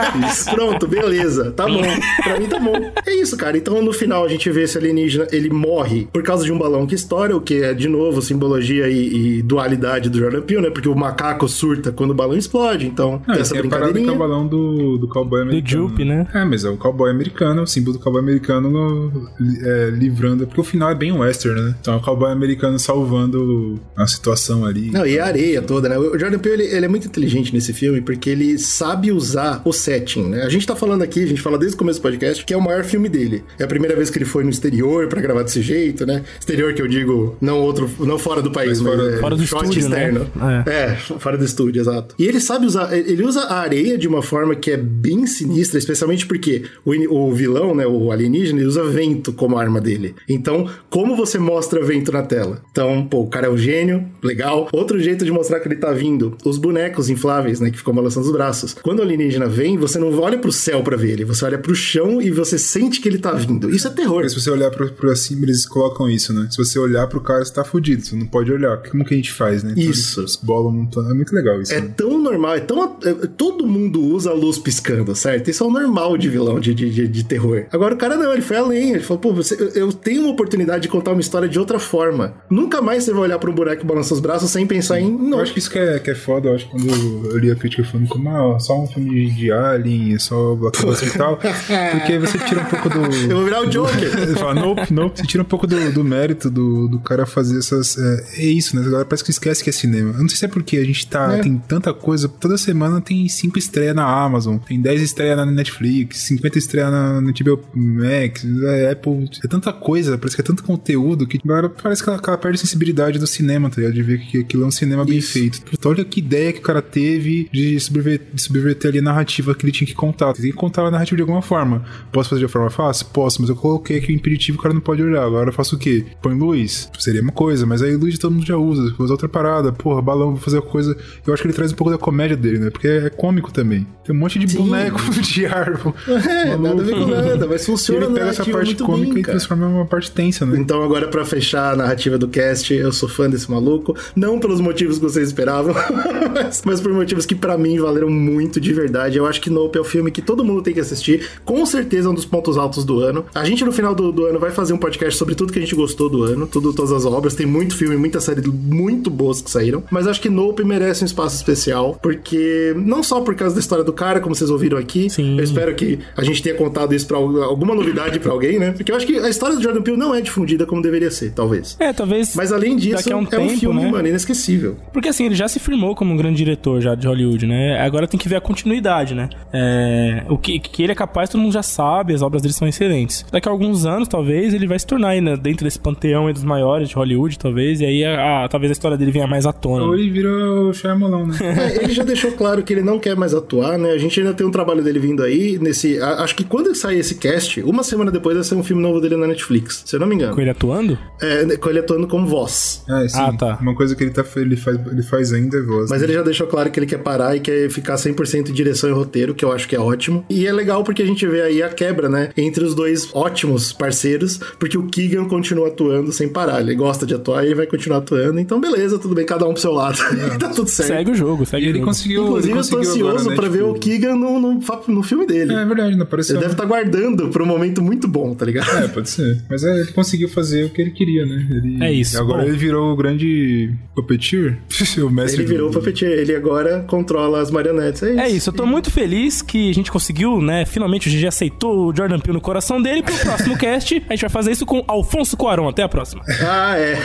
Speaker 3: Pronto, beleza. Tá bom. Pra mim tá bom. É isso, cara. Então no final a gente vê esse alienígena, ele morre por causa de um balão que estoura, o que é, de novo, simbologia e, e dualidade do Jordan Peele, né? Porque o macaco surta quando o balão explode. Então,
Speaker 1: Não,
Speaker 3: tem
Speaker 1: essa
Speaker 3: essa
Speaker 1: é é
Speaker 3: brincadeirinha.
Speaker 1: o balão do, do cowboy americano.
Speaker 2: Jupe, né?
Speaker 1: É, mas é o cowboy americano, o símbolo do cowboy americano no- é, livrando, porque o final é bem western, né? Então é o cowboy americano salvando a situação ali.
Speaker 3: Não, e a areia toda, né? O Jordan Peele, ele, ele é muito inteligente nesse filme porque ele sabe usar o setting, né? A gente tá falando aqui, a gente fala desde o começo do podcast, que é o maior filme dele. É a primeira vez que ele foi no exterior pra gravar desse jeito, né? Exterior que eu digo, não outro, não fora do país,
Speaker 1: Mas
Speaker 3: mas,
Speaker 1: fora-
Speaker 3: é
Speaker 2: fora do estúdio, né?
Speaker 3: externo. É. fora do estúdio, exato. E ele sabe usar, ele usa a areia de uma forma que é bem sinistra, especialmente porque o, o vilão, né, o alienígena, ele usa vento como arma dele. Então, como você mostra vento na tela? Então, pô, o cara é um gênio, legal. Outro jeito de mostrar que ele tá vindo, os bonecos infláveis, né, que ficam balançando os braços. Quando o alienígena vem, você não olha pro céu pra ver ele, você olha pro chão e você sente que ele tá vindo. Isso é terror.
Speaker 1: Porque se você olhar pro, pro assim, eles colocam isso, né? Se você olhar pro cara, você tá fudido, você não pode olhar. Como que a gente faz, né? Então,
Speaker 3: Isso.
Speaker 1: eles bolam muito. É muito legal isso.
Speaker 3: É
Speaker 1: né?
Speaker 3: tão normal, é tão. é- todo mundo usa a luz piscando, certo? Isso é o normal de vilão de, de, de- de terror. Agora o cara não, ele foi além. Ele falou, pô, você, eu- eu tenho uma oportunidade de contar uma história de outra forma. Nunca mais você vai olhar um boneco e balançar os braços sem pensar em.
Speaker 1: Eu
Speaker 3: Não,
Speaker 1: acho que isso que é, que é foda, eu acho que quando eu li a crítica falando como, ah, só um filme de Alien, é só blockbuster e tal, porque você tira um pouco do...
Speaker 3: eu vou virar o Joker.
Speaker 1: Ele fala, nope, nope. Você tira um pouco do, do mérito do, do cara fazer essas. É, é isso, né? Agora parece que esquece que é cinema. Eu não sei se é porque a gente tá.
Speaker 3: É.
Speaker 1: Tem tanta coisa. Toda semana tem cinco estreias na Amazon, tem 10 estreias na Netflix, 50 estreias na, na HBO Max, é, Apple. É tanta coisa, parece que é tanto conteúdo que agora parece que ela, que ela perde a sensibilidade do cinema, tá ligado? De ver que aquilo é um cinema bem
Speaker 3: Isso.
Speaker 1: feito. Puta, olha que ideia que o cara teve de subverter, de subverter ali a narrativa que ele tinha que contar. Tem que contar a narrativa de alguma forma. Posso fazer de forma fácil? Posso, mas eu coloquei aqui o impeditivo, o cara não pode olhar. Agora eu faço o quê? Põe luz? Seria uma coisa, mas aí luz todo mundo já usa. Vou usar outra parada. Porra, balão, vou fazer uma coisa. Eu acho que ele traz um pouco da comédia dele, né? Porque é cômico também. Tem um monte de
Speaker 3: Sim.
Speaker 1: boneco de árvore.
Speaker 3: É, nada a ver com nada, mas
Speaker 1: E
Speaker 3: funciona
Speaker 1: ele pega essa
Speaker 3: narrativa
Speaker 1: parte cômica
Speaker 3: bem,
Speaker 1: e transforma em uma parte tensa, né?
Speaker 3: Então, agora pra fechar a narrativa do cast, eu sou fã desse maluco. Não pelos motivos que vocês esperavam, mas, mas por motivos que pra mim valeram muito de verdade. Eu acho que Nope é o filme que todo mundo tem que assistir. Com certeza é um dos pontos altos do ano. A gente no final do, do ano vai fazer um podcast sobre tudo que a gente gostou do ano, tudo, todas as obras. Tem muito filme, muita série muito boas que saíram. Mas acho que Nope merece um espaço especial, porque não só por causa da história do cara, como vocês ouviram aqui.
Speaker 2: Sim.
Speaker 3: Eu espero que a gente tenha contado isso pra al- alguma novidade pra alguém, né? Porque eu acho que a história do Jordan Peele não é difundida como deveria ser, talvez.
Speaker 2: É, talvez.
Speaker 3: Mas além disso,
Speaker 2: um
Speaker 3: é um
Speaker 2: tempo,
Speaker 3: filme,
Speaker 2: né?
Speaker 3: mano, inesquecível.
Speaker 2: Porque assim, ele já se firmou como um grande diretor já de Hollywood, né? Agora tem que ver a continuidade, né? É, o que, que ele é capaz, todo mundo já sabe, as obras dele são excelentes. Daqui a alguns anos, talvez, ele vai se tornar aí, né, dentro desse panteão aí dos maiores de Hollywood, talvez, e aí a- a- talvez a história dele venha mais à tona.
Speaker 1: Ou ele vira o Shyamalan, né?
Speaker 3: É, ele já deixou claro que ele não quer mais atuar, né? A gente ainda tem um trabalho dele vindo aí nesse. a- acho que quando sair esse cast, uma semana depois vai ser um filme novo dele na Netflix, se eu não me engano.
Speaker 2: Com ele atuando?
Speaker 3: É, com ele atuando como voz.
Speaker 1: É, sim.
Speaker 2: Ah, tá.
Speaker 1: Uma coisa que ele, tá, ele, faz, ele faz ainda é voz.
Speaker 3: Mas
Speaker 1: né?
Speaker 3: ele já deixou claro que ele quer parar e quer ficar 100% em direção e roteiro, que eu acho que é ótimo. E é legal porque a gente vê aí a quebra, né? Entre os dois ótimos parceiros, porque o Keegan continua atuando sem parar. Ele gosta de atuar e vai continuar atuando. Então, beleza, tudo bem, cada um pro seu lado. tá tudo certo.
Speaker 2: Segue o jogo, segue
Speaker 1: E
Speaker 2: o
Speaker 1: ele
Speaker 2: jogo.
Speaker 1: conseguiu.
Speaker 3: Inclusive,
Speaker 1: ele
Speaker 3: eu tô
Speaker 1: conseguiu
Speaker 3: ansioso
Speaker 1: agora, né,
Speaker 3: pra ver
Speaker 1: tipo-
Speaker 3: o Keegan no, no, no filme dele.
Speaker 1: É verdade, não apareceu.
Speaker 3: Ele deve
Speaker 1: né?
Speaker 3: estar guardando pra um momento muito bom, tá ligado?
Speaker 1: É, pode ser. Mas é, ele conseguiu fazer o que ele queria, né? Ele-
Speaker 2: É isso.
Speaker 1: Agora
Speaker 2: Bom.
Speaker 1: ele virou o grande puppeteer. o mestre
Speaker 3: Ele virou o
Speaker 1: do...
Speaker 3: puppeteer, ele agora controla as marionetes. É isso.
Speaker 2: É isso, eu tô muito feliz que a gente conseguiu, né? Finalmente o GG aceitou o Jordan Peele no coração dele. Pro próximo cast, a gente vai fazer isso com Alfonso Cuarón. Até a próxima.
Speaker 3: Ah, é.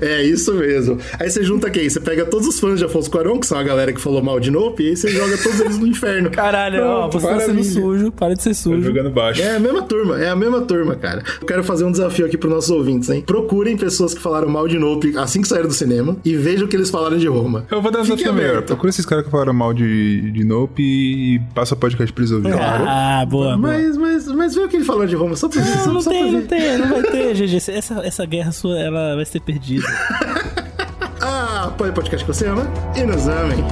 Speaker 3: é isso mesmo. Aí você junta quem? Você pega todos os fãs de Afonso Cuarón, que são a galera que falou mal de Nope, e aí você joga todos eles no inferno.
Speaker 2: Caralho, ó,
Speaker 3: Pronto,
Speaker 2: você tá sendo sujo. Para de ser sujo.
Speaker 1: jogando baixo.
Speaker 3: É a mesma turma, é a mesma turma, cara. Eu quero fazer um desafio aqui pros nossos ouvintes, hein? Procurem pessoas que falaram mal de Nope assim que saíram do cinema e vejam o que eles falaram de Roma.
Speaker 1: Eu vou dar um melhor.
Speaker 3: aberto.
Speaker 1: Procura esses caras que falaram mal de, de Nope e passa podcast pra eles ouvirem.
Speaker 2: Ah, boa, boa.
Speaker 3: Mas, mas, mas vê o que ele falou de Roma, só pra ver.
Speaker 2: Não,
Speaker 3: só,
Speaker 2: não
Speaker 3: só
Speaker 2: tem, não tem, não vai ter, GG. Essa, essa guerra sua, ela vai ser perdida.
Speaker 3: Ah, apoia o podcast que você ama e nos amem.